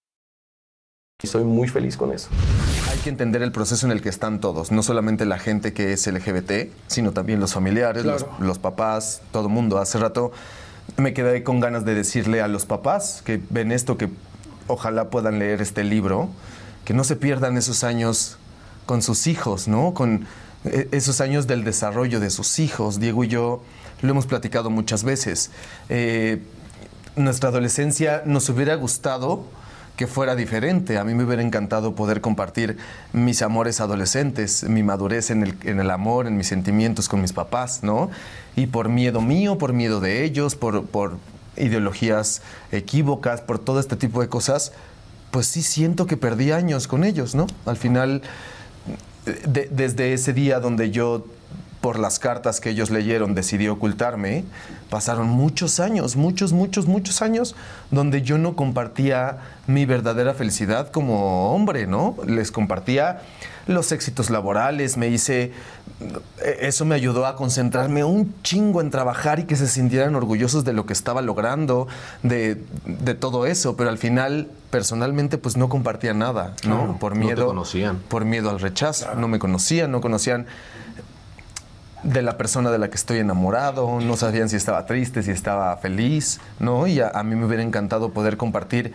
Y soy muy feliz con eso. Hay que entender el proceso en el que están todos, no solamente la gente que es LGBT, sino también los familiares, los, los papás, todo el mundo. Hace rato me quedé con ganas de decirle a los papás que ven esto, que ojalá puedan leer este libro, que no se pierdan esos años con sus hijos, ¿no? Con eh, esos años del desarrollo de sus hijos. Diego y yo lo hemos platicado muchas veces. Eh, nuestra adolescencia nos hubiera gustado que fuera diferente. A mí me hubiera encantado poder compartir mis amores adolescentes, mi madurez en el, en el amor, en mis sentimientos con mis papás, ¿no? Y por miedo mío, por miedo de ellos, por, por ideologías equívocas, por todo este tipo de cosas, pues sí siento que perdí años con ellos, ¿no? Al final, de- desde ese día donde yo por las cartas que ellos leyeron decidí ocultarme, pasaron muchos años, muchos, muchos, muchos años donde yo no compartía mi verdadera felicidad como hombre, ¿no? Les compartía los éxitos laborales, me hice, eso me ayudó a concentrarme un chingo en trabajar y que se sintieran orgullosos de lo que estaba logrando, de, de todo eso, pero al final personalmente pues no compartía nada, ¿no? Claro, por no te miedo, conocían. por miedo al rechazo, no me conocían, no conocían de la persona de la que estoy enamorado, no sabían si estaba triste, si estaba feliz, ¿no? Y a, a mí me hubiera encantado poder compartir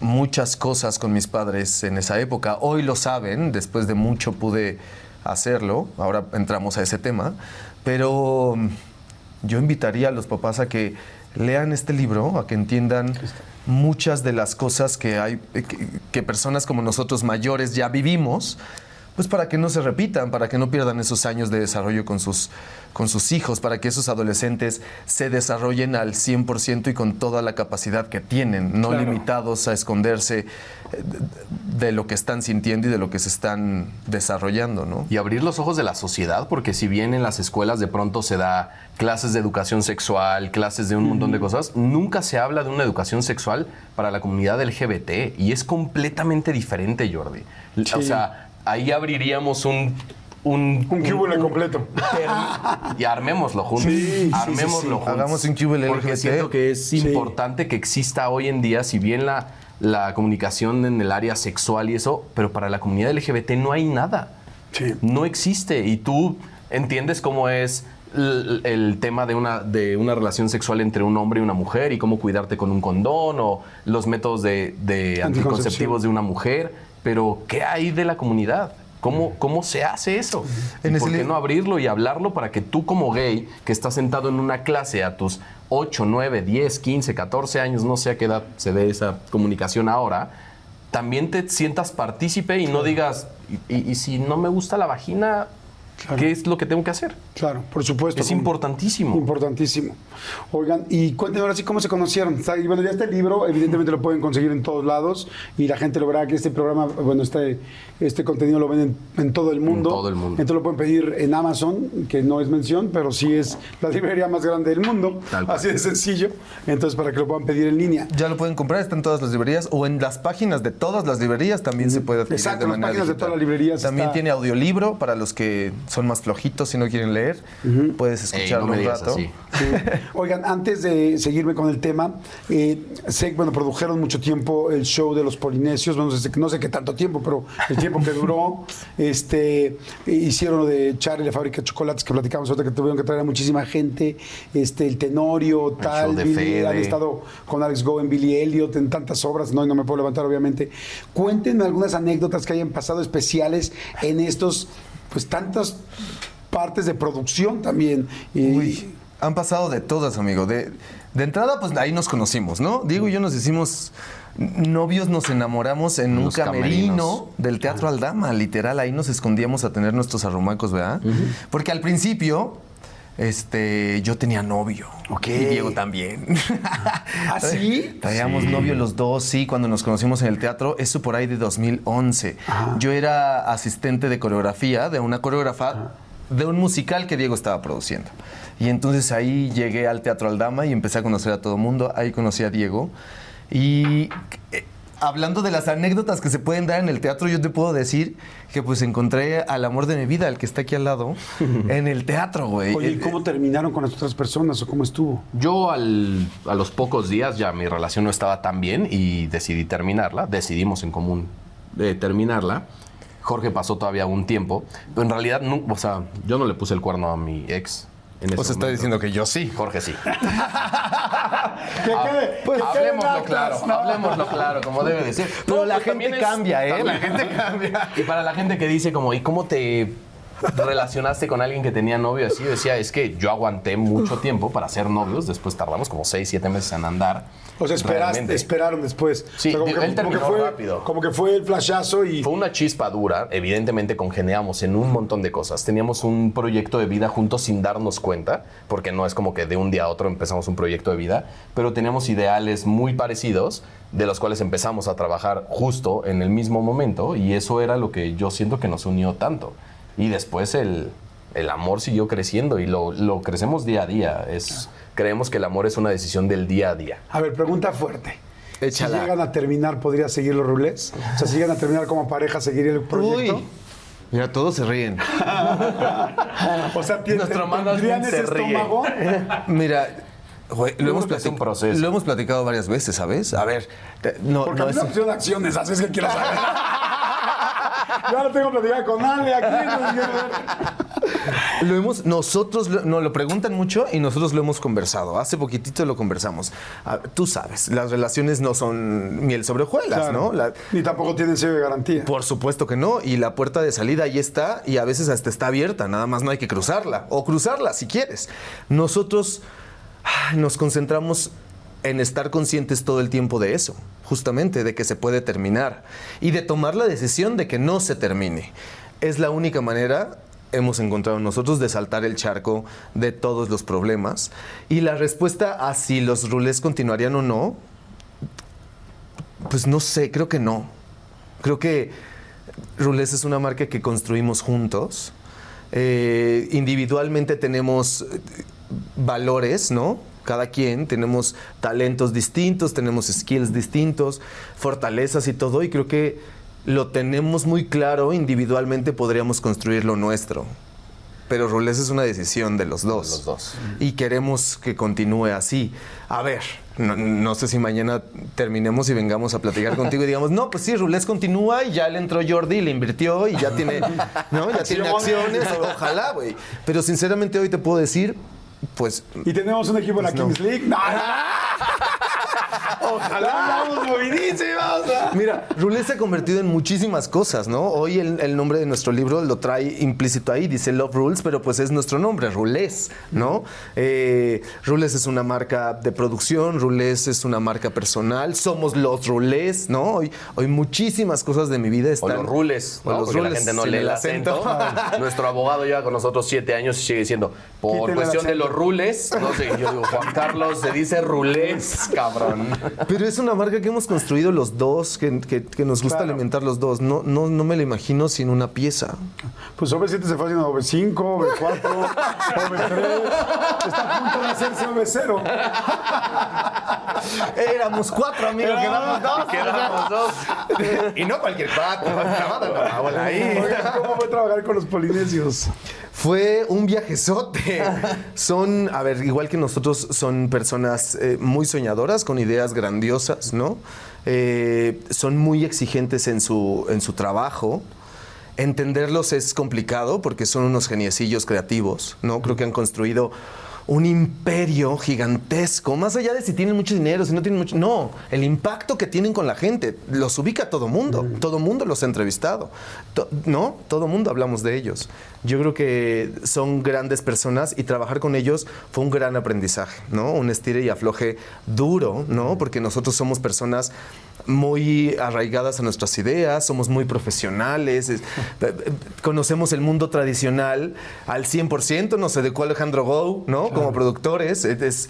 muchas cosas con mis padres en esa época. Hoy lo saben, después de mucho pude hacerlo, ahora entramos a ese tema, pero mm, yo invitaría a los papás a que lean este libro, a que entiendan muchas de las cosas que hay, que, que personas como nosotros mayores ya vivimos, pues para que no se repitan, para que no pierdan esos años de desarrollo con sus, con sus hijos, para que esos adolescentes se desarrollen al 100% y con toda la capacidad que tienen, no Claro. limitados a esconderse eh, de, de lo que están sintiendo y de lo que se están desarrollando, ¿no? Y abrir los ojos de la sociedad, porque si bien en las escuelas de pronto se da clases de educación sexual, clases de un montón de cosas, nunca se habla de una educación sexual para la comunidad LGBT y es completamente diferente, Jordi. O sea, ahí abriríamos un... Un, Un cúbulo completo. y armémoslo juntos. Sí, sí, sí, armémoslo sí. juntos. Hagamos un cúbulo Porque LGBT. siento que es Sí. importante que exista hoy en día, si bien la, la comunicación en el área sexual y eso, pero para la comunidad LGBT no hay nada. Sí. No existe. Y tú entiendes cómo es el, el tema de una, de una relación sexual entre un hombre y una mujer y cómo cuidarte con un condón o los métodos de, anticonceptivos de una mujer. Pero, ¿qué hay de la comunidad? ¿Cómo, ¿Cómo se hace eso? En ¿Y ese ¿Por qué no abrirlo y hablarlo para que tú como gay, que estás sentado en una clase a tus 8, 9, 10, 15, 14 años, no sé a qué edad se dé esa comunicación ahora, también te sientas partícipe y no digas, y, y- y si no me gusta la vagina, ¿qué es lo que tengo que hacer? Claro, por supuesto. Es importantísimo. Importantísimo. Oigan, y cuéntenme ahora sí cómo se conocieron. Está- y bueno, ya está el libro, evidentemente lo pueden conseguir en todos lados y la gente lo verá que este programa, bueno, este, este contenido lo ven en, en todo el mundo. En todo el mundo. Entonces lo pueden pedir en Amazon, que no es mención, pero sí es la librería más grande del mundo. Tal cual. Así de sencillo. Entonces, para que lo puedan pedir en línea. Ya lo pueden comprar, está en todas las librerías o en las páginas de todas las librerías también se puede adquirir Exacto, de las manera páginas de todas las librerías También está- tiene audiolibro para los que son más flojitos y no quieren leer. Puedes Ey, escucharlo no un rato. así. Sí. Oigan, antes de seguirme con el tema, eh, sé, bueno, produjeron mucho tiempo el show de los polinesios, bueno, no sé, no sé qué tanto tiempo, pero el tiempo que duró, este, hicieron lo de Charlie, la fábrica de chocolates que platicamos ahorita que tuvieron que traer a muchísima gente, este, el Tenorio, tal, show de Billy, Fede. han estado con Alex Go en Billy Elliot, en tantas obras, no, y no me puedo levantar obviamente. Cuéntenme algunas anécdotas que hayan pasado especiales en estos, pues tantas partes de producción también. Y- Uy, han pasado de todas, amigo. De, de entrada, pues ahí nos conocimos, ¿no? Diego y yo nos hicimos novios, nos enamoramos en un camerino camerinos. del Teatro Aldama, literal. Ahí nos escondíamos a tener nuestros arrumacos, ¿verdad? Porque al principio, este, yo tenía novio. Ok. Y Diego también. ¿Ah, sí? Traíamos novio los dos, sí, cuando nos conocimos en el teatro, eso por ahí de 2011. Yo era asistente de coreografía de una coreógrafa de un musical que Diego estaba produciendo. Y entonces ahí llegué al Teatro Aldama y empecé a conocer a todo el mundo. Ahí conocí a Diego. Y eh, hablando de las anécdotas que se pueden dar en el teatro, yo te puedo decir que pues encontré al amor de mi vida, el que está aquí al lado, en el teatro, güey. Oye, ¿y Eh, cómo terminaron con las otras personas o cómo estuvo? Yo al- a los pocos días ya mi relación no estaba tan bien y decidí terminarla. Decidimos en común eh, terminarla. Jorge pasó todavía un tiempo, pero en realidad, no, o sea, yo no le puse el cuerno a mi ex. En ese sea, está momento. diciendo que yo sí. Jorge sí. Que quede, pues, que queden hablemoslo claro, ¿no? hablemoslo claro, como debe de ser. Pero No, la pues, también gente cambia, ¿eh? La gente cambia. Y para la gente que dice como, ¿y cómo te relacionaste con alguien que tenía novio así? Yo decía, es que yo aguanté mucho tiempo para ser novios, después tardamos como 6, 7 meses en andar. O sea, esperaste, esperaron después. Sí, O sea, como, digo, que, él como que terminó fue, rápido. como que fue el flashazo y... Fue una chispa dura, evidentemente congeniamos en un montón de cosas. Teníamos un proyecto de vida juntos sin darnos cuenta, porque no es como que de un día a otro empezamos un proyecto de vida, pero teníamos ideales muy parecidos, de los cuales empezamos a trabajar justo en el mismo momento, y eso era lo que yo siento que nos unió tanto. Y después el, el amor siguió creciendo y lo, lo crecemos día a día. Es, creemos que el amor es una decisión del día a día. A ver, pregunta fuerte. Échala. Si llegan a terminar, ¿podría seguir los rulés? O sea, si llegan a terminar como pareja, ¿seguiría el proyecto? Uy. Mira, todos se ríen. O sea, ¿tien- Nuestro management ¿tendrían ese se ríe. estómago? Mira, güey, lo, hemos un platic- proceso. lo hemos platicado varias veces, ¿sabes? A ver, te- no, Porque no es- opción acciones, así es que quiero saber. Yo ahora tengo platicada con Ale aquí. lo hemos, nosotros lo- nos lo preguntan mucho y nosotros lo hemos conversado. Hace poquitito lo conversamos. Ah, tú sabes, las relaciones no son miel sobre hojuelas, Claro. ¿no? La- Ni tampoco tienen sello de garantía. por supuesto que no. Y la puerta de salida ahí está y a veces hasta está abierta. Nada más no hay que cruzarla. O cruzarla si quieres. Nosotros ay, nos concentramos en estar conscientes todo el tiempo de eso. Justamente, de que se puede terminar. Y de tomar la decisión de que no se termine. Es la única manera hemos encontrado nosotros de saltar el charco de todos los problemas. Y la respuesta a si los rulés continuarían o no, pues no sé, creo que no. Creo que Rules es una marca que construimos juntos. Eh, individualmente tenemos valores, ¿no? Cada quien tenemos talentos distintos, tenemos skills distintos, fortalezas y todo, y creo que lo tenemos muy claro, individualmente podríamos construir lo nuestro. Pero Rules es una decisión de los dos. los dos. Y queremos que continúe así. A ver, no, no sé si mañana terminemos y vengamos a platicar contigo y digamos, no, pues sí, Rules continúa y ya le entró Jordi y le invirtió y ya tiene, ¿no? ya tiene acciones. Ojalá, güey. Pero sinceramente hoy te puedo decir, pues Y tenemos un equipo en la Pues no. Kings League. No. Ojalá andamos movidísimos. Mira, Rulés se ha convertido en muchísimas cosas, ¿no? Hoy el, el nombre de nuestro libro lo trae implícito ahí, dice Love Rules, pero pues es nuestro nombre, Rulés, ¿no? Eh, Rulés es una marca de producción, Rulés es una marca personal, somos los Rulés, ¿no? Hoy, hoy muchísimas cosas de mi vida O están... los rules, O ¿no? los Porque rules, la gente no sin lee el acento. Nuestro abogado lleva con nosotros siete años y sigue diciendo, por cuestión de los rules, no sé, yo digo, Juan Carlos se dice rulés, cabrón. Pero es una marca que hemos construido los dos, que, que- que nos gusta Claro. alimentar los dos. No, no, no me la imagino sin una pieza. Pues OV7 se fue haciendo OV5, OV4, OV3. Está a punto de hacerse OV0. Éramos cuatro amigos, quedamos dos. Quedamos dos. Y no cualquier cuatro. No, hola ahí. ¿cómo fue trabajar con los polinesios? Fue un viajezote. Son, a ver, igual que nosotros, son personas eh, muy soñadoras, con ideas grandiosas, ¿no? Eh, son muy exigentes en su, en su trabajo. Entenderlos es complicado porque son unos geniecillos creativos, ¿no? Creo que han construido un imperio gigantesco, más allá de si tienen mucho dinero, si no tienen mucho... No, el impacto que tienen con la gente, los ubica todo mundo, todo mundo los ha entrevistado, To- ¿no? Todo mundo hablamos de ellos. Yo creo que son grandes personas y trabajar con ellos fue un gran aprendizaje, ¿no? Un estire y afloje duro, ¿no? Porque nosotros somos personas muy arraigadas a nuestras ideas, somos muy profesionales, es- conocemos el mundo tradicional al 100%, nos adecuó Alejandro Gou, ¿no? Como productores, es- es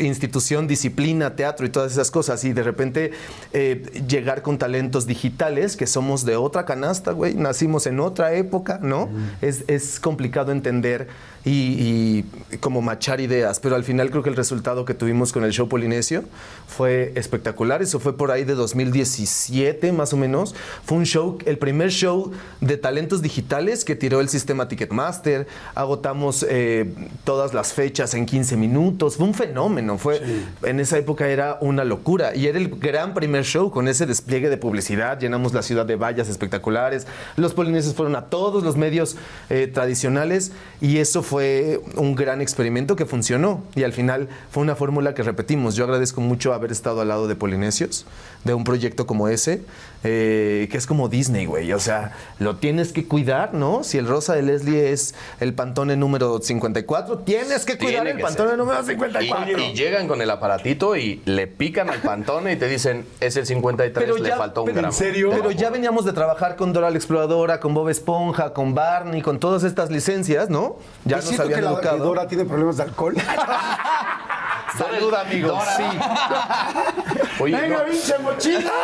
institución, disciplina, teatro y todas esas cosas. Y de repente eh, llegar con talentos digitales, que somos de otra canasta, güey, nacimos en otra época, ¿no? Es, es complicado entender y, y como machar ideas, pero al final creo que el resultado que tuvimos con el show Polinesio fue espectacular. Eso fue por ahí de 2017, más o menos. Fue un show, el primer show de talentos digitales que tiró el sistema Ticketmaster. Agotamos eh, todas las fechas en 15 minutos. Fue un fenómeno. Fue, En esa época era una locura. Y era el gran primer show con ese despliegue de publicidad. Llenamos la ciudad de vallas espectaculares. Los polinesios fueron a todos los medios eh, tradicionales. Y eso fue un gran experimento que funcionó. Y al final fue una fórmula que repetimos. Yo agradezco mucho haber estado al lado de Polinesios, de un proyecto como ese, eh, que es como Disney, güey. O sea, lo tienes que cuidar, ¿no? Si el rosa de Leslie es el pantone número 54, tienes que cuidar Tiene el que pantone ser. número Y, 54. y llegan con el aparatito y le pican al pantone y te dicen, es el 53, le faltó un pero- gramo. Pero ya veníamos de trabajar con Dora la Exploradora, con Bob Esponja, con Barney, con todas estas licencias, ¿no? Ya ¿Es nos habían que la educado. que Dora tiene problemas de alcohol? Salud, amigos. Sí. Oye, ¡Venga, no, pinche mochila!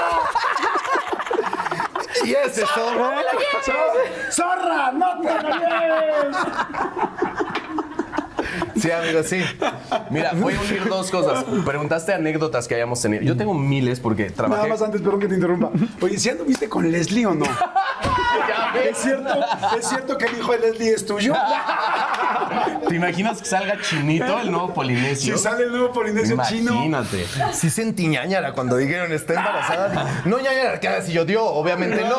Y ese zorro. ¡Zorra! ¡No te engañes! Sí, amigos, sí. mira, voy a unir dos cosas. Preguntaste anécdotas que hayamos tenido. Yo tengo miles porque Nada trabajé... más antes, perdón que te interrumpa. Oye, ¿sí anduviste con Leslie o no? ¿Es cierto, ¿Es cierto que el hijo de Leslie es tuyo? ¿Te imaginas que salga chinito el nuevo polinesio? Si sale el nuevo polinesio chino. Imagínate. Sí sentí ñañara cuando dijeron está embarazada. No ñañara, que si yo dio, obviamente no.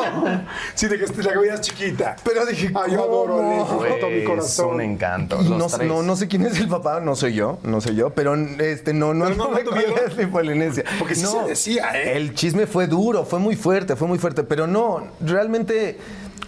Sí, de que la veías chiquita. Pero dije, Ay, yo adoro. Leslie todo mi corazón. un encanto. Y no, tres. no, no sé quién es el papá, no soy yo, no soy yo, pero este no, no, no, no. Leslie Polinesia. Porque sí se decía, ¿eh? El chisme fue duro, fue muy fuerte, fue muy fuerte, pero no, realmente,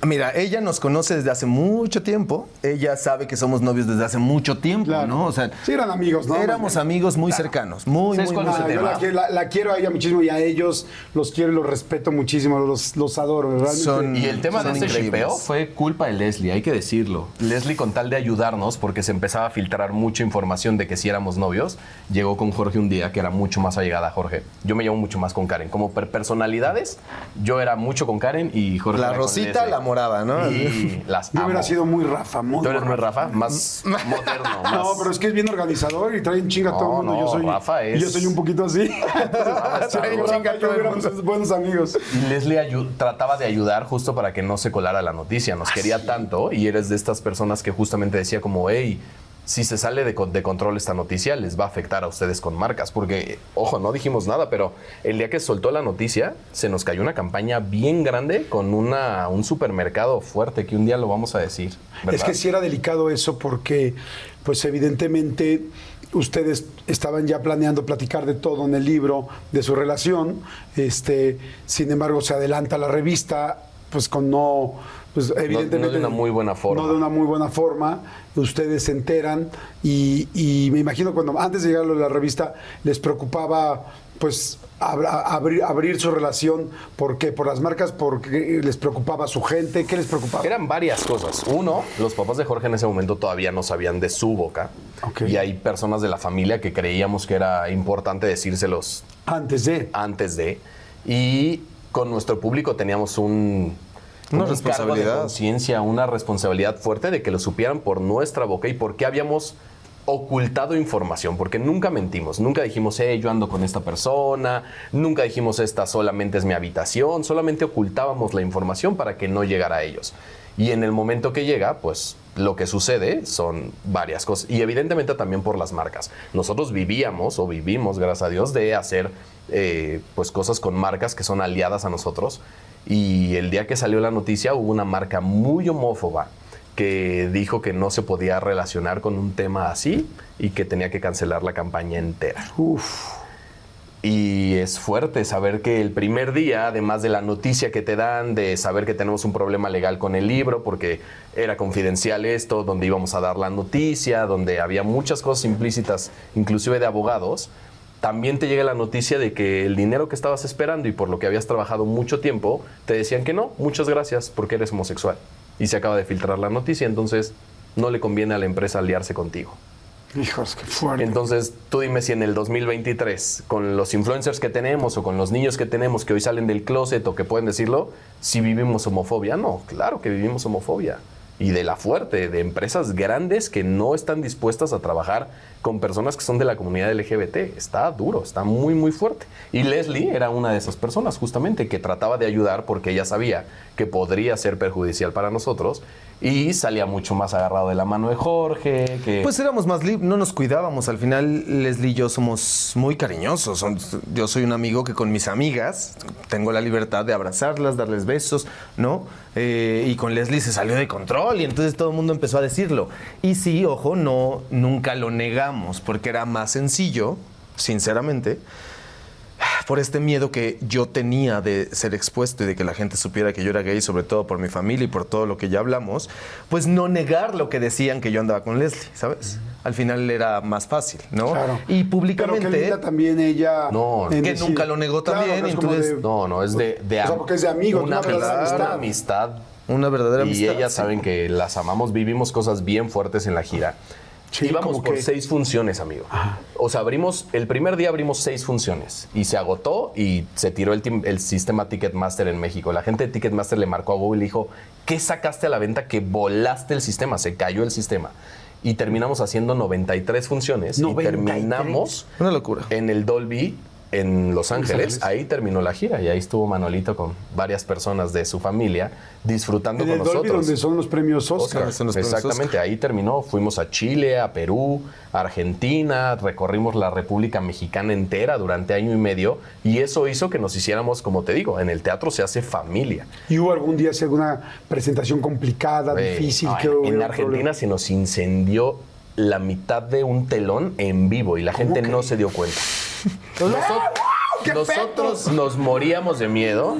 mira, ella nos conoce desde hace mucho tiempo, ella sabe que somos novios desde hace mucho tiempo, Claro. ¿no? O sea, Sí, eran amigos, ¿no? éramos amigos muy cercanos, muy, ¿Sabes muy, muy Ah, yo la, quiero- la- la quiero a ella muchísimo y a ellos los quiero y los respeto muchísimo, los, los adoro, realmente. Son- Y el tema de Son increíbles. shipeo fue culpa de Leslie, hay que decirlo. Leslie, con tal de ayudarnos, porque se empezaba a filtrar mucha información de que si éramos novios, llegó con Jorge un día que era mucho más allegada a Jorge. Yo me llevo mucho más con Karen. Como per- personalidades, yo era mucho con Karen y Jorge La era con rosita, Leslie. La morada, ¿no? Y las Yo hubiera sido muy Rafa, muy ¿Tú eres muy Rafa. Más moderno, más... No, pero es que es bien organizador y trae en chinga a todo No, el mundo. no, yo soy, Rafa y yo es- soy un poquito así. Entonces, Trae chinga a todo el mundo. buenos amigos. Y Leslie trataba de ayudar justo para que no se colara la noticia. Nos quería tanto y eres de estas personas que justamente decía como, hey, si se sale de, de control esta noticia, les va a afectar a ustedes con marcas. Porque, ojo, no dijimos nada, pero el día que soltó la noticia, se nos cayó una campaña bien grande con una, un supermercado fuerte que un día lo vamos a decir. Es que sí era delicado eso porque, pues evidentemente, ustedes estaban ya planeando platicar de todo en el libro, de su relación. Este, sin embargo, se adelanta la revista, pues con no, pues evidentemente. no de una muy buena forma. No de una muy buena forma. Ustedes se enteran y, y me imagino cuando antes de llegar a la revista les preocupaba pues abrir, abrir su relación, ¿por qué? ¿Por las marcas? ¿Porque les preocupaba su gente? ¿Qué les preocupaba? Eran varias cosas. Uno, los papás de Jorge en ese momento todavía no sabían de su boca. Y hay personas de la familia que creíamos que era importante decírselos Antes de... antes de. Y con nuestro público teníamos un. Una un responsabilidad. conciencia, una responsabilidad fuerte de que lo supieran por nuestra boca y por qué habíamos ocultado información, porque nunca mentimos, nunca dijimos, eh, yo ando con esta persona, nunca dijimos, esta solamente es mi habitación, solamente ocultábamos la información para que no llegara a ellos. Y en el momento que llega, pues lo que sucede son varias cosas. Y evidentemente también por las marcas. Nosotros vivíamos o vivimos, gracias a Dios, de hacer eh, pues cosas con marcas que son aliadas a nosotros. Y el día que salió la noticia hubo una marca muy homófoba que dijo que no se podía relacionar con un tema así y que tenía que cancelar la campaña entera. Y es fuerte saber que el primer día, además de la noticia que te dan, de saber que tenemos un problema legal con el libro, porque era confidencial esto, donde íbamos a dar la noticia, donde había muchas cosas implícitas, inclusive de abogados, también te llega la noticia de que el dinero que estabas esperando y por lo que habías trabajado mucho tiempo, te decían que no, muchas gracias, porque eres homosexual. Y se acaba de filtrar la noticia, entonces no le conviene a la empresa aliarse contigo. Hijos, qué fuerte. Entonces, tú dime si en el 2023, con los influencers que tenemos o con los niños que tenemos que hoy salen del closet o que pueden decirlo, si vivimos homofobia. No, claro que vivimos homofobia. Y de la fuerte, de empresas grandes que no están dispuestas a trabajar con personas que son de la comunidad LGBT. Está duro, está muy, muy fuerte. Y Leslie era una de esas personas, justamente, que trataba de ayudar porque ella sabía que podría ser perjudicial para nosotros y salía mucho más agarrado de la mano de Jorge. Que Pues éramos más libres, no nos cuidábamos. Al final, Leslie y yo somos muy cariñosos. Yo soy un amigo que con mis amigas tengo la libertad de abrazarlas, darles besos, ¿no? Eh, y con Leslie se salió de control y entonces todo el mundo empezó a decirlo. Y sí, ojo, no, nunca lo negamos porque era más sencillo, sinceramente, por este miedo que yo tenía de ser expuesto y de que la gente supiera que yo era gay, sobre todo por mi familia y por todo lo que ya hablamos, pues no negar lo que decían que yo andaba con Leslie, ¿sabes? Al final era más fácil, ¿no? Claro. Y Pero públicamente... que linda también ella. No, que nunca lo negó también, entonces- de- No, no, es de, de O sea, porque es de amigos, una una verdadera amistad. amistad. Una verdadera y amistad, ellas sí. saben que las amamos, vivimos cosas bien fuertes en la gira. Sí, Íbamos por que- seis funciones, amigo. O sea, abrimos, el primer día abrimos seis funciones y se agotó y se tiró el, sistema Ticketmaster en México. La gente de Ticketmaster le marcó a Google y le dijo, ¿qué sacaste a la venta que volaste el sistema? Se cayó el sistema. Y terminamos haciendo 93 funciones 93. y terminamos Una locura. en el Dolby en Los Ángeles. Ahí terminó la gira y ahí estuvo Manolito con varias personas de su familia disfrutando En con el Dolby nosotros. donde son los premios Oscar. Oscar. Son los premios Exactamente, ahí terminó. Fuimos a Chile, a Perú, a Argentina, recorrimos la República Mexicana entera durante año y medio y eso hizo que nos hiciéramos, como te digo, en el teatro se hace familia. ¿Y hubo algún día así alguna presentación complicada, difícil? no, que en- Argentina problema? se nos incendió la mitad de un telón en vivo y la gente no se dio cuenta. Nosotros, ¡Qué nosotros nos moríamos de miedo,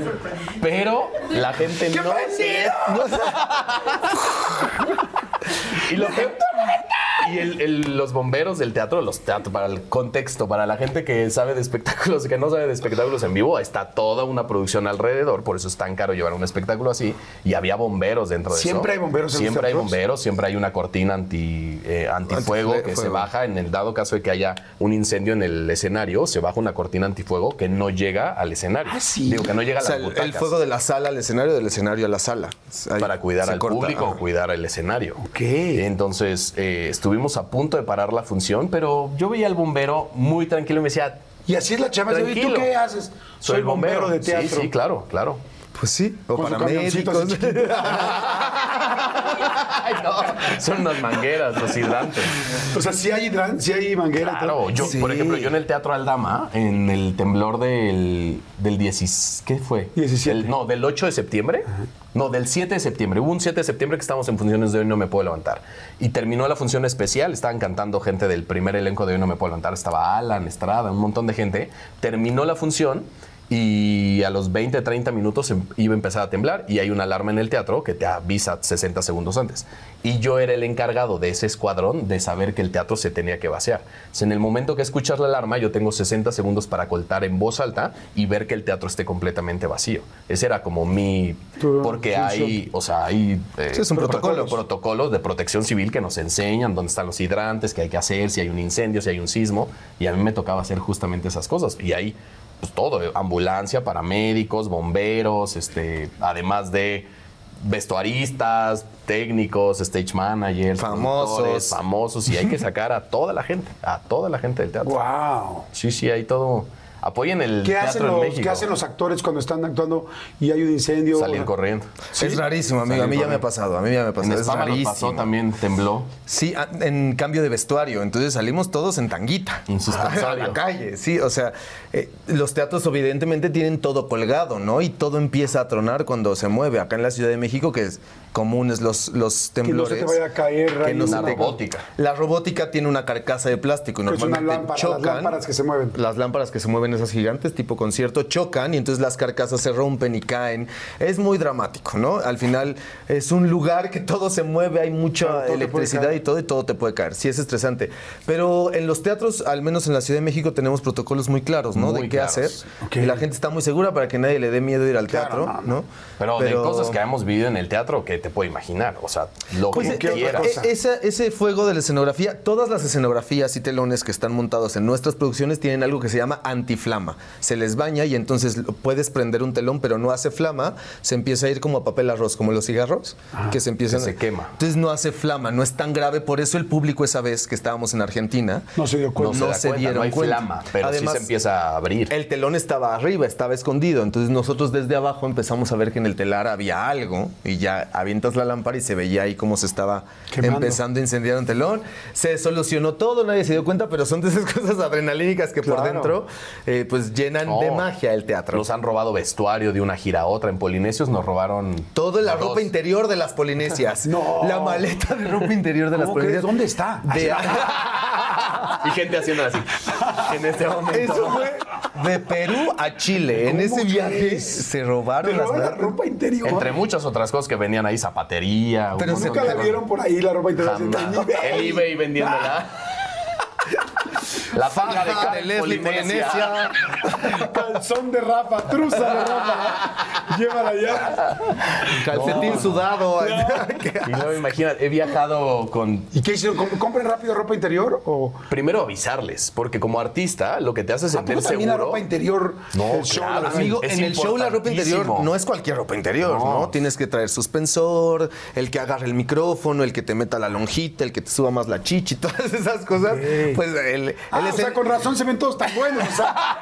pero la gente no se... y lo que- y el- el- los bomberos del teatro, los teatros, para el contexto, para la gente que sabe de espectáculos y que no sabe de espectáculos en vivo, está toda una producción alrededor, por eso es tan caro llevar un espectáculo así. Y había bomberos dentro de eso. ¿Siempre hay bomberos en Siempre hay teatros? bomberos, siempre hay una cortina anti, eh, antifuego Antifue- que se baja en el dado caso de que haya un incendio en el escenario, se baja una cortina antifuego que no llega al escenario. Ah, sí. Digo que no llega O a las el, el fuego de la sala al escenario, del escenario a la sala. Para cuidar al corta. público o Ajá. cuidar el escenario. Ok. Entonces eh, estuvimos a punto de parar la función, pero yo veía al bombero muy tranquilo y me decía, Y así es la chava. ¿Y tú qué haces? soy el bombero de teatro. Sí, sí, claro, claro. Pues sí, o para médicos. chiquito. Ay, no, son unas mangueras, los hidrantes. O sea, sí hay, hidran- sí hay manguera. Claro, yo, Sí. por ejemplo, yo en el Teatro Aldama, en el temblor del, del 10, ¿qué fue? 17. Del- no, del 8 de septiembre. No, del 7 de septiembre. Hubo un 7 de septiembre que estábamos en funciones de Hoy No Me Puedo Levantar. Y terminó la función especial. Estaban cantando gente del primer elenco de Hoy No Me Puedo Levantar. Estaba Alan, Estrada, un montón de gente. Terminó la función y a los 20, 30 minutos em- iba a empezar a temblar y hay una alarma en el teatro que te avisa 60 segundos antes. Y yo era el encargado de ese escuadrón de saber que el teatro se tenía que vaciar. Entonces, en el momento que escuchas la alarma, yo tengo 60 segundos para coltar en voz alta y ver que el teatro esté completamente vacío. Ese era como mi... Porque hay, o sea, hay... eh, Sí, es un protocolo. protocolos de protección civil que nos enseñan dónde están los hidrantes, qué hay que hacer, si hay un incendio, si hay un sismo. Y a mí me tocaba hacer justamente esas cosas. Y ahí, pues todo, eh, ambulancia, paramédicos, bomberos, este, además de vestuaristas, técnicos, stage managers, Famosos. famosos. Y hay que sacar a toda la gente, a toda la gente del teatro. Wow. Sí, sí, hay todo. Apoyen el ¿Qué teatro hacen, en los, México. ¿Qué hacen los actores cuando están actuando y hay un incendio? Salen corriendo. Es rarísimo, amigo. A mí ya me ha pasado. A mí ya me ha pasado. En Es rarísimo. pasó también, tembló. Sí, a- en cambio de vestuario. Entonces salimos todos en tanguita. En. A la calle, sí. O sea, eh, los teatros evidentemente tienen todo colgado, ¿no? Y todo empieza a tronar cuando se mueve. Acá en la Ciudad de México, que es comunes los, los Que no temblores. se te vaya a caer. que no te- robótica. La robótica tiene una carcasa de plástico y Que es una normalmente lámpara, las chocan. lámparas que se mueven. Las lámparas que se mueven, esas gigantes, tipo concierto, chocan y entonces las carcasas se rompen y caen. Es muy dramático, ¿no? Al final es un lugar que todo se mueve, hay mucha todo electricidad y todo, y todo te puede caer. Sí, es estresante. Pero en los teatros, al menos en la Ciudad de México, tenemos protocolos muy claros, ¿no? Muy de qué claros. hacer. Y la gente está muy segura para que nadie le dé miedo ir al Claro, teatro, no, ¿no? Pero, de cosas que hemos vivido en el teatro que te puedo imaginar. O sea, lo Pues, que quieras. eh, esa- ese fuego de la escenografía, todas las escenografías y telones que están montados en nuestras producciones tienen algo que se llama antiflama. Se les baña y entonces puedes prender un telón, pero no hace flama, se empieza a ir como a papel arroz, como los cigarros, que se empiezan que se quema. Entonces no hace flama, no es tan grave, por eso el público esa vez que estábamos en Argentina No se dio no cuenta. se, no se cuenta, dieron no hay cuenta. flama, pero Además, sí se empieza a abrir. el telón estaba arriba, estaba escondido. Entonces nosotros desde abajo empezamos a ver que en el telar había algo y ya avientas la lámpara y se veía ahí cómo se estaba Quemando. empezando a incendiar un telón. Se solucionó todo, nadie se dio cuenta, pero son de esas cosas adrenalínicas que por dentro eh, pues llenan de No. magia el teatro. Nos han robado vestuario de una gira a otra. En Polinesios nos robaron. Todo la dos. ropa interior de las polinesias. No. La maleta de ropa interior de las polinesias. ¿Dónde está? De- Y gente haciendo así. En este momento. Eso fue de Perú a Chile. En ¿Cómo ese viaje se robaron las la ropa interior. Entre muchas otras cosas que venían ahí, zapatería. Pero Nunca de la vieron por ahí la ropa interior. El eBay vendiéndola. La faja de, Cal de Leslie Polinesia. Calzón de Rafa, truza de Rafa. Llévala ya. Calcetín sudado. Y no, imagínate, he viajado con ¿Y qué hicieron? ¿Com- ¿Compren rápido ropa interior? ¿O Primero avisarles, porque como artista lo que te hace ¿A sentir poco también seguro. la ropa interior? No, el show, claro, Amigo, Es en el show la ropa interior no es cualquier ropa interior, ¿no? No. Tienes que traer suspensor, el que agarre el micrófono, el que te meta la lonjita, el que te suba más la chichi, todas esas cosas. Pues el Ah, o sea, con razón se ven todos tan buenos. O sea,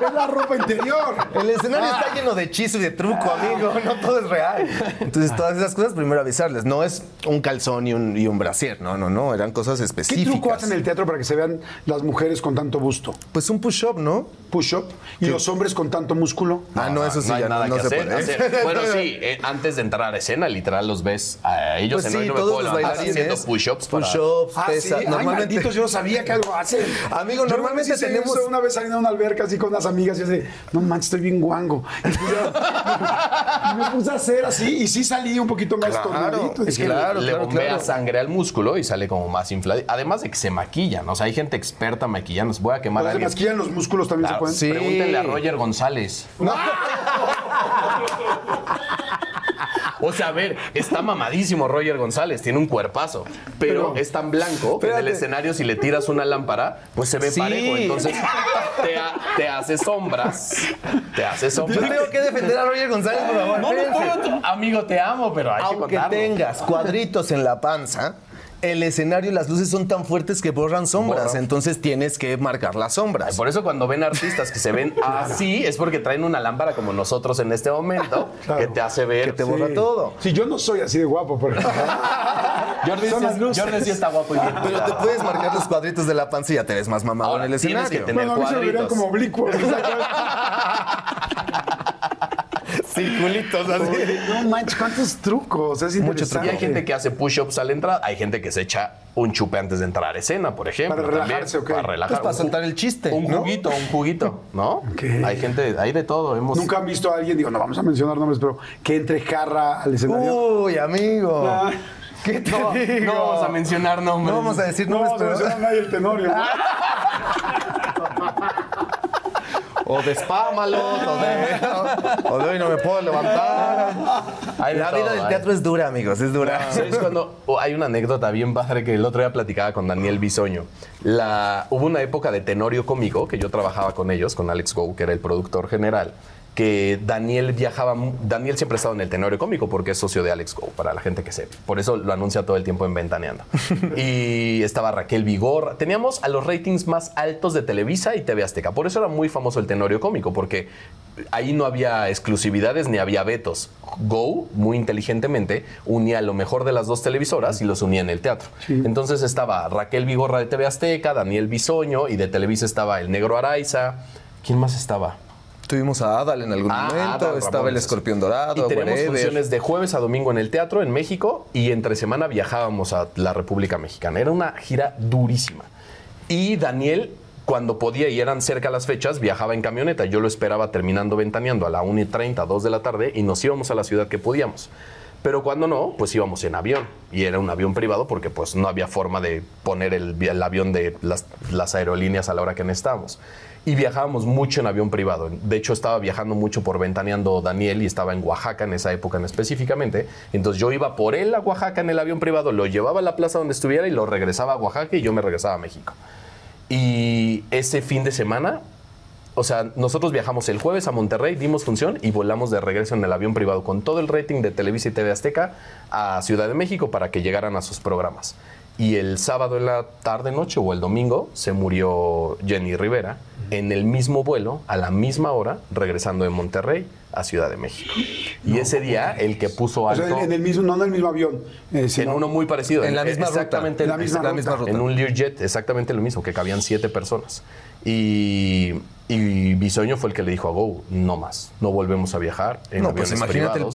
es, es la ropa interior. el escenario está lleno de hechizo y de truco, amigo. No todo es real. Entonces, todas esas cosas, primero avisarles. No es un calzón y un, y un brasier. No, no, no. Eran cosas ¿Qué específicas. truco hacen en el teatro para que se vean las mujeres con tanto busto? Pues un push-up, ¿no? Push-up. ¿Y los hombres con tanto músculo? ah, no, eso sí hay ya no, nada no que se hacer, puede. hacer. Bueno, sí, eh, antes de entrar a escena, literal los ves a ellos Pues en sí, no todos los bailarines. haciendo push-ups para... Push-ups, Ah, sí. Ay, Normalmente. malditos, yo sabía que algo hacen. Amigo, Yo normalmente tenemos- Una vez saliendo a una alberca así con unas amigas y yo de, no manches, estoy bien guango. Y a- y me puse a hacer así y sí salí un poquito más Claro, tornadito. es que Claro, le claro, bombea claro. sangre al músculo y sale como más inflado. Además de que se maquillan, o sea, hay gente experta maquillando. Voy a quemar a ¿Se alguien. masquillan los músculos también Claro, se pueden? sí. Pregúntenle a Roger González. O sea, a ver, está mamadísimo Roger González, tiene un cuerpazo, pero, Pero- es tan blanco que en el escenario si le tiras una lámpara, pues se ve Sí. parejo, entonces te, ha- te hace sombras, te hace Yo sombras. tengo que defender a Roger González, por favor. No, no puedo, amigo, te amo, pero hay que Aunque contarlo. tengas cuadritos en la panza, el escenario, las luces son tan fuertes que borran sombras. Entonces tienes que marcar las sombras. Por eso cuando ven artistas que se ven así, es porque traen una lámpara como nosotros en este momento, que te hace ver. Que te borra Sí. todo. Sí, yo no soy así de guapo, por ejemplo. Jordi, Son sí, las luces. Jordi sí está guapo y bien Pero te puedes marcar los cuadritos de la panza y ya te ves más mamado Ahora en el tienes escenario. que tener- Bueno, a mí se me como oblicuos. Circulitos así. No manches, cuántos trucos. Es Y hay gente que hace push-ups a la entrada, hay gente que se echa un chupe antes de entrar a escena, por ejemplo. Para relajarse, también, ¿o qué? Para relajar. Pues para soltar el chiste, Un ¿no? juguito, un juguito, ¿no? Ok. Hay gente, hay de todo. Hemos, Nunca han visto a alguien, digo, no vamos a mencionar nombres, pero que entre jarra al escenario. Uy, amigo. Ah. ¿Qué te No, digo? no vamos a mencionar nombres. No vamos a decir no, nombres, no, pero... no, nadie el tenorio. O despámalo, o de... O de hoy no me puedo levantar. Hay de La todo, vida del teatro es dura, amigos, es dura. ¿Sabes cuando oh, hay una anécdota bien padre que el otro día platicaba con Daniel Bisoño? La, hubo una época de Tenorio Cómico que yo trabajaba con ellos, con Alex Go, que era el productor general, que Daniel viajaba, Daniel siempre ha estado en el Tenorio Cómico porque es socio de Alex Go, para la gente que sepa. Por eso lo anuncia todo el tiempo en Ventaneando. y estaba Raquel Vigorra. Teníamos a los ratings más altos de Televisa y TV Azteca. Por eso era muy famoso el Tenorio Cómico, porque ahí no había exclusividades ni había vetos. Go, muy inteligentemente, unía lo mejor de las dos televisoras y los unía en el teatro. Entonces estaba Raquel Vigorra de TV Azteca, Daniel Bisoño y de Televisa estaba el Negro Araiza. ¿Quién más estaba? Tuvimos a Adal en algún Ah, momento, Adal estaba Ramones. el escorpión dorado, Y teníamos whatever. funciones de jueves a domingo en el teatro en México y entre semana viajábamos a la República Mexicana. Era una gira durísima. Y Daniel, cuando podía y eran cerca las fechas, viajaba en camioneta. Yo lo esperaba terminando ventaneando a la 1 y 30, 2 de la tarde y nos íbamos a la ciudad que podíamos. Pero cuando no, pues íbamos en avión. Y era un avión privado porque pues no había forma de poner el, el avión de las, las aerolíneas a la hora que necesitábamos. Y viajábamos mucho en avión privado. De hecho, estaba viajando mucho por ventaneando Daniel y estaba en Oaxaca en esa época en específicamente. Entonces yo iba por él a Oaxaca en el avión privado, lo llevaba a la plaza donde estuviera y lo regresaba a Oaxaca y yo me regresaba a México. Y ese fin de semana, o sea, nosotros viajamos el jueves a Monterrey, dimos función y volamos de regreso en el avión privado con todo el rating de Televisa y TV Azteca a Ciudad de México para que llegaran a sus programas. Y el sábado en la tarde, noche o el domingo se murió Jenny Rivera en el mismo vuelo, a la misma hora, regresando de Monterrey a Ciudad de México. Y ese día, el que puso O alto sea, en el mismo, no en el mismo avión. eh, en sino- uno muy parecido. En la misma ruta. exactamente En la misma la misma ruta. En un Learjet, exactamente lo mismo, que cabían siete personas. Y, y Bisoño fue el que le dijo a Go, no más, no volvemos a viajar en No, pues aviones imagínate el- privados.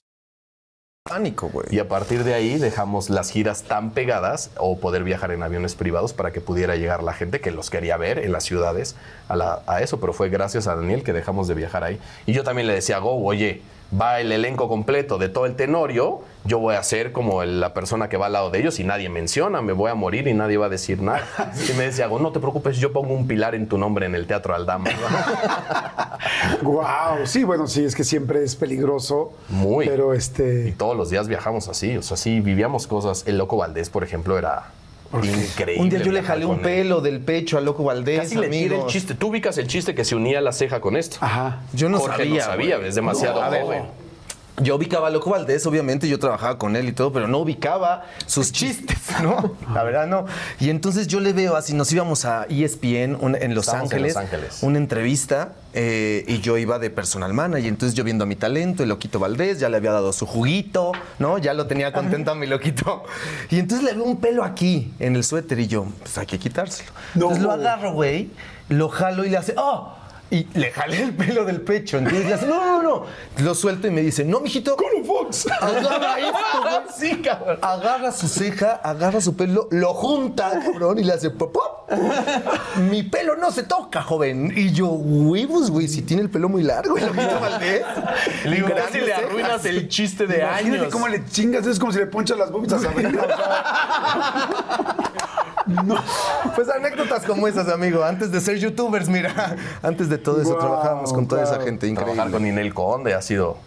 Güey. Y a partir de ahí dejamos las giras tan pegadas o poder viajar en aviones privados para que pudiera llegar la gente que los quería ver en las ciudades a, la- a eso. Pero fue gracias a Daniel que dejamos de viajar ahí. Y yo también le decía a Go, oye, va el elenco completo de todo el Tenorio, yo voy a ser como la persona que va al lado de ellos y nadie menciona, me voy a morir y nadie va a decir nada. Y me decía, no te preocupes, yo pongo un pilar en tu nombre en el Teatro Aldama. Wow, sí, bueno, sí, es que siempre es peligroso. Muy. Pero Y este. todos los días viajamos así, o sea, sí vivíamos cosas. El Loco Valdés, por ejemplo, era increíble. Un día yo le jalé un pelo del pecho a Loco Valdés, Casi le tira el amigos. chiste. Tú ubicas el chiste que se unía la ceja con esto. Ajá. Yo no Jorge sabía, no sabía, güey. es demasiado No, a ver, joven. Yo ubicaba a Loco Valdés, obviamente, yo trabajaba con él y todo, pero no ubicaba sus chistes, ¿no? La verdad, no. Y entonces yo le veo así, nos íbamos a ESPN un- en, Los Estábamos en Ángeles, Los Ángeles. una entrevista, eh, y yo iba de personal manager, entonces yo viendo a mi talento, el Loquito Valdés, ya le había dado su juguito, ¿no? Ya lo tenía contento a mi Loquito. Y entonces le veo un pelo aquí, en el suéter, y yo, pues hay que quitárselo. No. Entonces lo agarro, güey, lo jalo y le hace, ¡oh! Y le jalé el pelo del pecho. Entonces le hace, no, no, no. Lo suelto y me dice, no, mijito. Colo Fox. Agarra esto, güey. Sí, cabrón. Agarra su ceja, agarra su pelo, lo junta, cabrón, y le hace pop, pop. Mi pelo no se toca, joven. Y yo, huevos, güey, si tiene el pelo muy largo, el Valdés. Le digo, casi le arruinas el chiste de Imagínate años. cómo le chingas, es como si le ponchas las boobies a Sabrina. O sea, Pues anécdotas como esas, amigo. Antes de ser youtubers, mira. Antes de todo eso, Wow, trabajábamos con toda esa gente increíble. Trabajar con Ninel Conde ha sido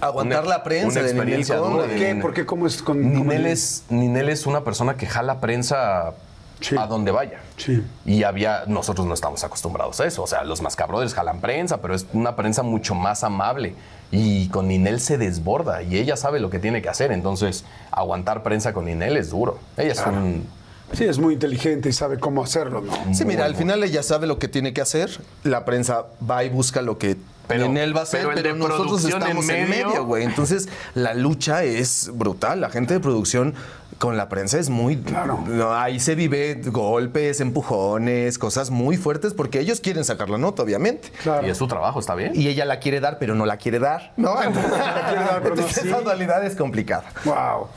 Aguantar una- la prensa una de Ninel experiencia Conde. dura. ¿Por qué? ¿Por qué? ¿Cómo es con Ninel es? Ninel es una persona que jala prensa Sí. a donde vaya. Sí. Y había, nosotros no estamos acostumbrados a eso. O sea, los mascabrothers jalan prensa, pero es una prensa mucho más amable. Y con Ninel se desborda y ella sabe lo que tiene que hacer. Entonces, aguantar prensa con Ninel es duro. Ella es un. Sí, es muy inteligente y sabe cómo hacerlo, ¿no? Sí, mira, al final ella sabe lo que tiene que hacer. La prensa va y busca lo que Pero- en él va a hacer, pero pero, el de nosotros estamos en en medio. güey. Entonces, la lucha es brutal. La gente de producción con la prensa es muy... Claro. No, ahí se vive golpes, empujones, cosas muy fuertes porque ellos quieren sacar la nota, obviamente. Claro. Y es su trabajo, está bien. Y ella la quiere dar, pero no la quiere dar. No, entonces, quiere dar, pero no entonces sí. esa dualidad es complicada. Wow.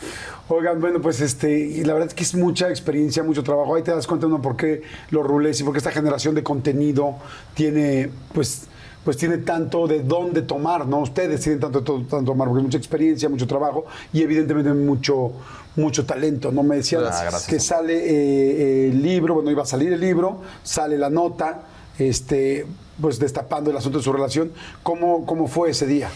Oigan, bueno, pues este, y la verdad es que es mucha experiencia, mucho trabajo. Ahí te das cuenta uno por qué los rulés y por qué esta generación de contenido tiene, pues, pues tiene tanto de dónde tomar, ¿no? Ustedes tienen tanto de to- tanto tomar, porque mucha experiencia, mucho trabajo y evidentemente mucho, mucho talento, ¿no? Me decían Ah, que sale eh, el libro, bueno, iba a salir el libro, sale la nota, este, pues destapando el asunto de su relación. ¿Cómo, cómo fue ese día?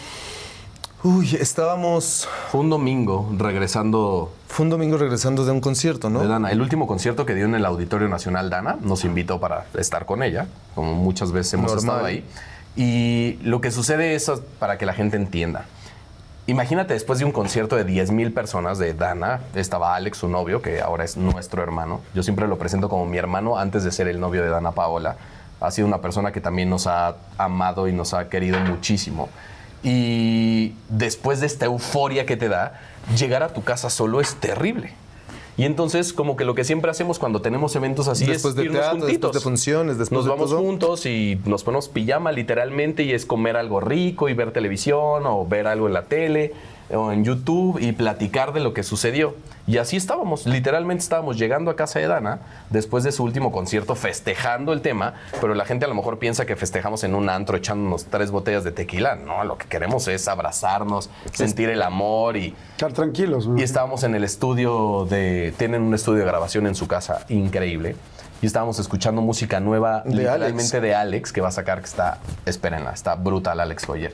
Uy, estábamos... Fue un domingo regresando Fue un domingo regresando de un concierto, ¿no? de Dana. El último concierto que dio en el Auditorio Nacional Dana nos invitó para estar con ella, como muchas veces hemos Normal. estado ahí. Y lo que sucede es para que la gente entienda. Imagínate después de un concierto de 10 mil personas de Dana, estaba Alex, su novio, que ahora es nuestro hermano. Yo siempre lo presento como mi hermano antes de ser el novio de Dana Paola. Ha sido una persona que también nos ha amado y nos ha querido muchísimo. Y después de esta euforia que te da, llegar a tu casa solo es terrible. Y entonces, como que lo que siempre hacemos cuando tenemos eventos así Después es de irnos teatro, juntitos. después de funciones, después nos de vamos todo. juntos y nos ponemos pijama literalmente y es comer algo rico y ver televisión o ver algo en la tele o en YouTube y platicar de lo que sucedió. Y así estábamos, literalmente estábamos llegando a casa de Dana después de su último concierto festejando el tema, pero la gente a lo mejor piensa que festejamos en un antro echándonos tres botellas de tequila. No, lo que queremos es abrazarnos, sentir el amor y... Estar tranquilos, ¿no? Y estábamos en el estudio de. Tienen un estudio de grabación en su casa increíble. Y estábamos escuchando música nueva, De literalmente Alex. de Alex, que va a sacar, que está. Espérenla, está brutal Alex Foyer.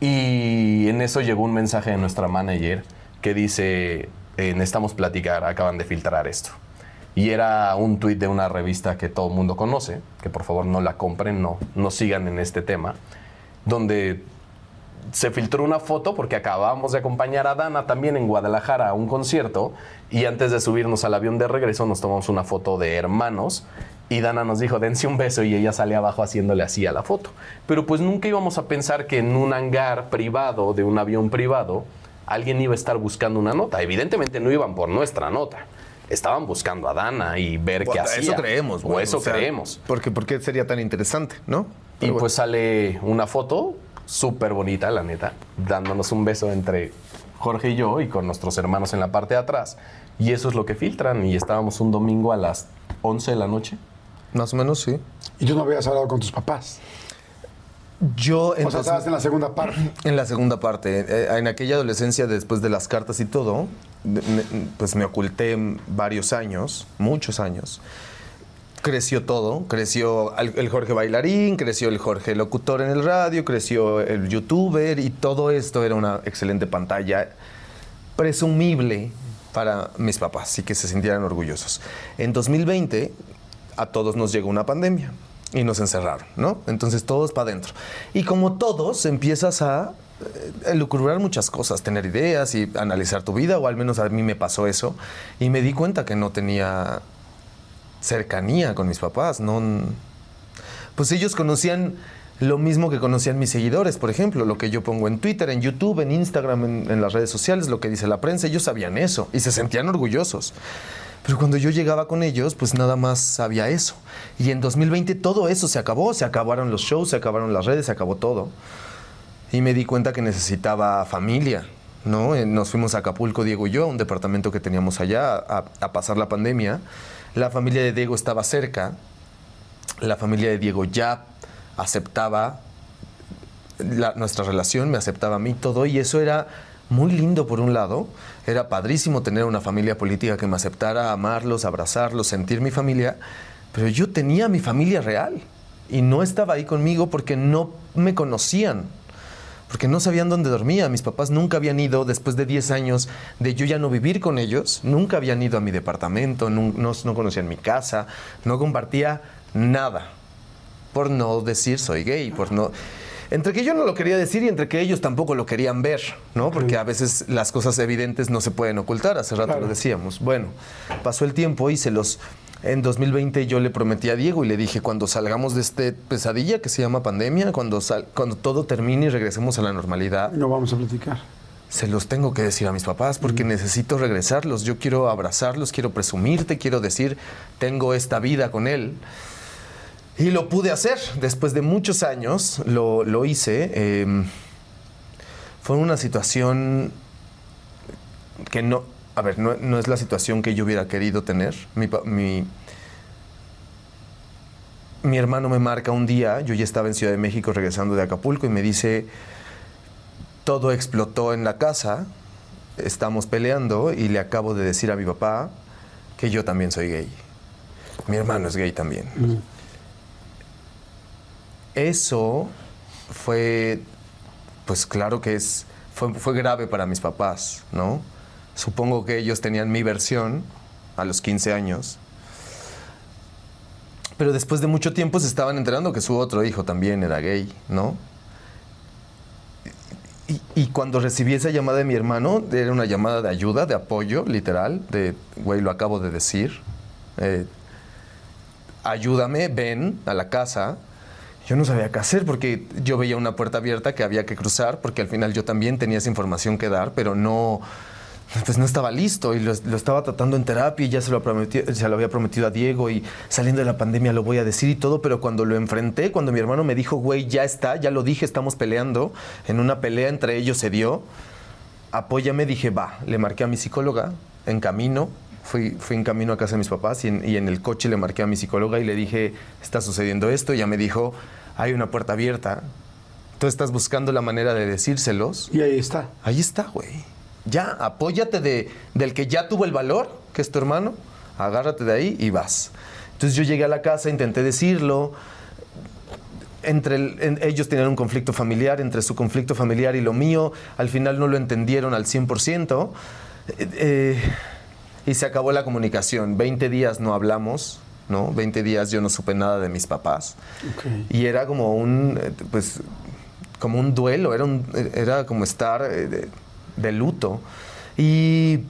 Y en eso llegó un mensaje de nuestra manager que dice: eh, Necesitamos platicar, acaban de filtrar esto. Y era un tuit de una revista que todo el mundo conoce, que por favor no la compren, no, no sigan en este tema, donde se filtró una foto porque acabábamos de acompañar a Dana también en Guadalajara a un concierto y antes de subirnos al avión de regreso nos tomamos una foto de hermanos y Dana nos dijo dense un beso y ella sale abajo haciéndole así a la foto. Pero pues nunca íbamos a pensar que en un hangar privado de un avión privado alguien iba a estar buscando una nota. Evidentemente no iban por nuestra nota. Estaban buscando a Dana y ver qué Bueno, hacía. Eso creemos, O güey, eso o sea, creemos. Porque, ¿Por qué sería tan interesante, no? Y Pero bueno. pues sale una foto súper bonita, la neta, dándonos un beso entre Jorge y yo y con nuestros hermanos en la parte de atrás. Y eso es lo que filtran. Y estábamos un domingo a las 11 de la noche. Más o menos, sí. Y tú no habías hablado con tus papás. Yo O sea, entonces- estabas en la segunda parte. En la segunda parte, eh, en aquella adolescencia, después de las cartas y todo, pues me oculté varios años, muchos años. Creció todo, creció el Jorge bailarín, creció el Jorge locutor en el radio, creció el youtuber y todo esto era una excelente pantalla presumible para mis papás y que se sintieran orgullosos. En 2020 a todos nos llegó una pandemia y nos encerraron, ¿no? Entonces todos para adentro. Y como todos empiezas a eh, elucubrar muchas cosas, tener ideas y analizar tu vida, o al menos a mí me pasó eso, y me di cuenta que no tenía cercanía con mis papás, no... Pues ellos conocían lo mismo que conocían mis seguidores, por ejemplo, lo que yo pongo en Twitter, en YouTube, en Instagram, en, en las redes sociales, lo que dice la prensa, ellos sabían eso y se sentían orgullosos. Pero cuando yo llegaba con ellos, pues nada más sabía eso. Y en 2020 todo eso se acabó, se acabaron los shows, se acabaron las redes, se acabó todo. Y me di cuenta que necesitaba familia, ¿no? Eh, Nos fuimos a Acapulco, Diego y yo, a un departamento que teníamos allá, a, pasar la pandemia. La familia de Diego estaba cerca, la familia de Diego ya aceptaba nuestra relación, me aceptaba a mí todo y eso era muy lindo por un lado, era padrísimo tener una familia política que me aceptara, amarlos, abrazarlos, sentir mi familia, pero yo tenía mi familia real y no estaba ahí conmigo porque no me conocían, porque no sabían dónde dormía. Mis papás nunca habían ido, después de 10 años de yo ya no vivir con ellos, nunca habían ido a mi departamento, no, no, no conocían mi casa, no compartía nada por no decir soy gay, por no... Entre que yo no lo quería decir y entre que ellos tampoco lo querían ver, ¿no? Porque a veces las cosas evidentes no se pueden ocultar, hace rato Claro. lo decíamos. Bueno, pasó el tiempo y se los... En 2020 yo le prometí a Diego y le dije, cuando salgamos de este pesadilla que se llama pandemia, cuando, sal- cuando todo termine y regresemos a la normalidad, No vamos a platicar. se los tengo que decir a mis papás porque necesito regresarlos. Yo quiero abrazarlos, quiero presumirte, quiero decir, tengo esta vida con él. Y lo pude hacer. Después de muchos años lo, lo hice. Eh, fue una situación que no, a ver, no, no es la situación que yo hubiera querido tener. Mi, mi, mi hermano me marca un día, yo ya estaba en Ciudad de México regresando de Acapulco y me dice, todo explotó en la casa, estamos peleando y le acabo de decir a mi papá que yo también soy gay. Mi hermano es gay también. Eso fue, pues claro que es, fue, fue grave para mis papás, ¿no? Supongo que ellos tenían mi versión a los 15 años. Pero después de mucho tiempo se estaban enterando que su otro hijo también era gay, ¿no? Y, cuando recibí esa llamada de mi hermano, era una llamada de ayuda, de apoyo, literal, de, güey, lo acabo de decir. eh, ayúdame, ven a la casa. Yo no sabía qué hacer porque yo veía una puerta abierta que había que cruzar, porque al final yo también tenía esa información que dar, pero no, pues no estaba listo y lo, estaba tratando en terapia y ya se lo, prometí- se lo había prometido a Diego y saliendo de la pandemia lo voy a decir y todo, pero cuando lo enfrenté, cuando mi hermano me dijo, güey, ya está, ya lo dije, estamos peleando, en una pelea entre ellos se dio, apóyame, dije, va, le marqué a mi psicóloga en camino, fui, fui en camino a casa de mis papás y en, y en el coche le marqué a mi psicóloga y le dije, está sucediendo esto, y ella me dijo, hay una puerta abierta, tú estás buscando la manera de decírselos, Y ahí está. ahí está, güey. Ya, apóyate de, del que ya tuvo el valor, que es tu hermano, agárrate de ahí y vas. Entonces yo llegué a la casa, intenté decirlo, entre el- en- ellos tenían un conflicto familiar, entre su conflicto familiar y lo mío, al final no lo entendieron al 100%, eh, eh, y se acabó la comunicación. 20 días no hablamos, ¿no? 20 días yo no supe nada de mis papás. Y era como un, eh, pues, como un duelo, era, un- era como estar eh, de, de luto. Y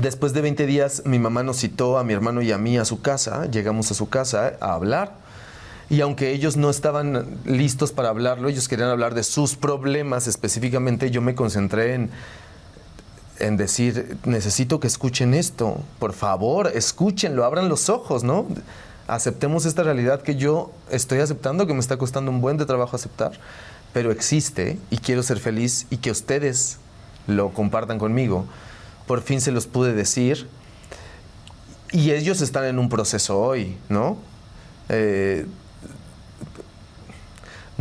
después de 20 días mi mamá nos citó a mi hermano y a mí a su casa, llegamos a su casa a hablar. Y aunque ellos no estaban listos para hablarlo, ellos querían hablar de sus problemas específicamente, yo me concentré en, en decir, necesito que escuchen esto, por favor, escúchenlo, abran los ojos, ¿no? Aceptemos esta realidad que yo estoy aceptando, que me está costando un buen de trabajo aceptar, pero existe y quiero ser feliz y que ustedes lo compartan conmigo. Por fin se los pude decir y ellos están en un proceso hoy, ¿no? Eh,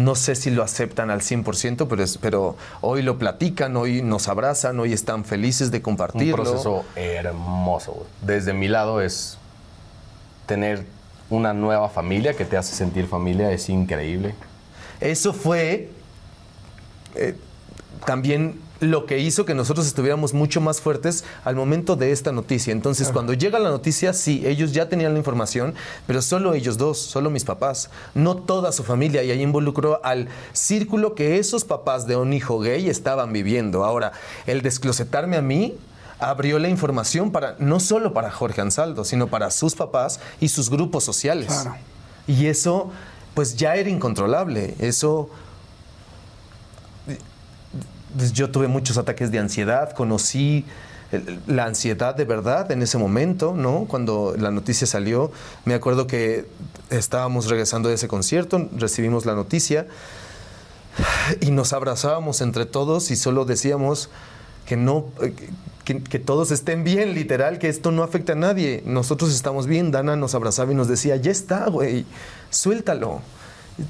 no sé si lo aceptan al 100%, pero, es- pero hoy lo platican, hoy nos abrazan, hoy están felices de Un compartirlo. proceso hermoso. Desde mi lado es tener una nueva familia que te hace sentir familia, es increíble. Eso fue eh, también lo que hizo que nosotros estuviéramos mucho más fuertes al momento de esta noticia. Entonces, cuando llega la noticia, sí, ellos ya tenían la información, pero solo ellos dos, solo mis papás, no toda su familia. Y ahí involucró al círculo que esos papás de un hijo gay estaban viviendo. Ahora, el desclosetarme a mí abrió la información para no solo para Jorge Ansaldo, sino para sus papás y sus grupos sociales. Claro. Y eso, pues ya era incontrolable. Eso yo tuve muchos ataques de ansiedad, conocí el- la ansiedad de verdad en ese momento, ¿no? Cuando la noticia salió, me acuerdo que estábamos regresando de ese concierto, recibimos la noticia y nos abrazábamos entre todos y solo decíamos que no eh, que todos estén bien, literal, que esto no afecta a nadie. Nosotros estamos bien. Dana nos abrazaba y nos decía, ya está, güey, suéltalo.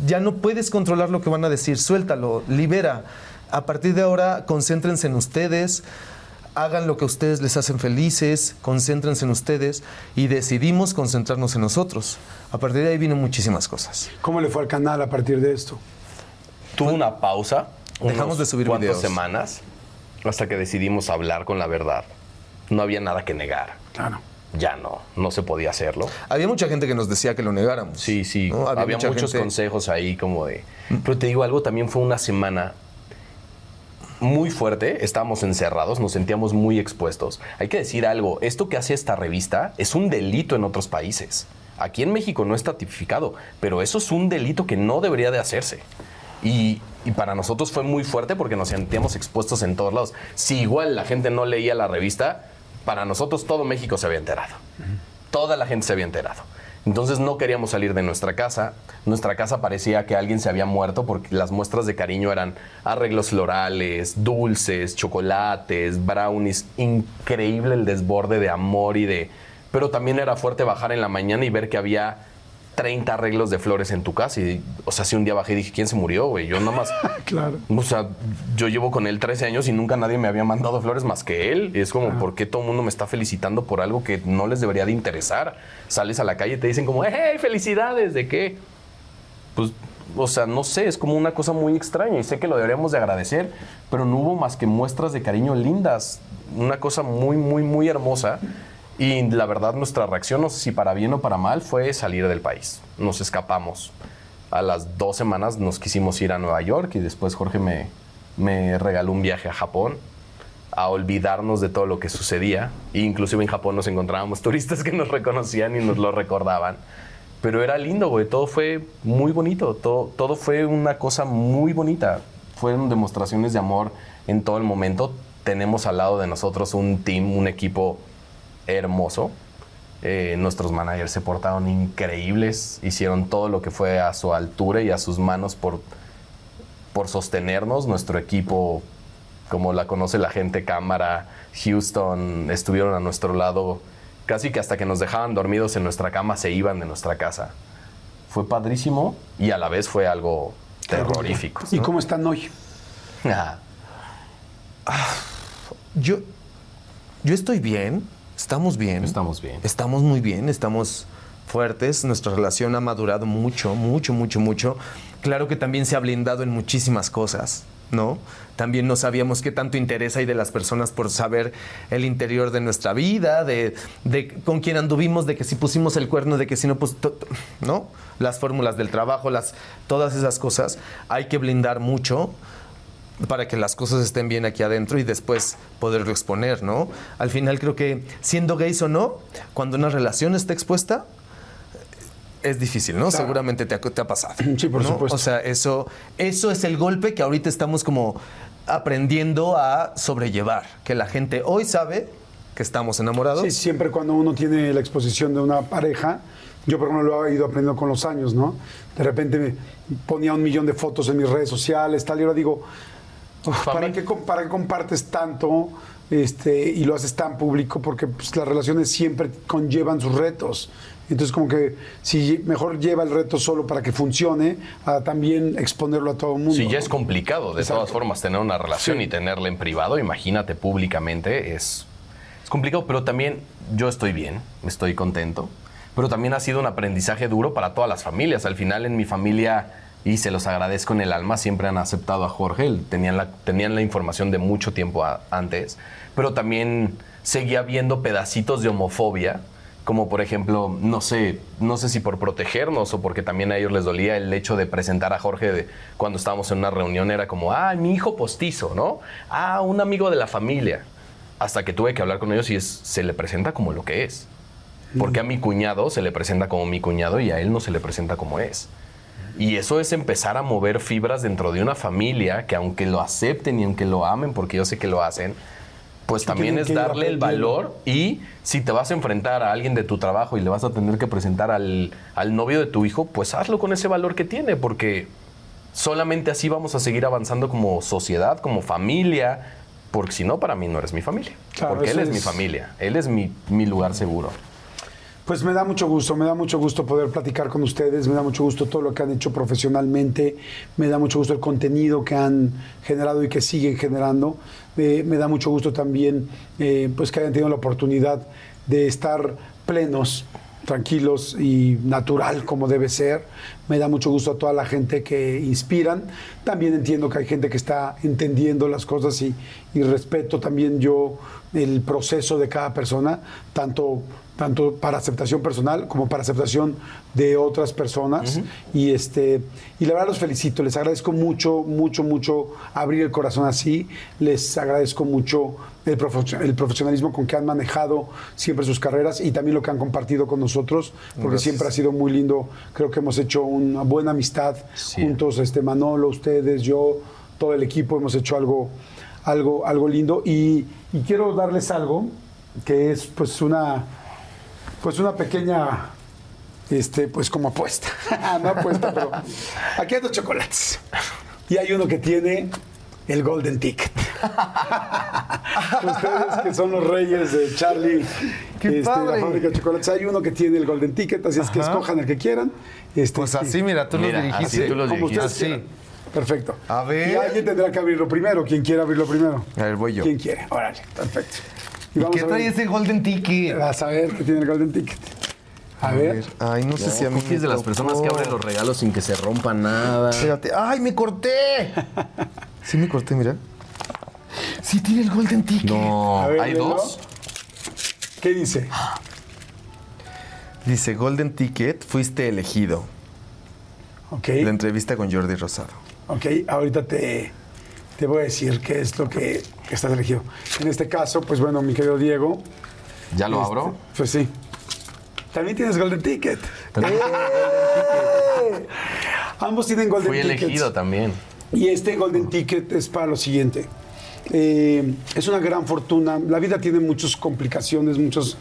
Ya no puedes controlar lo que van a decir, suéltalo, libera. A partir de ahora, concéntrense en ustedes, hagan lo que a ustedes les hacen felices, concéntrense en ustedes y decidimos concentrarnos en nosotros. A partir de ahí vino muchísimas cosas. ¿Cómo le fue al canal a partir de esto? Tuvo una pausa. Dejamos de subir videos. semanas hasta que decidimos hablar con la verdad. No había nada que negar. Claro. Ya no, no se podía hacerlo. Había mucha gente que nos decía que lo negáramos. Sí, sí. ¿no? Había, muchos gente- consejos ahí como de... Pero te digo algo, también fue una semana muy fuerte. Estábamos encerrados, nos sentíamos muy expuestos. Hay que decir algo, esto que hace esta revista es un delito en otros países. Aquí en México no está tipificado, pero eso es un delito que no debería de hacerse. Y, y para nosotros fue muy fuerte porque nos sentíamos expuestos en todos lados. Si igual la gente no leía la revista, para nosotros todo México se había enterado. Toda la gente se había enterado. Entonces no queríamos salir de nuestra casa. Nuestra casa parecía que alguien se había muerto porque las muestras de cariño eran arreglos florales, dulces, chocolates, brownies. Increíble el desborde de amor y de... Pero también era fuerte bajar en la mañana y ver que había 30 arreglos de flores en tu casa. Y, o sea, si un día bajé y dije, ¿quién se murió, güey? Yo nada más... Claro. O sea, yo llevo con él 13 años y nunca nadie me había mandado flores más que él. Y es como, ¿por qué todo el mundo me está felicitando por algo que no les debería de interesar? Sales a la calle y te dicen como, ¡hey, felicidades! ¿De qué? Pues, o sea, no sé, es como una cosa muy extraña y sé que lo deberíamos de agradecer, pero no hubo más que muestras de cariño lindas. Una cosa muy, muy, muy hermosa. Y la verdad, nuestra reacción, no sé si para bien o para mal, fue salir del país. Nos escapamos. A las dos semanas nos quisimos ir a Nueva York y después Jorge me, me regaló un viaje a Japón a olvidarnos de todo lo que sucedía. E inclusive en Japón nos encontrábamos turistas que nos reconocían y nos lo recordaban. Pero era lindo, güey. Todo fue muy bonito. Todo, todo fue una cosa muy bonita. Fueron demostraciones de amor en todo el momento. Tenemos al lado de nosotros un team, un equipo hermoso. Eh, nuestros managers se portaron increíbles, hicieron todo lo que fue a su altura y a sus manos por, por sostenernos. Nuestro equipo, como la conoce la gente, cámara, Houston, estuvieron a nuestro lado casi que hasta que nos dejaban dormidos en nuestra cama se iban de nuestra casa. Fue padrísimo y a la vez fue algo terrorífico. ¿Y cómo están hoy? Ah, Yo, yo estoy bien, estamos bien. Estamos bien. Estamos muy bien, estamos fuertes, nuestra relación ha madurado mucho, mucho, mucho, mucho. Claro que también se ha blindado en muchísimas cosas, ¿no? También no sabíamos qué tanto interés hay de las personas por saber el interior de nuestra vida, de, de con quién anduvimos, de que si pusimos el cuerno, de que si no, pues, ¿no? Las fórmulas del trabajo, las, todas esas cosas. Hay que blindar mucho para que las cosas estén bien aquí adentro y después poderlo exponer, ¿no? Al final creo que siendo gays o no, cuando una relación está expuesta, es difícil, ¿no? Seguramente te ha, te ha pasado. Sí, por ¿no? supuesto. O sea, eso, eso es el golpe que ahorita estamos como aprendiendo a sobrellevar, que la gente hoy sabe que estamos enamorados. Sí, siempre cuando uno tiene la exposición de una pareja, yo por ejemplo lo he ido aprendiendo con los años, ¿no? De repente me ponía un millón de fotos en mis redes sociales, tal, y ahora digo, "Uf, ¿para qué, ¿para qué compartes tanto este, y lo haces tan público? Porque pues, las relaciones siempre conllevan sus retos. Entonces como que si mejor lleva el reto solo para que funcione, a también exponerlo a todo el mundo. Sí, ya es complicado, de Exacto. todas formas, tener una relación Sí. y tenerla en privado, imagínate públicamente, es, es complicado, pero también yo estoy bien, estoy contento, pero también ha sido un aprendizaje duro para todas las familias. Al final en mi familia y se los agradezco en el alma, siempre han aceptado a Jorge, tenían la, tenían la información de mucho tiempo antes, pero también seguía viendo pedacitos de homofobia, como por ejemplo, no sé, no sé si por protegernos o porque también a ellos les dolía el hecho de presentar a Jorge de- cuando estábamos en una reunión, era como, ah, mi hijo postizo, ¿no? Ah, un amigo de la familia. Hasta que tuve que hablar con ellos y se le presenta como lo que es. Porque a mi cuñado se le presenta como mi cuñado y a él no se le presenta como es. Y eso es empezar a mover fibras dentro de una familia que aunque lo acepten y aunque lo amen, porque yo sé que lo hacen, pues también es darle el valor y si te vas a enfrentar a alguien de tu trabajo y le vas a tener que presentar al, al novio de tu hijo, pues hazlo con ese valor que tiene, porque solamente así vamos a seguir avanzando como sociedad, como familia, porque si no, para mí no eres mi familia. Claro, porque él eso es, mi es- familia, él es mi, mi lugar seguro. Pues me da mucho gusto, me da mucho gusto poder platicar con ustedes, me da mucho gusto todo lo que han hecho profesionalmente, me da mucho gusto el contenido que han generado y que siguen generando, Eh, me da mucho gusto también eh, pues que hayan tenido la oportunidad de estar plenos, tranquilos y natural como debe ser. Me da mucho gusto a toda la gente que inspiran. También entiendo que hay gente que está entendiendo las cosas y, y respeto también yo el proceso de cada persona, tanto tanto para aceptación personal como para aceptación de otras personas. Y este y la verdad los felicito, les agradezco mucho, mucho, mucho abrir el corazón así. Les agradezco mucho el, profesio- el profesionalismo con que han manejado siempre sus carreras y también lo que han compartido con nosotros, porque Gracias. siempre ha sido muy lindo. Creo que hemos hecho una buena amistad Sí. juntos, este Manolo, ustedes, yo, todo el equipo hemos hecho algo, algo, algo lindo. Y, y quiero darles algo que es pues una pues una pequeña, este, pues como apuesta. no apuesta, pero aquí hay dos chocolates. Y hay uno que tiene el Golden Ticket. Ustedes que son los reyes de Charlie, ¡Qué este, la fábrica de chocolates, hay uno que tiene el Golden Ticket, así es que Ajá. escojan el que quieran. Este, Pues sí. así, mira, tú Mira, los dirigiste. así tú los como dirigiste. ustedes Así. quieran. Perfecto. A ver. Y alguien tendrá que abrirlo primero. ¿Quién quiere abrirlo primero? A ver, voy yo. ¿Quién quiere? Órale, perfecto. ¿Y vamos qué a trae ese Golden Ticket? Vas a ver que tiene el Golden Ticket. A, ver. Ay, no sé si a mí. Me de las personas que abren los regalos sin que se rompa nada. Espérate. ¡Ay, me corté! Sí, me corté, mira. Sí, tiene el Golden Ticket. No, A ver, hay léelo. dos. ¿Qué dice? Dice Golden Ticket, fuiste elegido. Ok, La entrevista con Jordi Rosado. ok, ahorita te, te voy a decir qué es lo que estás elegido. En este caso, pues bueno, mi querido Diego. ¿Ya lo este, abro? Pues sí. También tienes Golden Ticket. También. ¡Eh! Ambos tienen Golden Fui Tickets. elegido también. Y este Golden Ticket es para lo siguiente. Eh, es una gran fortuna. La vida tiene muchas complicaciones, muchos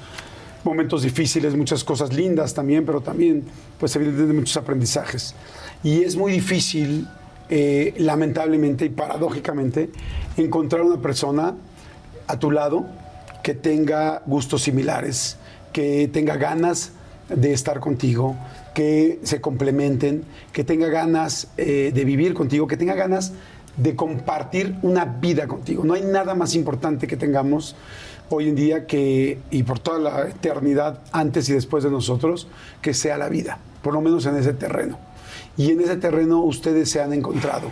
momentos difíciles, muchas cosas lindas también, pero también, pues evidentemente, muchos aprendizajes. Y es muy difícil, eh, lamentablemente y paradójicamente, encontrar una persona a tu lado que tenga gustos similares, que tenga ganas de estar contigo, que se complementen, que tenga ganas eh, de vivir contigo, que tenga ganas de compartir una vida contigo. No hay nada más importante que tengamos hoy en día que, y por toda la eternidad, antes y después de nosotros, que sea la vida, por lo menos en ese terreno. Y en ese terreno ustedes se han encontrado.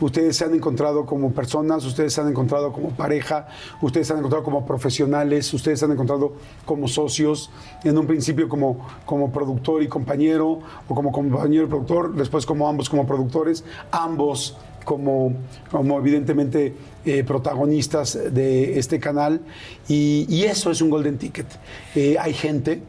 Ustedes se han encontrado como personas, ustedes se han encontrado como pareja, ustedes se han encontrado como profesionales, ustedes se han encontrado como socios, en un principio como, como productor y compañero, o como compañero y productor, después como ambos como productores, ambos como, como evidentemente eh, protagonistas de este canal. Y, eso es un golden ticket. Eh, hay gente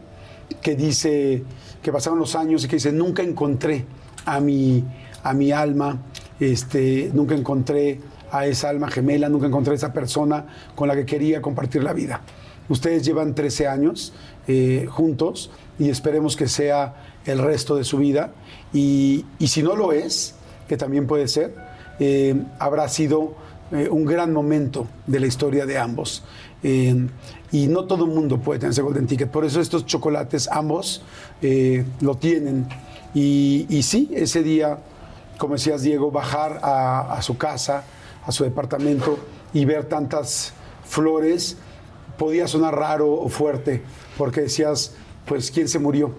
que dice que pasaron los años y que dice, nunca encontré a mi, a mi alma, este, nunca encontré a esa alma gemela, nunca encontré a esa persona con la que quería compartir la vida. Ustedes llevan 13 años eh, juntos y esperemos que sea el resto de su vida. Y, y si no lo es, que también puede ser, eh, habrá sido eh, un gran momento de la historia de ambos. Y no todo el mundo puede tener ese Golden Ticket. Por eso estos chocolates, ambos, lo tienen. Y, y sí, ese día, como decías Diego, bajar a, su casa, a su departamento y ver tantas flores, podía sonar raro o fuerte, porque decías, pues, ¿quién se murió?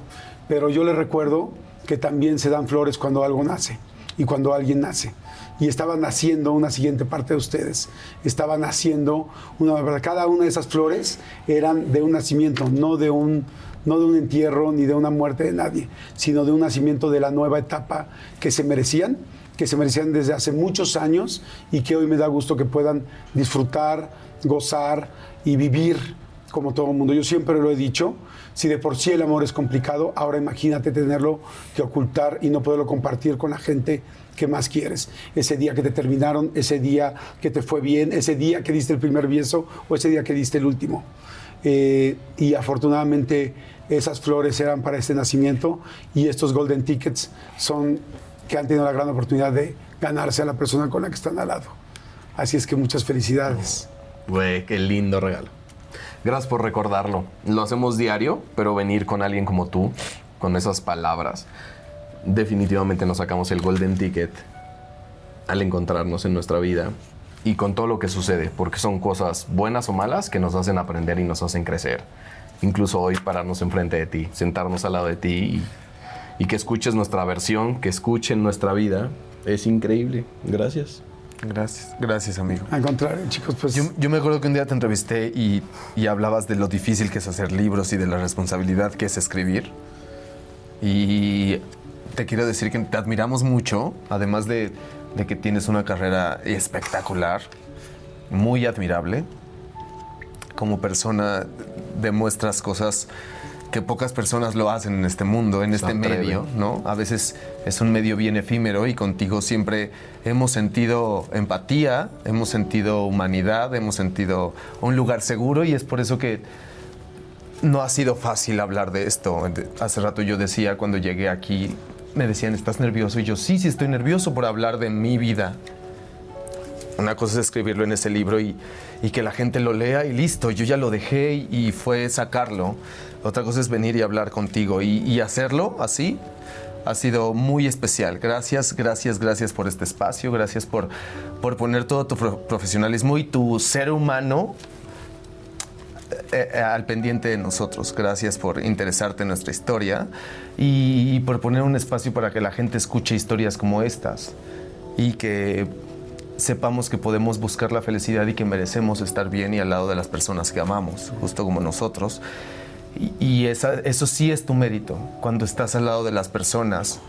Pero yo le recuerdo que también se dan flores cuando algo nace. y cuando alguien nace. Y estaba naciendo una siguiente parte de ustedes. Estaba naciendo una. Cada una de esas flores eran de un nacimiento, no de un, no de un entierro ni de una muerte de nadie, sino de un nacimiento de la nueva etapa que se merecían, que se merecían desde hace muchos años y que hoy me da gusto que puedan disfrutar, gozar y vivir como todo el mundo. Yo siempre lo he dicho, si de por sí el amor es complicado, ahora imagínate tenerlo que ocultar y no poderlo compartir con la gente que más quieres. Ese día que te terminaron, ese día que te fue bien, ese día que diste el primer beso o ese día que diste el último. Eh, y afortunadamente esas flores eran para este nacimiento y estos golden tickets son que han tenido la gran oportunidad de ganarse a la persona con la que están al lado. Así es que muchas felicidades. Güey, qué lindo regalo. Gracias por recordarlo. Lo hacemos diario, pero venir con alguien como tú, con esas palabras, definitivamente nos sacamos el golden ticket al encontrarnos en nuestra vida y con todo lo que sucede, porque son cosas buenas o malas que nos hacen aprender y nos hacen crecer. Incluso hoy pararnos enfrente de ti, sentarnos al lado de ti y, y que escuches nuestra versión, que escuchen nuestra vida, es increíble. Gracias. Gracias, gracias amigo. Al contrario, chicos, pues... Yo, yo me acuerdo que un día te entrevisté y, y hablabas de lo difícil que es hacer libros y de la responsabilidad que es escribir. Y te quiero decir que te admiramos mucho, además de, de que tienes una carrera espectacular, muy admirable. Como persona demuestras cosas que pocas personas lo hacen en este mundo, en este medio, ¿no? A veces es un medio bien efímero y contigo siempre hemos sentido empatía, hemos sentido humanidad, hemos sentido un lugar seguro y es por eso que no ha sido fácil hablar de esto. Hace rato yo decía cuando llegué aquí, me decían, ¿estás nervioso? Y yo, sí, sí estoy nervioso por hablar de mi vida. Una cosa es escribirlo en ese libro y, que la gente lo lea y listo, yo ya lo dejé y, fue sacarlo. Otra cosa es venir y hablar contigo y, hacerlo así. Ha sido muy especial. Gracias, gracias, gracias por este espacio. Gracias por, por poner todo tu pro- profesionalismo y tu ser humano eh, eh, al pendiente de nosotros. Gracias por interesarte en nuestra historia y, y por poner un espacio para que la gente escuche historias como estas y que sepamos que podemos buscar la felicidad y que merecemos estar bien y al lado de las personas que amamos, justo como nosotros. Y, y esa- eso sí es tu mérito. Cuando estás al lado de las personas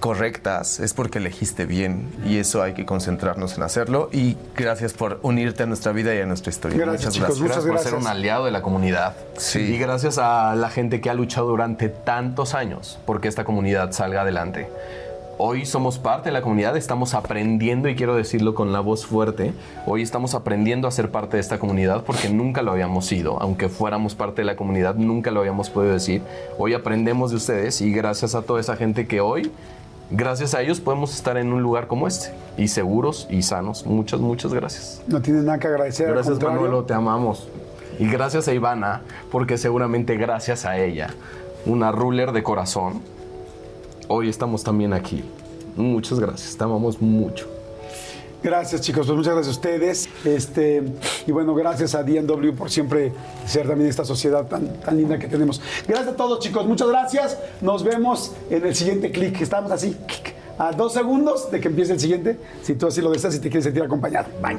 correctas es porque elegiste bien y eso hay que concentrarnos en hacerlo. Y gracias por unirte a nuestra vida y a nuestra historia. Gracias, chicos. Gracias, Muchas por gracias. ser un aliado de la comunidad. Sí. Y gracias a la gente que ha luchado durante tantos años porque esta comunidad salga adelante. Hoy somos parte de la comunidad, estamos aprendiendo, y quiero decirlo con la voz fuerte, hoy estamos aprendiendo a ser parte de esta comunidad porque nunca lo habíamos sido, aunque fuéramos parte de la comunidad, nunca lo habíamos podido decir. Hoy aprendemos de ustedes y gracias a toda esa gente que hoy, gracias a ellos, podemos estar en un lugar como este, y seguros y sanos. Muchas, muchas gracias. No tienen nada que agradecer. Gracias. Manuelo, te amamos. Y gracias a Ivana, porque seguramente gracias a ella, una ruler de corazón, hoy estamos también aquí. Muchas gracias, te amamos mucho. Gracias, chicos. Pues muchas gracias a ustedes. Este, y bueno, gracias a DNW por siempre ser también esta sociedad tan, tan linda que tenemos. Gracias a todos, chicos. Muchas gracias. Nos vemos en el siguiente clic. Estamos así, a dos segundos de que empiece el siguiente. Si tú así lo deseas y te quieres sentir acompañado. Bye.